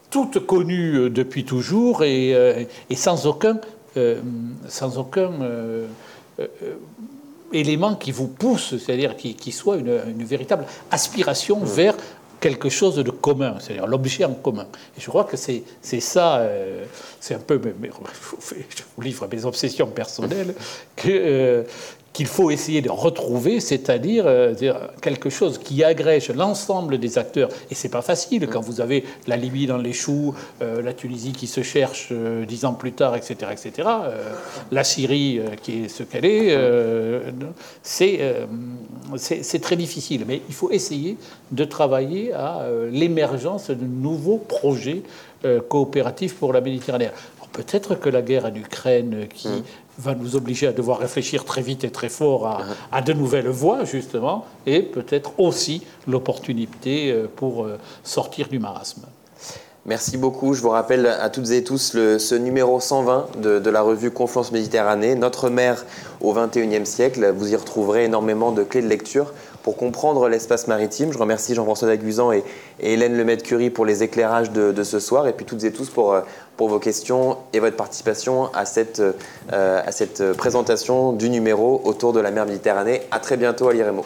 toutes connues depuis toujours et, et sans aucun, sans aucun élément qui vous pousse, c'est-à-dire qui, soit une, véritable aspiration vers quelque chose de commun, c'est-à-dire l'objet en commun. Et je crois que c'est ça, euh, c'est un peu, je vous livre mes obsessions personnelles, que, euh, qu'il faut essayer de retrouver, c'est-à-dire euh, quelque chose qui agrège l'ensemble des acteurs. Et c'est pas facile quand vous avez la Libye dans les choux, euh, la Tunisie qui se cherche euh, dix ans plus tard, etc., etc. la Syrie qui est ce qu'elle est. c'est très difficile, mais il faut essayer de travailler à l'émergence de nouveaux projets coopératifs pour la Méditerranée. Peut-être que la guerre en Ukraine, qui mmh va nous obliger à devoir réfléchir très vite et très fort à, de nouvelles voies, justement, et peut-être aussi l'opportunité euh, pour euh, sortir du marasme. Merci beaucoup. Je vous rappelle à toutes et tous ce numéro 120 de, de, la revue Confluence Méditerranée, Notre mer au XXIe siècle. Vous y retrouverez énormément de clés de lecture pour comprendre l'espace maritime. Je remercie Jean-François Daguzan et, Hélène Lemaitre-Curie pour les éclairages de, ce soir et puis toutes et tous pour, euh, vos questions et votre participation à cette, euh, à cette présentation du numéro autour de la mer Méditerranée. À très bientôt à l'IREMO.